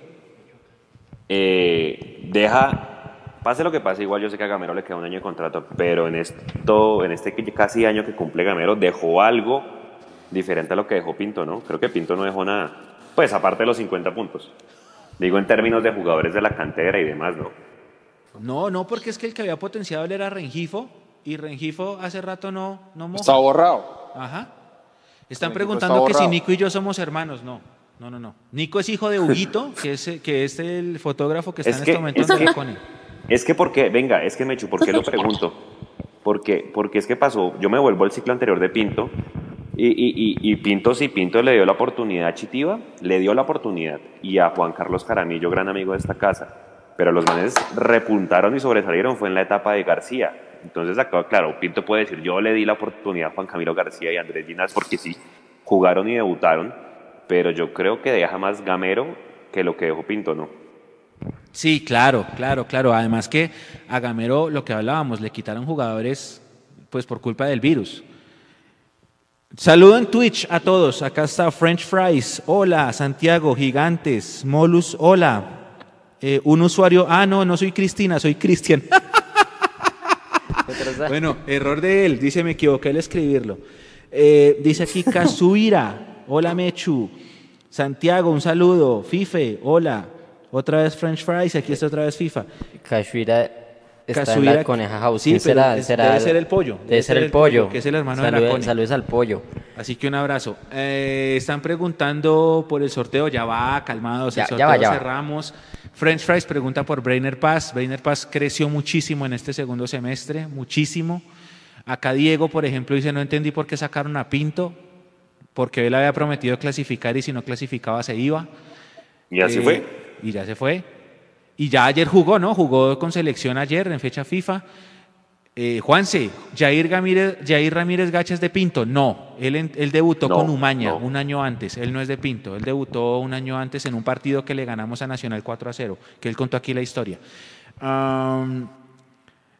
eh, deja, pase lo que pase, igual yo sé que a Gamero le queda un año de contrato, pero en esto, en este casi año que cumple Gamero, dejó algo diferente a lo que dejó Pinto, ¿no? Creo que Pinto no dejó nada, pues aparte de los 50 puntos. Digo en términos de jugadores de la cantera y demás, ¿no? No, no, porque es que el que había potenciado él era Rengifo y Rengifo hace rato no, no moja. Está borrado. Ajá. Están Rengifo preguntando está que si. Nico y yo somos hermanos. No, no, no, no. Nico es hijo de Huguito, que es, que es el fotógrafo que está Es en que- este momento es en que- Marconi. Es que porque, venga, es que Mechu, ¿por qué lo pregunto? Porque, porque es que pasó, yo me vuelvo al ciclo anterior de Pinto y, y, y, y Pinto, sí, Pinto le dio la oportunidad a Chitiva, le dio la oportunidad y a Juan Carlos Caramillo, gran amigo de esta casa, pero los manes repuntaron y sobresalieron fue en la etapa de García. Entonces, acá, claro, Pinto puede decir, yo le di la oportunidad a Juan Camilo García y a Andrés Ginás porque sí, jugaron y debutaron, pero yo creo que deja más Gamero que lo que dejó Pinto, ¿no? Sí, claro, claro, claro. Además que a Gamero, lo que hablábamos, le quitaron jugadores pues por culpa del virus. Saludo en Twitch a todos. Acá está French Fries. Hola, Santiago, Gigantes, Molus, hola. Eh, un usuario, ah, no, no soy Cristina, soy Cristian. bueno, error de él, dice, me equivoqué al escribirlo. Eh, dice aquí Kazuira, hola Mechu. Santiago, un saludo. Fife, hola. Otra vez French Fries, aquí está otra vez FIFA. Kashuira está en Kazuira- la Coneja House. Sí, ¿Quién pero será? es- ¿Será- debe ser el pollo. Debe ser el pollo. que es el hermano de la Cone. Saludos al pollo. Así que un abrazo. Eh, están preguntando por el sorteo. Ya va, calmados. Ya- el ya sorteo va, ya va. French Fries pregunta por Brainer Pass. Brainer Pass creció muchísimo en este segundo semestre, muchísimo. Acá Diego, por ejemplo, dice, no entendí por qué sacaron a Pinto, porque él había prometido clasificar y si no clasificaba se iba. Y así Eh, fue. Y ya se fue. Y ya ayer jugó, ¿no? Jugó con selección ayer en fecha FIFA. Eh, Juanse, Jair, Gamírez, Jair Ramírez Gachas de Pinto. No, él, debutó No, con Umaña no. un año antes. Él no es de Pinto. Él debutó un año antes en un partido que le ganamos a Nacional 4 a 0, que él contó aquí la historia.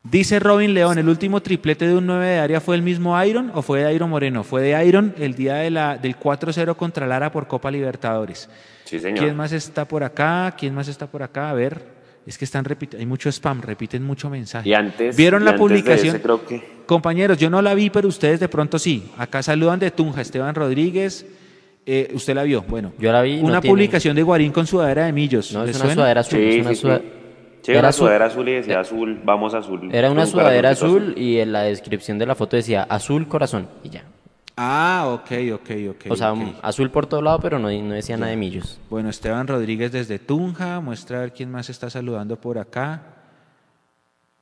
Dice Robin León, ¿el último triplete de un 9 de área fue el mismo Iron o fue de Iron Moreno? Fue de Iron el día de la, del 4-0 contra Lara por Copa Libertadores. Sí, señor. ¿Quién más está por acá? ¿Quién más está por acá? A ver, es que están repitiendo, hay mucho spam, repiten mucho mensaje. Y antes, ¿Vieron y la antes de publicación? ese, creo que Compañeros, yo no la vi, pero ustedes de pronto sí. Acá saludan de Tunja, Esteban Rodríguez. Eh, ¿Usted la vio? Bueno. Yo la vi. no Una tiene- publicación de Guarín con sudadera de Millos. No, ¿Les es una suena? sudadera azul. es Sí, una sí, sí. suda- Sí, Era una sudadera azul y decía azul, vamos azul. Era una sudadera azul y en la descripción de la foto decía azul corazón y ya. Ah, ok, ok, ok. o sea, ok. azul por todo lado, pero no, no decía nada de millos. Bueno, Esteban Rodríguez desde Tunja, muestra a ver quién más está saludando por acá.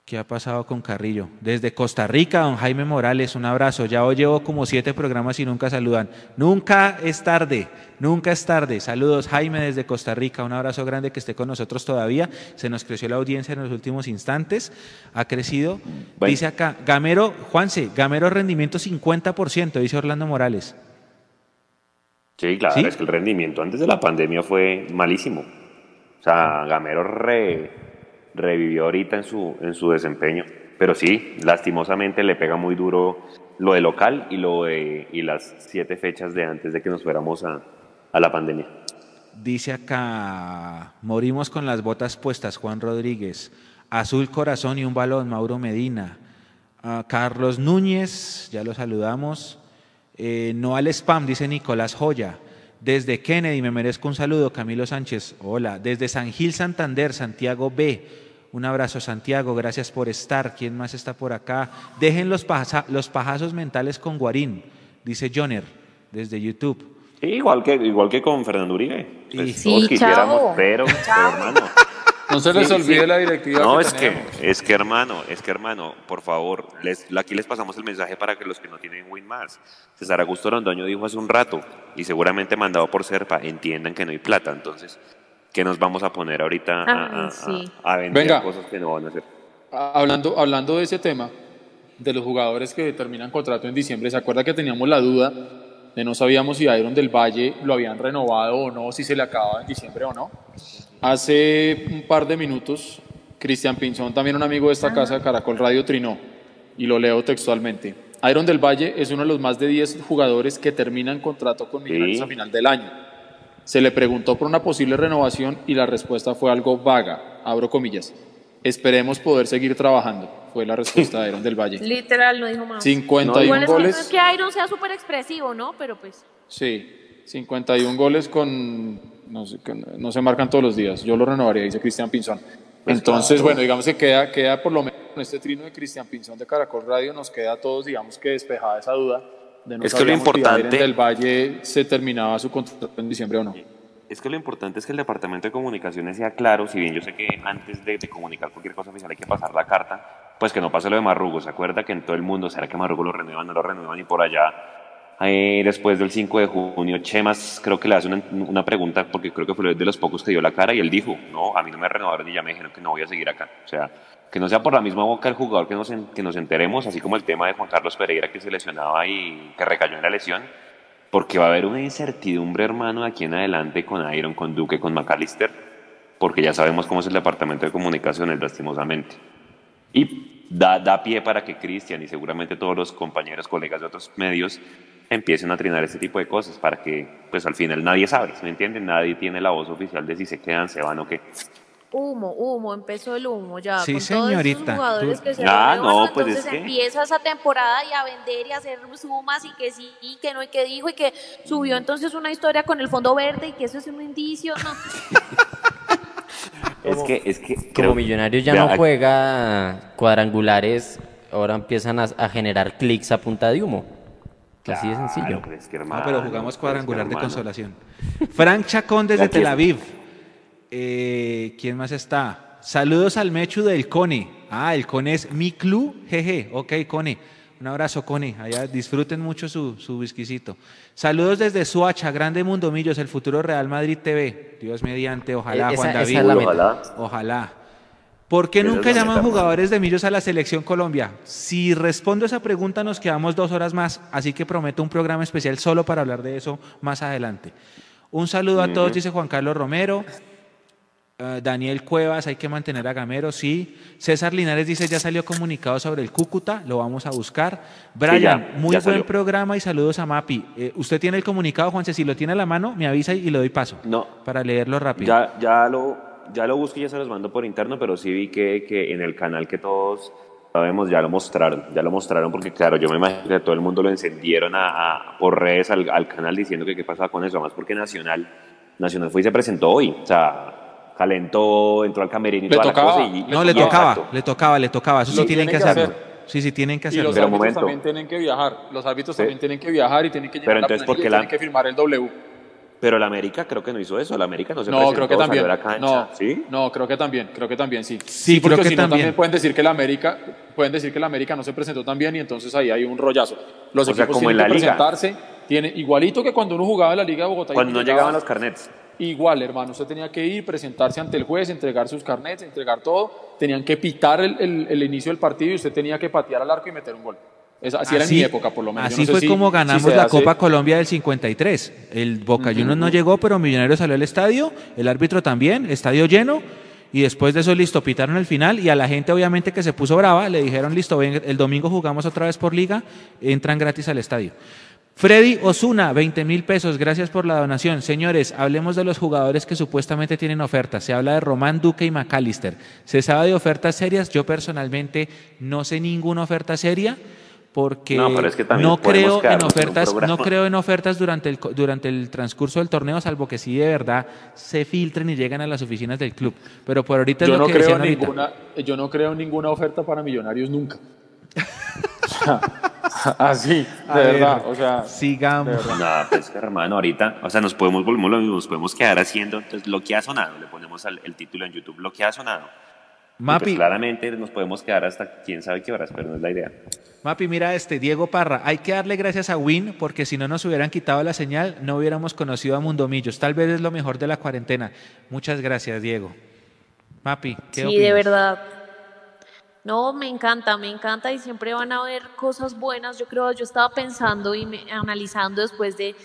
¿Qué ha pasado con Carrillo? Desde Costa Rica, don Jaime Morales, un abrazo. Ya hoy llevo como siete programas y nunca saludan. Nunca es tarde, nunca es tarde. Saludos, Jaime, desde Costa Rica. Un abrazo grande que esté con nosotros todavía. Se nos creció la audiencia en los últimos instantes. Ha crecido. Bueno. Dice acá, Gamero, Juanse, Gamero rendimiento 50%, dice Orlando Morales. Sí, claro, ¿Sí? es que el rendimiento antes de la pandemia fue malísimo. O sea, Gamero re- revivió ahorita en su, en su desempeño. Pero sí, lastimosamente le pega muy duro lo de local y, lo de, y las siete fechas de antes de que nos fuéramos a, a la pandemia. Dice acá, morimos con las botas puestas, Juan Rodríguez. Azul Corazón y un balón, Mauro Medina. Ah, Carlos Núñez, ya lo saludamos. Eh, no al spam, dice Nicolás Joya. Desde Kennedy, me merezco un saludo, Camilo Sánchez. Hola. Desde San Gil Santander, Santiago B. Un abrazo, Santiago. Gracias por estar. ¿Quién más está por acá? Dejen los, los pajazos mentales con Guarín, dice Joner, desde YouTube. igual, que, igual que con Fernando Uribe. Pues sí, quisiéramos, pero, hermano. No se les olvide la directiva. No, que es que, es que hermano, es que hermano, por favor, les, aquí les pasamos el mensaje para que los que no tienen win más. César Augusto Londoño dijo hace un rato, y seguramente mandado por Serpa, entiendan que no hay plata. Entonces, ¿qué nos vamos a poner ahorita a, a, vender cosas que no van a hacer? Hablando, hablando de ese tema, de los jugadores que terminan contrato en diciembre, ¿se acuerda que teníamos la duda de no sabíamos si Iron del Valle lo habían renovado o no, si se le acababa en diciembre o no? Hace un par de minutos, Cristian Pinzón, también un amigo de esta casa, Caracol Radio, trinó, y lo leo textualmente. Iron del Valle es uno de los más de 10 jugadores que terminan contrato con Millonarios a final del año. Se le preguntó por una posible renovación y la respuesta fue algo vaga, abro comillas. Esperemos poder seguir trabajando, fue la respuesta de Iron del Valle. Literal, no dijo más. 51 goles. No es que Iron sea súper expresivo, ¿no? Pero pues. Sí, 51 goles con no, no se marcan todos los días. Yo lo renovaría, dice Cristian Pinzón. Pues Entonces, bueno, digamos que queda, queda por lo menos con este trino de Cristian Pinzón de Caracol Radio, nos queda a todos, digamos que despejada esa duda de no es que lo importante del Valle se terminaba su contrato en diciembre o no. Es que lo importante es que el Departamento de Comunicaciones sea claro, si bien yo sé que antes de, comunicar cualquier cosa oficial hay que pasar la carta, pues que no pase lo de Marrugo. ¿Se acuerda que en todo el mundo, será que Marrugo lo renuevan, no lo renuevan y por allá después del 5 de junio, Chemas creo que le hace una, pregunta, porque creo que fue de los pocos que dio la cara, y él dijo, no, a mí no me renovaron y ya me dijeron que no voy a seguir acá. O sea, que no sea por la misma boca el jugador que nos, que nos enteremos, así como el tema de Juan Carlos Pereira que se lesionaba y que recayó en la lesión, porque va a haber una incertidumbre, hermano, de aquí en adelante con Iron, con Duque, con McAllister, porque ya sabemos cómo es el departamento de comunicaciones, lastimosamente. Y da, da pie para que Cristian y seguramente todos los compañeros, colegas de otros medios empiecen a trinar este tipo de cosas para que, pues al final nadie sabe, ¿me entienden? Nadie tiene la voz oficial de si se quedan, se van o qué. Humo, humo, empezó el humo ya. Sí, con señorita. Todos jugadores que se ah, no, pues entonces empieza esa temporada y a vender y a hacer sumas y que sí, y que no, y que dijo, y que subió entonces una historia con el fondo verde y que eso es un indicio, no. es que, es que. Como Millonarios ya no juega cuadrangulares, ahora empiezan a generar clics a punta de humo. Así de sencillo. ah, pero jugamos cuadrangular de consolación. Frank Chacón desde Tel Aviv. Eh, ¿Quién más está? Saludos al Mechu del Cone. Ah, el Cone es mi club, jeje. Ok, Cone. Un abrazo, Cone. Allá disfruten mucho su, su whiskycito. Saludos desde Suacha, Grande Mundo Millos, el futuro Real Madrid TV. Dios mediante, ojalá, Juan David. ojalá. Ojalá. ¿Por qué nunca llaman jugadores de Millos a la selección Colombia? Si respondo esa pregunta nos quedamos dos horas más, así que prometo un programa especial solo para hablar de eso más adelante. Un saludo a todos, dice Juan Carlos Romero. Eh, Daniel Cuevas, hay que mantener a Gamero, sí. César Linares dice, ya salió comunicado sobre el Cúcuta, lo vamos a buscar. Brian, muy buen programa y saludos a Mapi. Eh, ¿Usted tiene el comunicado, Juanse? Si lo tiene a la mano, me avisa y, le doy paso. No. Para leerlo rápido. Ya, ya lo, ya lo busqué y ya se los mando por interno, pero sí vi que, que en el canal que todos sabemos ya lo mostraron, ya lo mostraron porque claro, yo me imagino que todo el mundo lo encendieron a, por redes al, al, canal diciendo que qué pasaba con eso, además porque Nacional, Nacional fue y se presentó hoy, o sea, calentó, entró al camerino y toda la cosa y, No, le tocaba, le tocaba, le tocaba, eso sí tienen, que hacerlo. Sí, sí, tienen que hacerlo. Y los árbitros también tienen que viajar, los árbitros también tienen que viajar y tienen que llegar pero entonces, ¿por qué la... tienen que firmar el W. Pero la América creo que no hizo eso. La América no se no, presentó, creo que también. la cancha. No, ¿Sí? no, creo que también, creo que también sí. Sí, porque creo que si no, también. también pueden decir que la América, pueden decir que la América no se presentó tan bien y entonces ahí hay un rollazo. Los O sea, equipos como en tienen la que liga. presentarse, tiene igualito que cuando uno jugaba en la Liga de Bogotá. Cuando no llegaban llegaba, los carnets. Igual, hermano, usted tenía que ir, presentarse ante el juez, entregar sus carnets, entregar todo. Tenían que pitar el, el- el inicio del partido y usted tenía que patear al arco y meter un gol. Es- así, era en mi época, por lo menos. Así no sé fue si- como ganamos la hace- Copa Colombia del 53. El Boca Juniors no llegó, pero Millonarios salió al estadio, el árbitro también, estadio lleno. Y después de eso, listo, pitaron el final. Y a la gente, obviamente, que se puso brava, le dijeron, listo, ven, el domingo jugamos otra vez por liga, entran gratis al estadio. Freddy Osuna, 20 mil pesos, gracias por la donación. Señores, hablemos de los jugadores que supuestamente tienen ofertas. Se habla de Román Duque y McAllister. ¿Se sabe de ofertas serias? Yo personalmente no sé ninguna oferta seria porque No, pero es que también no podemos creo en ofertas, no creo en ofertas durante el, co- durante el transcurso del torneo, salvo que sí de verdad se filtren y lleguen a las oficinas del club. Pero por ahorita es lo no, que creo ahorita. ninguna, yo no creo en ninguna oferta para millonarios nunca. Así, de ver, verdad. O sea, sigamos. verdad. No, pues hermano, ahorita, o sea, nos podemos volvemos lo mismo, nos podemos quedar haciendo entonces lo que ha sonado, le ponemos al- el título en YouTube, lo que ha sonado. Pues, Mapi. claramente nos podemos quedar hasta quién sabe qué horas, pero no es la idea. Mapi, mira este, Diego Parra. Hay que darle gracias a Win porque si no nos hubieran quitado la señal, no hubiéramos conocido a Mundomillos. Tal vez es lo mejor de la cuarentena. Muchas gracias, Diego. Mapi, ¿qué Sí, opinas? de verdad. No, me encanta, me encanta y siempre van a haber cosas buenas. Yo creo, yo estaba pensando y me- analizando después de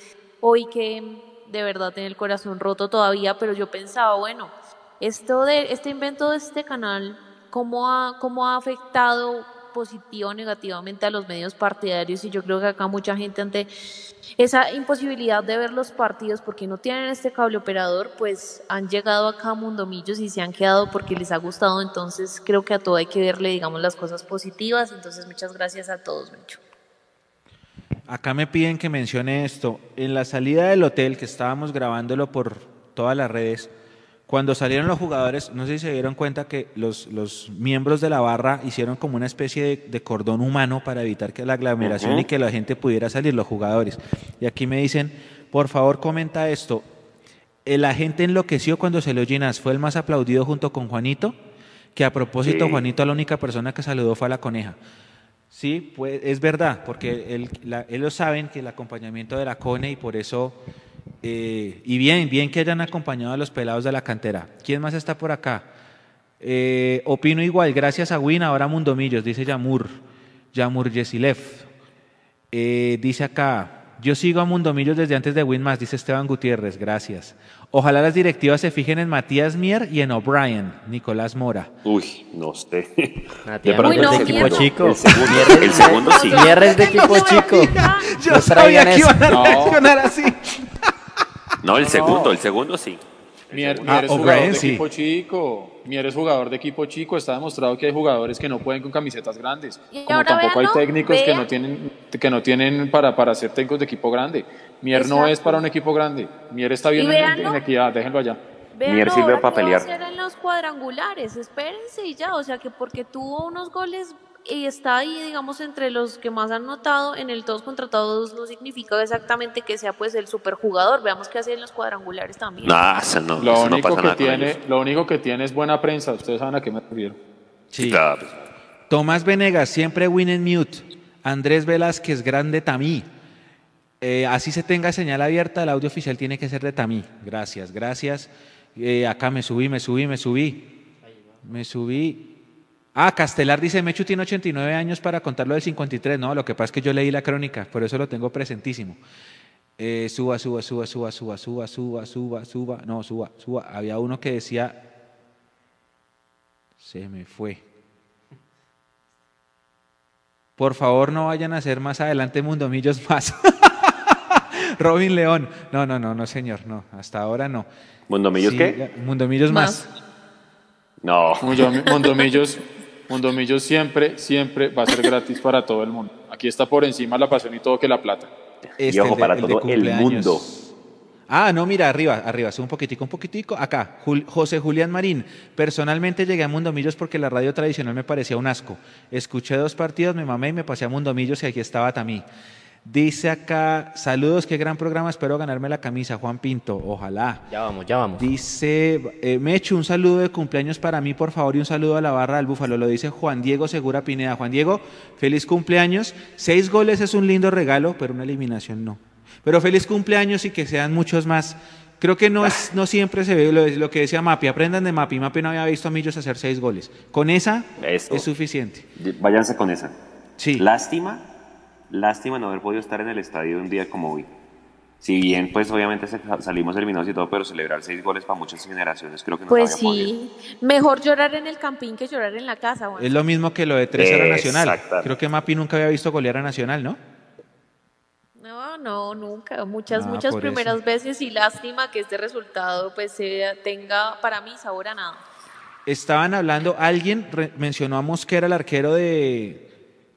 hoy que de verdad tenía el corazón roto todavía, pero yo pensaba, bueno, esto de este invento de este canal, ¿cómo ha, cómo ha afectado positivo o negativamente a los medios partidarios? Y yo creo que acá mucha gente ante esa imposibilidad de ver los partidos porque no tienen este cable operador, pues han llegado acá a Mundomillos y se han quedado porque les ha gustado. Entonces creo que a todo hay que verle, digamos, las cosas positivas. Entonces muchas gracias a todos, Mecho. Acá me piden que mencione esto. En la salida del hotel, que estábamos grabándolo por todas las redes, cuando salieron los jugadores, no sé si se dieron cuenta que los, los miembros de la barra hicieron como una especie de, de cordón humano para evitar que la aglomeración Ujú. y que la gente pudiera salir, los jugadores. Y aquí me dicen, por favor comenta esto. El agente enloqueció cuando se lo Ginás, fue el más aplaudido junto con Juanito, que a propósito Sí. Juanito la única persona que saludó fue a la coneja. Sí, pues es verdad, porque él, la- ellos saben que el acompañamiento de la CONE y por eso, eh, y bien, bien que hayan acompañado a los pelados de la cantera. ¿Quién más está por acá? Eh, opino igual, gracias a Win, ahora Mundomillos, dice Yamur, Yamur Yesilev. Eh, dice acá, yo sigo a Mundomillos desde antes de Win más, dice Esteban Gutiérrez, gracias. Ojalá las directivas se fijen en Matías Mier y en O'Brien, Nicolás Mora. Uy, no sé. Matías De pronto Mier es de equipo chico. El segundo, Mier es- el segundo sí. Mier es de equipo chico. Yo No sabía que iban a No. reaccionar así. No, el No, segundo, no. el segundo sí. Mier, Ah, Mier es O'Brien, jugador de sí. equipo chico. Mier es jugador de equipo chico. Está demostrado que hay jugadores que no pueden con camisetas grandes. Y Como tampoco hay técnicos que no tienen que no tienen para, para ser técnicos de equipo grande. Mier no es para un equipo grande. Mier está bien en, en equidad. Déjenlo allá. Vean Mier sirve para qué va a pelear. hacer en los cuadrangulares, espérense y ya, o sea que porque tuvo unos goles y está ahí, digamos, entre los que más han notado, en el todos contra todos no significa exactamente que sea pues el superjugador, veamos qué hace en los cuadrangulares también. No, eso no, Lo eso no único pasa que nada tiene, lo único que tiene es buena prensa. Ustedes saben a qué me refiero. Sí. Claro. Tomás Venegas, siempre win en mute. Andrés Velázquez, grande Tamí. Eh, así se tenga señal abierta, el audio oficial tiene que ser de Tamí. Gracias, gracias. Eh, acá me subí, me subí, me subí. Me subí. Ah, Castelar dice, Mechu tiene 89 años para contar lo del 53. No, lo que pasa es que yo leí la crónica, por eso lo tengo presentísimo. Eh, suba, suba, suba, suba, suba, suba, suba, suba, suba. No, suba, suba. Había uno que decía... Se me fue. Por favor, no vayan a hacer más adelante Mundomillos más. Robin León. No, no, no, no, señor, no. Hasta ahora no. ¿Mundomillos Sí, qué? ya- Mundomillos más. No. Mundomi- Mundomillos, Mundomillos siempre, siempre va a ser gratis para todo el mundo. Aquí está por encima la pasión y todo que la plata. Este, y ojo, el de- para el todo el mundo. Ah, no, mira, arriba, arriba, sube un poquitico, un poquitico. Acá, Jul- José Julián Marín. Personalmente llegué a Mundomillos porque la radio tradicional me parecía un asco. Escuché dos partidos, me mamé y me pasé a Mundomillos y aquí estaba Tamí. Dice acá, saludos, qué gran programa, espero ganarme la camisa, Juan Pinto, ojalá. Ya vamos, ya vamos. Dice, eh, Mechu, un saludo de cumpleaños para mí, por favor, y un saludo a la barra del Búfalo. Lo dice Juan Diego Segura Pineda. Juan Diego, feliz cumpleaños. Seis goles es un lindo regalo, pero una eliminación no. Pero feliz cumpleaños y que sean muchos más. Creo que no, es, no siempre se ve lo, lo que decía Mapi. Aprendan de Mapi. Mapi no había visto a Millos hacer seis goles. Con esa Eso. es suficiente. Váyanse con esa. Sí. Lástima, lástima no haber podido estar en el estadio un día como hoy. Si bien, pues obviamente salimos eliminados y todo, pero celebrar seis goles para muchas generaciones creo que no Pues podido. sí, mejor llorar en el campín que llorar en la casa. Juan. Es lo mismo que lo de tres a la Nacional. Creo que Mapi nunca había visto golear a Nacional, ¿no? No, no, nunca. Muchas, Ah, muchas primeras eso. veces y lástima que este resultado pues sea- tenga para mí sabor a nada. Estaban hablando, alguien mencionó a Mosquera, el arquero de,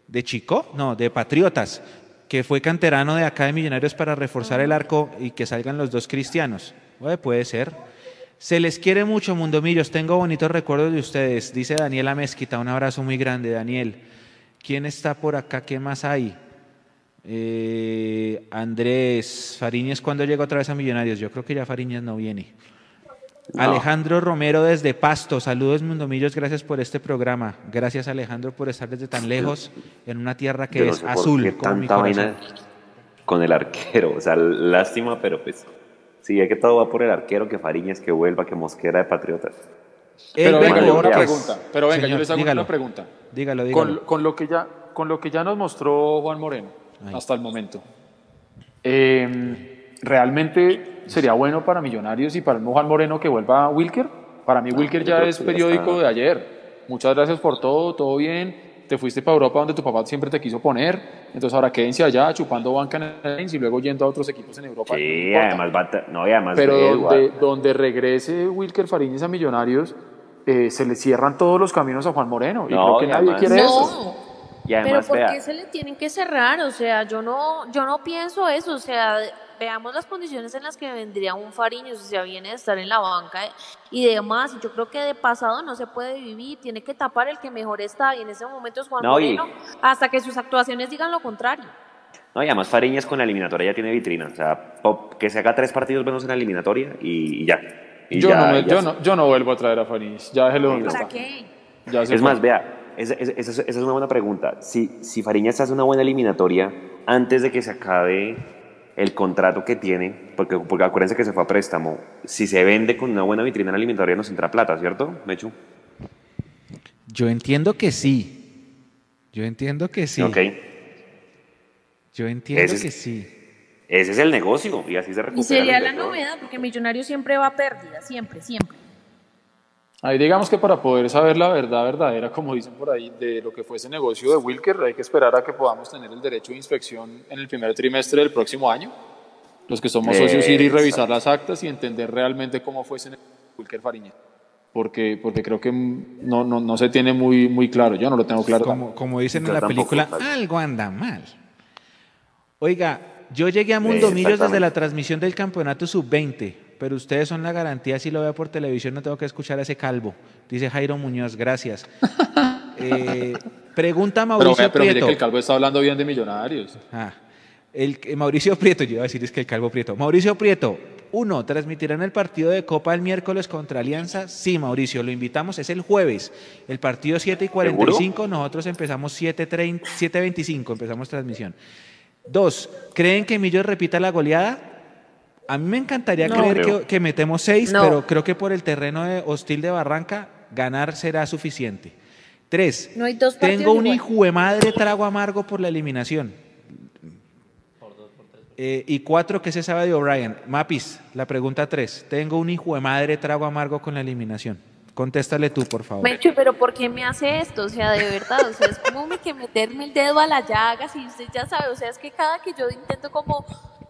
de Chico, no, de Patriotas, que fue canterano de acá de Millonarios para reforzar el arco y que salgan los dos cristianos. Bueno, puede ser. Se les quiere mucho, Mundomillos. Tengo bonitos recuerdos de ustedes. Dice Daniela Mezquita. Un abrazo muy grande, Daniel. ¿Quién está por acá? ¿Qué más hay? Eh, Andrés Fariñez, ¿cuándo llega otra vez a Millonarios? Yo creo que ya Fariñez no viene. No. Alejandro Romero desde Pasto. Saludos, Mundomillos. Gracias por este programa. Gracias, Alejandro, por estar desde tan lejos en una tierra que no es azul. como mi tanta corazón. vaina con el arquero. O sea, lástima, pero pues. Sí, es que todo va por el arquero, que Fariñas, que vuelva, que Mosquera de Patriotas. Pero venga, yo una Borges. pregunta. Pero venga, yo les hago dígalo. una pregunta. Dígalo, dígalo. Con, con lo que ya, con lo que ya nos mostró Juan Moreno hasta el momento, eh, ¿realmente sería bueno para Millonarios y para el Juan Moreno que vuelva Wilker? Para mí Wilker yo ya es ya periódico está. de ayer. Muchas gracias por todo, todo bien. Te fuiste para Europa donde tu papá siempre te quiso poner. Entonces ahora quédense allá chupando banca en el y luego yendo a otros equipos en Europa. Sí, además va a No, y además. Pero donde, regrese Wilker Fariñez a Millonarios, eh, se le cierran todos los caminos a Juan Moreno. Y No, creo que y nadie además- quiere No, eso. Y Pero ¿por vea, qué se le tienen que cerrar? O sea, yo no, yo no pienso eso. O sea, veamos las condiciones en las que vendría un Fariñez, o sea, viene de estar en la banca y demás. Yo creo que de pasado no se puede vivir, tiene que tapar el que mejor está y en ese momento es Juan No, y- Moreno, hasta que sus actuaciones digan lo contrario. No, y además Fariñas con la eliminatoria ya tiene vitrina. O sea, pop- que se haga tres partidos buenos en la eliminatoria y, y ya. Y Yo, ya- no, me- ya yo, se- no, yo no vuelvo a traer a Fariñez. Ya déjelo donde ¿Para qué? Ya se Es fue. más, vea, esa, esa- esa es- una buena pregunta. Si, si Fariñas hace una buena eliminatoria antes de que se acabe el contrato que tiene, porque, porque acuérdense que se fue a préstamo, si se vende con una buena vitrina en la eliminatoria nos entra plata, ¿cierto, Mechu? Yo entiendo que sí. Yo entiendo que sí. Ok. Yo entiendo Ese es- que sí. Ese es el negocio y así se recupera. Y sería la novedad, porque Millonario siempre va a pérdida, siempre, siempre. Ahí digamos que para poder saber la verdad verdadera, como dicen por ahí, de lo que fue ese negocio de Wilker, hay que esperar a que podamos tener el derecho de inspección en el primer trimestre del próximo año. Los que somos socios ir y Exacto. revisar las actas y entender realmente cómo fue ese negocio de Wilker Fariñez. Porque, porque creo que no, no, no se tiene muy, muy claro. Yo no lo tengo claro. Como, como dicen Yo en la película, tal. algo anda mal. Oiga, yo llegué a Mundo Eh, Millos desde la transmisión del campeonato sub-20, pero ustedes son la garantía, si lo veo por televisión no tengo que escuchar a ese calvo. Dice Jairo Muñoz, gracias. Eh, pregunta Pero, Mauricio pero mire Prieto. que el calvo está hablando bien de millonarios. Ah, el, que- Mauricio Prieto, yo iba a decir es que el Calvo Prieto. Mauricio Prieto, uno, ¿transmitirán el partido de Copa el miércoles contra Alianza? Sí, Mauricio, lo invitamos, es el jueves. El partido 7 y 45, nosotros empezamos 7.30 7.25, empezamos transmisión. Dos, ¿creen que Millos repita la goleada? A mí me encantaría No. creer que, que metemos seis, No. pero creo que por el terreno de- hostil de Barranca, ganar será suficiente. Tres, No hay dos tengo un igual. hijo de madre trago amargo por la eliminación. Eh, y cuatro, ¿qué se sabe de O'Brien? Mapis, la pregunta tres. Tengo un hijo de madre trago amargo con la eliminación. Contéstale tú, por favor. Mecho, pero ¿por qué me hace esto? O sea, de verdad, o sea, es como que meterme el dedo a la llaga, si usted ya sabe, o sea, es que cada que yo intento como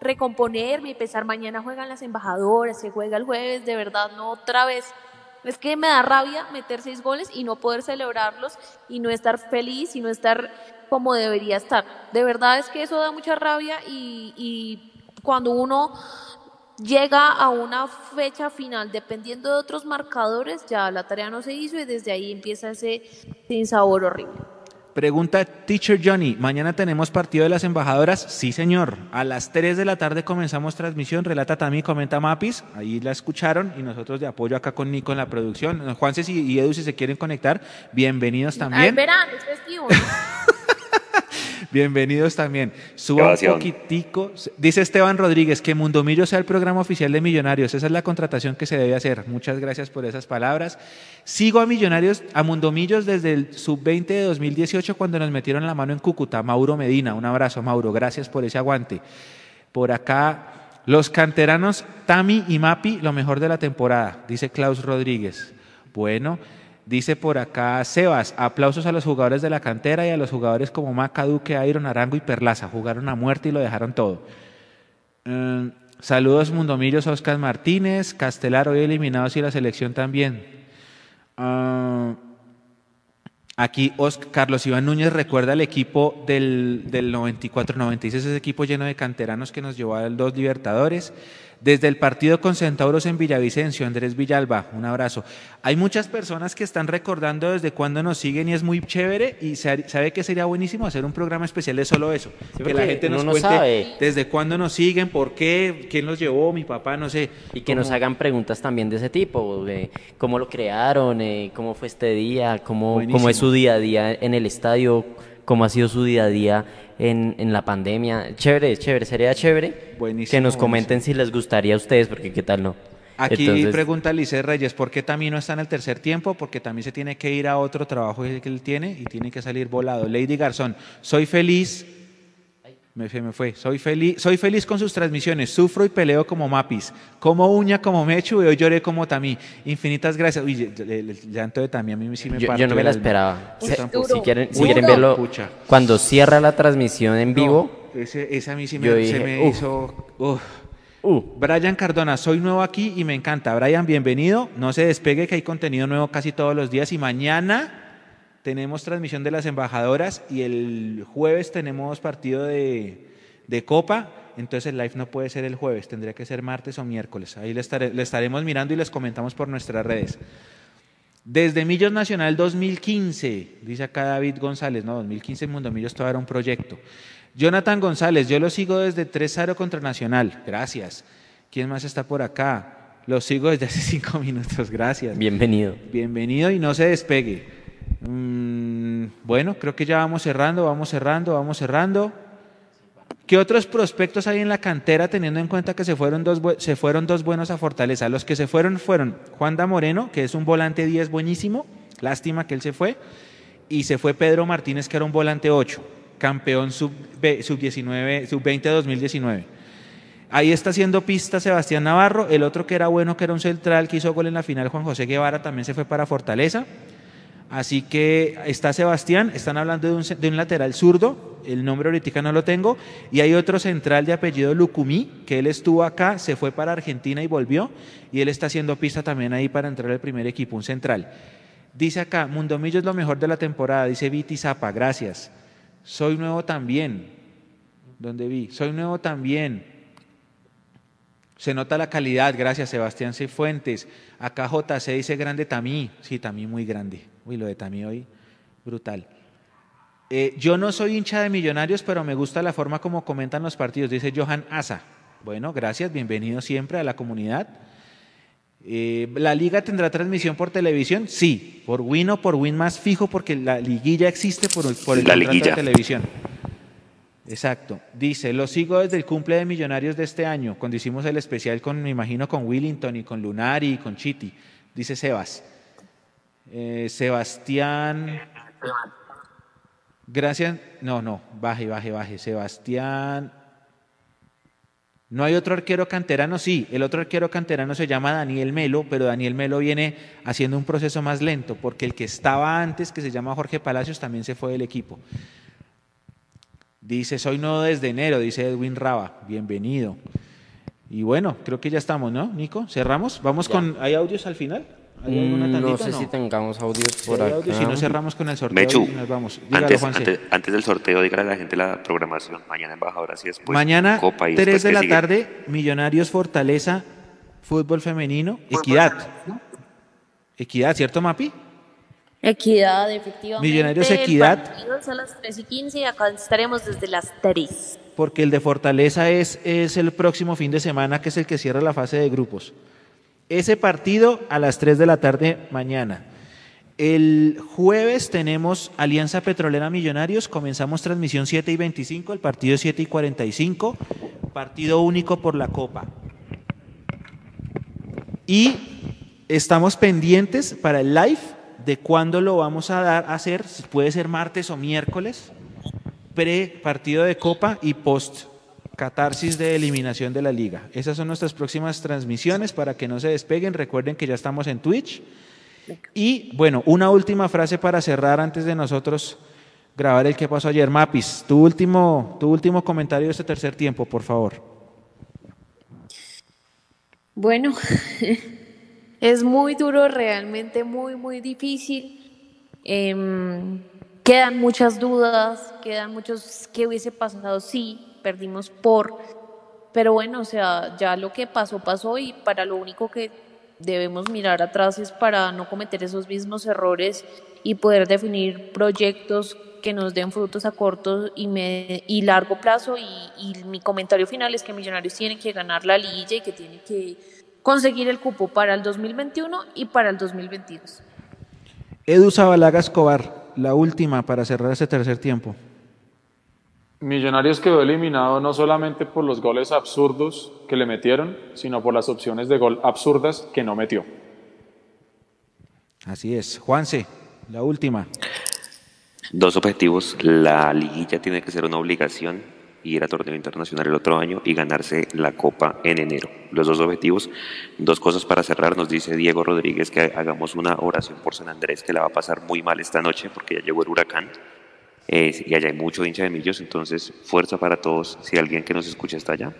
recomponerme y pensar, mañana juegan las embajadoras, se juega el jueves, de verdad, no otra vez. Es que me da rabia meter seis goles y no poder celebrarlos y no estar feliz y no estar como debería estar. De verdad es que eso da mucha rabia y, y cuando uno llega a una fecha final dependiendo de otros marcadores, ya la tarea no se hizo y desde ahí empieza ese sinsabor horrible. Pregunta Teacher Johnny, ¿mañana tenemos partido de las embajadoras? Sí, señor. A las 3 de la tarde comenzamos transmisión. Relata Tami, comenta Mapis. Ahí la escucharon y nosotros de apoyo acá con Nico en la producción. Juanse y y Edu, si se quieren conectar, bienvenidos Ay, también. verán, es festivo, ¿no? Bienvenidos también. Suba un poquitico. Dice Esteban Rodríguez que Mundomillo sea el programa oficial de Millonarios. Esa es la contratación que se debe hacer. Muchas gracias por esas palabras. Sigo a Millonarios, a Mundomillos desde el sub-20 de 2018 cuando nos metieron la mano en Cúcuta. Mauro Medina, un abrazo, Mauro. Gracias por ese aguante. Por acá, los canteranos Tami y Mapi, lo mejor de la temporada, dice Klaus Rodríguez. Bueno, dice por acá Sebas, aplausos a los jugadores de la cantera y a los jugadores como Maca, Duque, Iron, Arango y Perlaza. Jugaron a muerte y lo dejaron todo. Mm, saludos Mundomillos, Oscar Martínez, Castelar hoy eliminados y la selección también. Ah, aquí Carlos Iván Núñez recuerda el equipo del, del 94-96, ese equipo lleno de canteranos que nos llevó a dos Libertadores. Desde el partido con Centauros en Villavicencio, Andrés Villalba, un abrazo. Hay muchas personas que están recordando desde cuándo nos siguen y es muy chévere y sabe que sería buenísimo hacer un programa especial de solo eso. que la gente nos cuente desde cuándo nos siguen, por qué, quién los llevó, mi papá, no sé. Y que nos hagan preguntas también de ese tipo, de cómo lo crearon, eh, cómo fue este día, cómo, cómo es su día a día en el estadio, cómo ha sido su día a día en, en la pandemia. Chévere, chévere, sería chévere que nos comenten si les gustaría a ustedes, porque qué tal no. Aquí pregunta Lice Reyes, ¿por qué también no está en el tercer tiempo? Porque también se tiene que ir a otro trabajo que él tiene y tiene que salir volado. Lady Garzón, soy feliz me, me fue. Soy feliz, soy feliz con sus transmisiones. Sufro y peleo como Mapis. Como uña como Mechu y hoy lloré como Tamí. Infinitas gracias. Uy, el, llanto de Tamí a mí sí me Yo, yo no me la esperaba. si, quieren, si quieren verlo, cuando cierra la transmisión en vivo. ese, a mí sí me, se me hizo. Uh. Brian Cardona, soy nuevo aquí y me encanta. Brian, bienvenido. No se despegue que hay contenido nuevo casi todos los días y mañana tenemos transmisión de las embajadoras y el jueves tenemos partido de, Copa. Entonces el live no puede ser el jueves, tendría que ser martes o miércoles. Ahí le, estaremos mirando y les comentamos por nuestras redes. Desde Millos Nacional 2015, dice acá David González, no, 2015 Mundo Millos todavía era un proyecto. Jonathan González, yo lo sigo desde 3-0 contra Nacional, gracias. ¿Quién más está por acá? Lo sigo desde hace cinco minutos, gracias. Bienvenido. Bienvenido y no se despegue. Mm, bueno, creo que ya vamos cerrando, vamos cerrando, vamos cerrando. ¿Qué otros prospectos hay en la cantera teniendo en cuenta que se fueron dos, se fueron dos buenos a Fortaleza? Los que se fueron fueron Juan da Moreno, que es un volante 10 buenísimo, lástima que él se fue, y se fue Pedro Martínez, que era un volante 8, campeón sub-19, sub-20 2019. Ahí está haciendo pista Sebastián Navarro, el otro que era bueno, que era un central que hizo gol en la final, Juan José Guevara, también se fue para Fortaleza. Así que está Sebastián, están hablando de un, lateral zurdo, el nombre ahorita no lo tengo, y hay otro central de apellido Lucumí, que él estuvo acá, se fue para Argentina y volvió, y él está haciendo pista también ahí para entrar al primer equipo, un central. Dice acá, Mundomillo es lo mejor de la temporada, dice Viti Zapa, gracias. Soy nuevo también. ¿Dónde vi? Soy nuevo también. Se nota la calidad, gracias Sebastián Cifuentes. Acá JC dice grande Tamí, sí, Tamí muy grande. Uy, lo de Tamí hoy, brutal. Eh, yo no soy hincha de millonarios, pero me gusta la forma como comentan los partidos, dice Johan Asa. Bueno, gracias, bienvenido siempre a la comunidad. Eh, ¿La liga tendrá transmisión por televisión? Sí, por Win o por Win más fijo, porque la liguilla existe por, por el la contrato de televisión. Exacto. Dice, lo sigo desde el cumple de Millonarios de este año, cuando hicimos el especial con, me imagino, con Willington y con Lunari y con Chiti. Dice Sebas. Eh, Sebastián. Gracias. No, no, baje, baje, baje. Sebastián. No hay otro arquero canterano, sí. El otro arquero canterano se llama Daniel Melo, pero Daniel Melo viene haciendo un proceso más lento, porque el que estaba antes, que se llama Jorge Palacios, también se fue del equipo. Dice, soy nuevo desde enero, dice Edwin Raba. Bienvenido. Y bueno, creo que ya estamos, ¿no, Nico? ¿Cerramos? Vamos con... ¿Hay audios al final? Mm, no sé si tengamos audios por acá. si no cerramos con el sorteo Mechu, nos vamos. antes, antes, del sorteo, dígale a la gente la programación. Mañana embajadora, y después Mañana, Copa 3 de la tarde, Millonarios Fortaleza, fútbol femenino, Equidad. Equidad, ¿cierto, Mapi? Equidad, efectivamente. Millonarios Equidad. a las 3 y 15 y acá estaremos desde las 3. Porque el de Fortaleza es, es el próximo fin de semana, que es el que cierra la fase de grupos. Ese partido a las 3 de la tarde mañana. El jueves tenemos Alianza Petrolera Millonarios, comenzamos transmisión 7 y 25, el partido 7 y 45, partido único por la Copa. Y estamos pendientes para el live de cuándo lo vamos a dar a hacer, puede ser martes o miércoles, pre partido de Copa y post catarsis de eliminación de la liga. Esas son nuestras próximas transmisiones para que no se despeguen. Recuerden que ya estamos en Twitch. Y bueno, una última frase para cerrar antes de nosotros grabar el que pasó ayer. Mapis, tu último, tu último comentario de este tercer tiempo, por favor. Bueno, es muy duro, realmente muy, muy difícil. Em, quedan muchas dudas, quedan muchos qué hubiese pasado si perdimos por, pero bueno, o sea, ya lo que pasó, pasó y para lo único que debemos mirar atrás es para no cometer esos mismos errores y poder definir proyectos que nos den frutos a corto y, y largo plazo. Y, mi comentario final es que Millonarios tienen que ganar la liguilla y que tienen que conseguir el cupo para el 2021 y para el 2022. Edu Zabalaga Escobar, la última para cerrar ese tercer tiempo. Millonarios quedó eliminado no solamente por los goles absurdos que le metieron, sino por las opciones de gol absurdas que no metió. Así es. Juanse, la última. Dos objetivos. La liguilla tiene que ser una obligación, ir a torneo internacional el otro año y ganarse la copa en enero. Los dos objetivos. Dos cosas para cerrar. Nos dice Diego Rodríguez que hagamos una oración por San Andrés, que la va a pasar muy mal esta noche porque ya llegó el huracán. y allá hay mucho hincha de millos, entonces fuerza para todos si alguien que nos escucha está allá.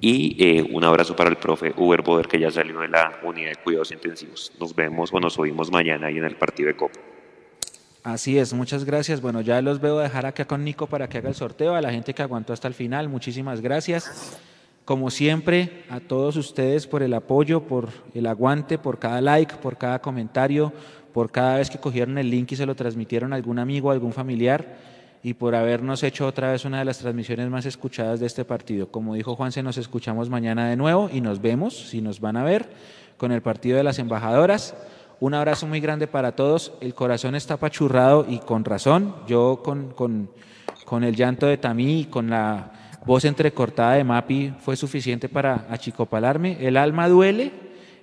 Y eh, un abrazo para el profe Uber Boder que ya salió de la unidad de cuidados intensivos. Nos vemos o nos oímos mañana ahí en el partido de Copa. Así es, muchas gracias. Bueno, ya los veo dejar acá con Nico para que haga el sorteo. A la gente que aguantó hasta el final, muchísimas gracias. Como siempre, a todos ustedes por el apoyo, por el aguante, por cada like, por cada comentario, por cada vez que cogieron el link y se lo transmitieron a algún amigo, a algún familiar y por habernos hecho otra vez una de las transmisiones más escuchadas de este partido. Como dijo Juanse, nos escuchamos mañana de nuevo y nos vemos, si nos van a ver, con el partido de las embajadoras. Un abrazo muy grande para todos. El corazón está apachurrado y con razón. Yo con, con, con el llanto de Tamí y con la voz entrecortada de Mapi fue suficiente para achicopalarme. El alma duele,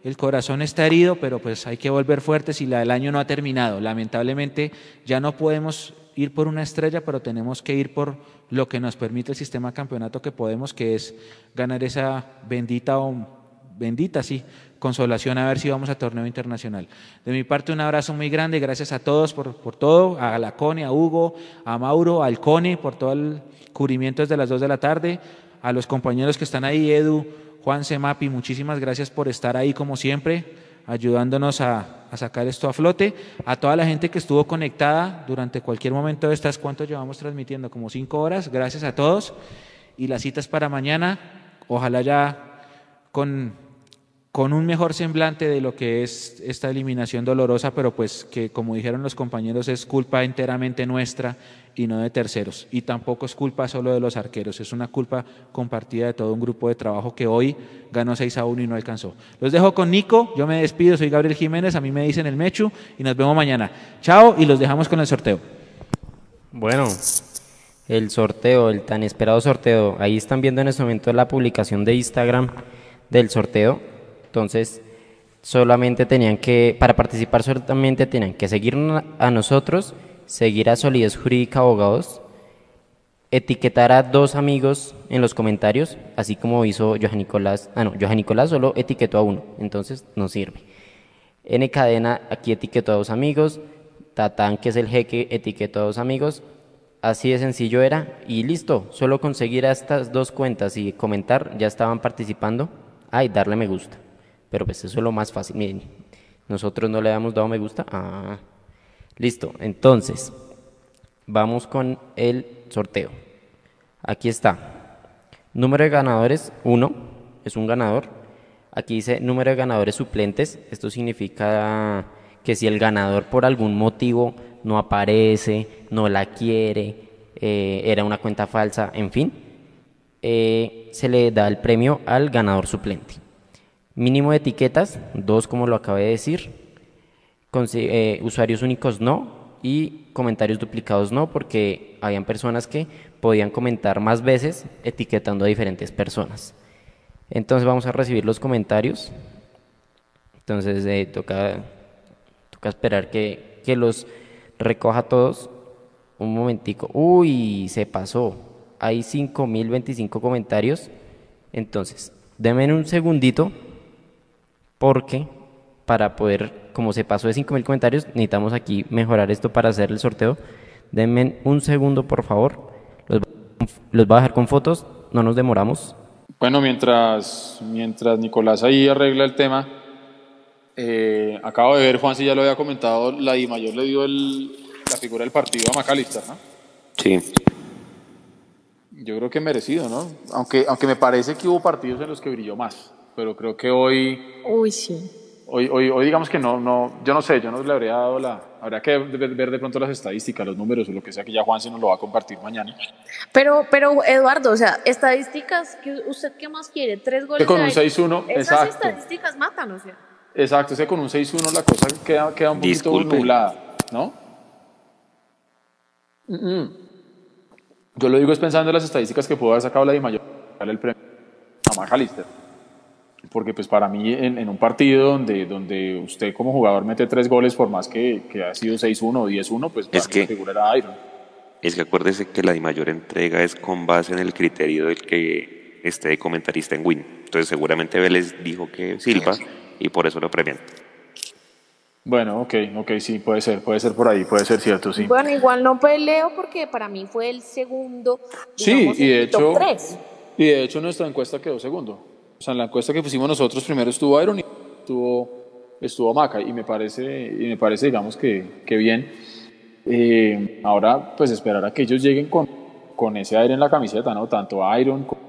el corazón está herido, pero pues hay que volver fuertes y la, el año no ha terminado. Lamentablemente ya no podemos ir por una estrella, pero tenemos que ir por lo que nos permite el sistema campeonato que podemos, que es ganar esa bendita bendita, sí, consolación a ver si vamos a torneo internacional. De mi parte, un abrazo muy grande, gracias a todos por, por todo, a la Cone, a Hugo, a Mauro, al Cone, por todo el cubrimiento desde las 2 de la tarde, a los compañeros que están ahí, Edu, Juan Semapi, muchísimas gracias por estar ahí como siempre ayudándonos a, sacar esto a flote. A toda la gente que estuvo conectada durante cualquier momento de estas, ¿cuánto llevamos transmitiendo? Como cinco horas. Gracias a todos. Y las citas para mañana, ojalá ya con con un mejor semblante de lo que es esta eliminación dolorosa, pero pues que como dijeron los compañeros es culpa enteramente nuestra y no de terceros. Y tampoco es culpa solo de los arqueros, es una culpa compartida de todo un grupo de trabajo que hoy ganó 6 a 1 y no alcanzó. Los dejo con Nico, yo me despido, soy Gabriel Jiménez, a mí me dicen el Mechu y nos vemos mañana. Chao y los dejamos con el sorteo. Bueno, el sorteo, el tan esperado sorteo, ahí están viendo en este momento la publicación de Instagram del sorteo entonces, solamente tenían que, para participar solamente tenían que seguir a nosotros, seguir a Solidez Jurídica Abogados, etiquetar a dos amigos en los comentarios, así como hizo Johan Nicolás. Ah, no, Johan Nicolás solo etiquetó a uno, entonces no sirve. N Cadena aquí etiquetó a dos amigos, Tatán, que es el jeque, etiquetó a dos amigos. Así de sencillo era y listo, solo conseguir a estas dos cuentas y comentar, ya estaban participando. Ah, y darle me gusta. Pero pues eso es lo más fácil. Miren, nosotros no le habíamos dado me gusta. Ah, listo. Entonces, vamos con el sorteo. Aquí está. Número de ganadores, 1. Es un ganador. Aquí dice número de ganadores suplentes. Esto significa que si el ganador por algún motivo no aparece, no la quiere, eh, era una cuenta falsa, en fin, eh, se le da el premio al ganador suplente. Mínimo de etiquetas, dos como lo acabé de decir. Eh, usuarios únicos no y comentarios duplicados no, porque habían personas que podían comentar más veces etiquetando a diferentes personas. Entonces vamos a recibir los comentarios. Entonces eh, toca, toca esperar que, que los recoja todos. Un momentico. Uy, se pasó. Hay 5025 comentarios. Entonces, denme un segundito porque para poder, como se pasó de 5.000 comentarios, necesitamos aquí mejorar esto para hacer el sorteo. Denme un segundo, por favor. Los, los voy a dejar con fotos, no nos demoramos. Bueno, mientras, mientras Nicolás ahí arregla el tema, eh, acabo de ver, Juan, si ya lo había comentado, la Di Mayor le dio el, la figura del partido a McAllister, ¿no? Sí. Yo creo que merecido, ¿no? Aunque, aunque me parece que hubo partidos en los que brilló más, pero creo que hoy... Uy, sí. Hoy, hoy, hoy digamos que no, no, yo no sé, yo no le habría dado la... Habría que ver de pronto las estadísticas, los números o lo que sea que ya Juan se nos lo va a compartir mañana. Pero, pero Eduardo, o sea, estadísticas, ¿usted qué más quiere? ¿Tres goles? Que con un 6-1, Esas exacto. estadísticas matan, o sea. Exacto, es que con un 6-1 la cosa queda, queda un poquito Disculpe. nublada, ¿no? Mm, mm. Yo lo digo es pensando en las estadísticas que pudo haber sacado la Di Mayor, darle el premio a McAllister. Porque pues para mí en, en un partido donde, donde usted como jugador mete tres goles por más que, que ha sido 6-1 o 10-1, pues para Es mí que- la figura era Iron. Es que acuérdese que la de mayor entrega es con base en el criterio del que esté de comentarista en Win. Entonces seguramente Vélez dijo que Silva y por eso lo premian. Bueno, ok, ok, sí, puede ser, puede ser por ahí, puede ser cierto, sí. Bueno, igual no peleo porque para mí fue el segundo. Sí, y de hecho, tres. y de hecho nuestra encuesta quedó segundo. O sea, en la encuesta que pusimos nosotros primero estuvo Iron y estuvo, estuvo Maca y me parece, y me parece digamos que, que bien. Eh, ahora pues esperar a que ellos lleguen con, con ese aire en la camiseta, ¿no? Tanto Iron co-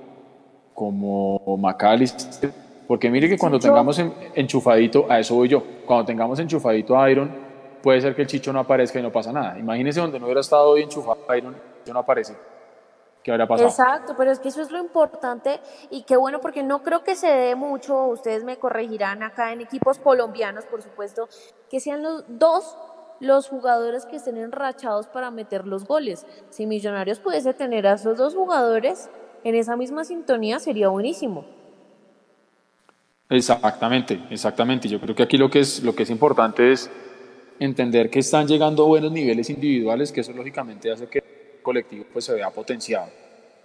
como McAllister. Porque mire que cuando Chicho. tengamos en- enchufadito, a eso voy yo, cuando tengamos enchufadito a Iron, puede ser que el Chicho no aparezca y no pasa nada. Imagínese donde no hubiera estado hoy enchufado a Iron, Chicho no aparece. ¿Qué habría pasado? Exacto, pero es que eso es lo importante y qué bueno porque no creo que se dé mucho, ustedes me corregirán acá en equipos colombianos, por supuesto, que sean los dos los jugadores que estén enrachados para meter los goles. Si Millonarios pudiese tener a esos dos jugadores en esa misma sintonía sería buenísimo. Exactamente, exactamente. Yo creo que aquí lo que es, lo que es importante es entender que están llegando a buenos niveles individuales, que eso lógicamente hace que colectivo pues, se vea potenciado.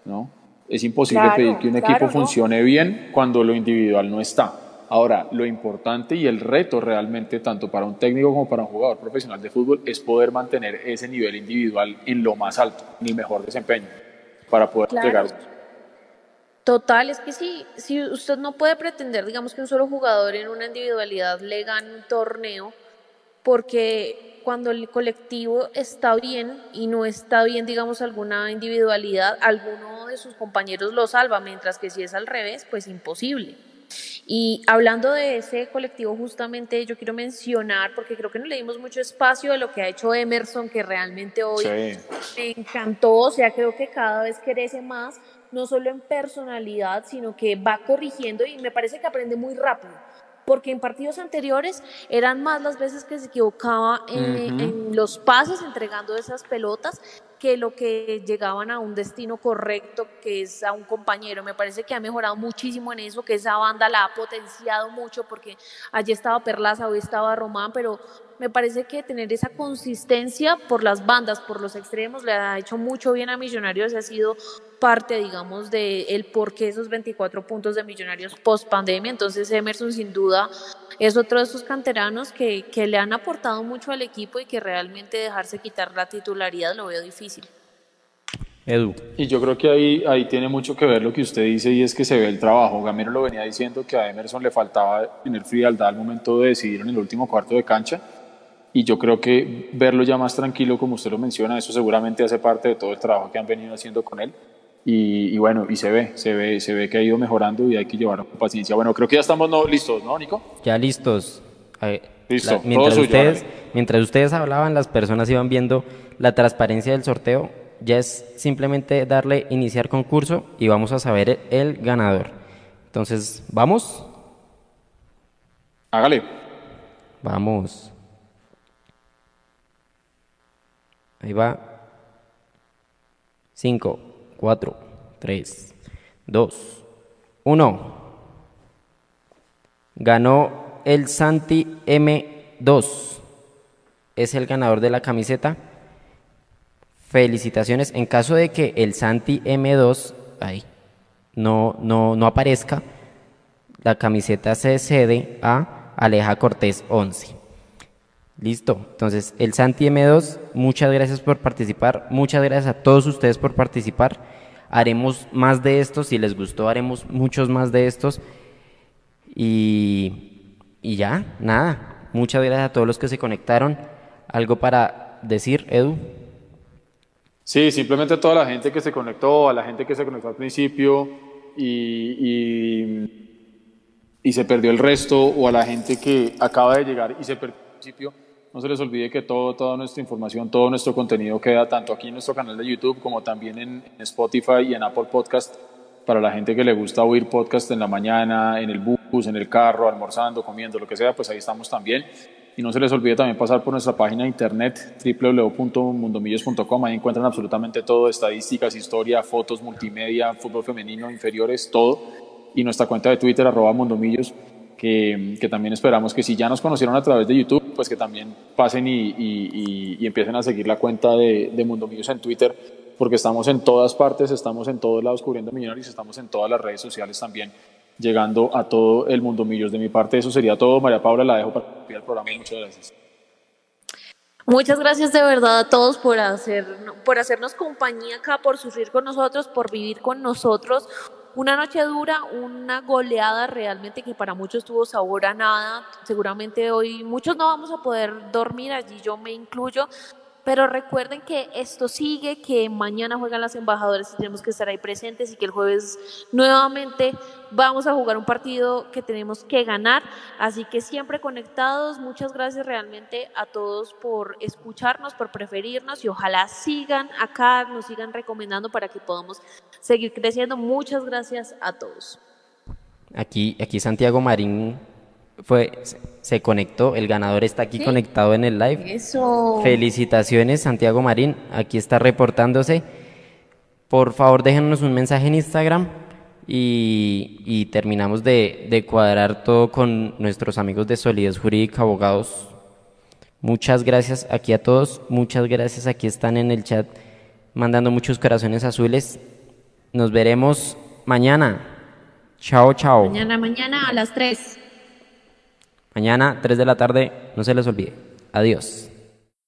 ¿no? Es imposible Claro, pedir que un claro, equipo ¿no? funcione bien cuando lo individual no está. Ahora, lo importante y el reto realmente, tanto para un técnico como para un jugador profesional de fútbol, es poder mantener ese nivel individual en lo más alto, en el mejor desempeño, para poder Claro. llegar. Total, es que si, si usted no puede pretender, digamos, que un solo jugador en una individualidad le gane un torneo, porque cuando el colectivo está bien y no está bien, digamos, alguna individualidad, alguno de sus compañeros lo salva, mientras que si es al revés, pues imposible. Y hablando de ese colectivo, justamente yo quiero mencionar, porque creo que no le dimos mucho espacio de lo que ha hecho Emerson, que realmente hoy Sí. me encantó, o sea, creo que cada vez crece más, no solo en personalidad, sino que va corrigiendo y me parece que aprende muy rápido. Porque en partidos anteriores eran más las veces que se equivocaba en, los pases, entregando esas pelotas, que lo que llegaban a un destino correcto, que es a un compañero. Me parece que ha mejorado muchísimo en eso, que esa banda la ha potenciado mucho, porque allí estaba Perlaza, hoy estaba Román, pero me parece que tener esa consistencia por las bandas, por los extremos, le ha hecho mucho bien a Millonarios, ha sido parte, digamos, de el por qué esos 24 puntos de Millonarios post pandemia. Entonces, Emerson, sin duda, es otro de esos canteranos que, que le han aportado mucho al equipo y que realmente dejarse quitar la titularidad lo veo difícil. Edu. Y yo creo que ahí, ahí tiene mucho que ver lo que usted dice y es que se ve el trabajo. Gamero lo venía diciendo que a Emerson le faltaba tener frialdad al momento de decidir en el último cuarto de cancha. Y yo creo que verlo ya más tranquilo, como usted lo menciona, eso seguramente hace parte de todo el trabajo que han venido haciendo con él. Y, y bueno, y se ve, se ve, se ve que ha ido mejorando y hay que llevarlo con paciencia. Bueno, creo que ya estamos no, listos, ¿no, Nico? Ya listos. Listo, la- mientras, ustedes, mientras ustedes hablaban, las personas iban viendo la transparencia del sorteo. Ya es simplemente darle iniciar concurso y vamos a saber el, el ganador. Entonces, ¿vamos? Hágale. Vamos. Ahí va. 5, 4, 3, 2, 1. Ganó el Santi M2. Es el ganador de la camiseta. Felicitaciones. En caso de que el Santi M2 ahí, no, no, no aparezca, la camiseta se cede a Aleja Cortés 11. Listo. Entonces, el Santi M2, muchas gracias por participar. Muchas gracias a todos ustedes por participar. Haremos más de estos, si les gustó, haremos muchos más de estos. Y, y ya, nada. Muchas gracias a todos los que se conectaron. ¿Algo para decir, Edu? Sí, simplemente a toda la gente que se conectó, a la gente que se conectó al principio y, y, se perdió el resto, o a la gente que acaba de llegar y se perdió al principio, no se les olvide que todo, toda nuestra información, todo nuestro contenido queda tanto aquí en nuestro canal de YouTube como también en, en Spotify y en Apple Podcast para la gente que le gusta oír podcast en la mañana, en el bus, en el carro, almorzando, comiendo, lo que sea, pues ahí estamos también. Y no se les olvide también pasar por nuestra página de internet www.mundomillos.com. Ahí encuentran absolutamente todo, estadísticas, historia, fotos, multimedia, fútbol femenino, inferiores, todo. Y nuestra cuenta de Twitter, arroba mundomillos, que, que, también esperamos que si ya nos conocieron a través de YouTube, pues que también pasen y, y, y, empiecen a seguir la cuenta de, de Mundomillos en Twitter, porque estamos en todas partes, estamos en todos lados cubriendo millonarios, estamos en todas las redes sociales también llegando a todo el mundo millos. De mi parte, eso sería todo. María Paula, la dejo para el programa. Muchas gracias. Muchas gracias de verdad a todos por, hacer, por hacernos compañía acá, por sufrir con nosotros, por vivir con nosotros. Una noche dura, una goleada realmente que para muchos tuvo sabor a nada. Seguramente hoy muchos no vamos a poder dormir, allí yo me incluyo, pero recuerden que esto sigue, que mañana juegan las embajadoras y tenemos que estar ahí presentes y que el jueves nuevamente vamos a jugar un partido que tenemos que ganar. Así que siempre conectados. Muchas gracias realmente a todos por escucharnos, por preferirnos y ojalá sigan acá, nos sigan recomendando para que podamos seguir creciendo. Muchas gracias a todos. Aquí, aquí Santiago Marín fue, se conectó, el ganador está aquí conectado en el live. Eso. Felicitaciones, Santiago Marín, aquí está reportándose. Por favor, déjenos un mensaje en Instagram y, terminamos de, de, cuadrar todo con nuestros amigos de Solidez Jurídica, abogados. Muchas gracias aquí a todos, muchas gracias, aquí están en el chat mandando muchos corazones azules. Nos veremos mañana. Chao, chao. Mañana, mañana a las 3. Mañana, 3 de la tarde, no se les olvide. Adiós.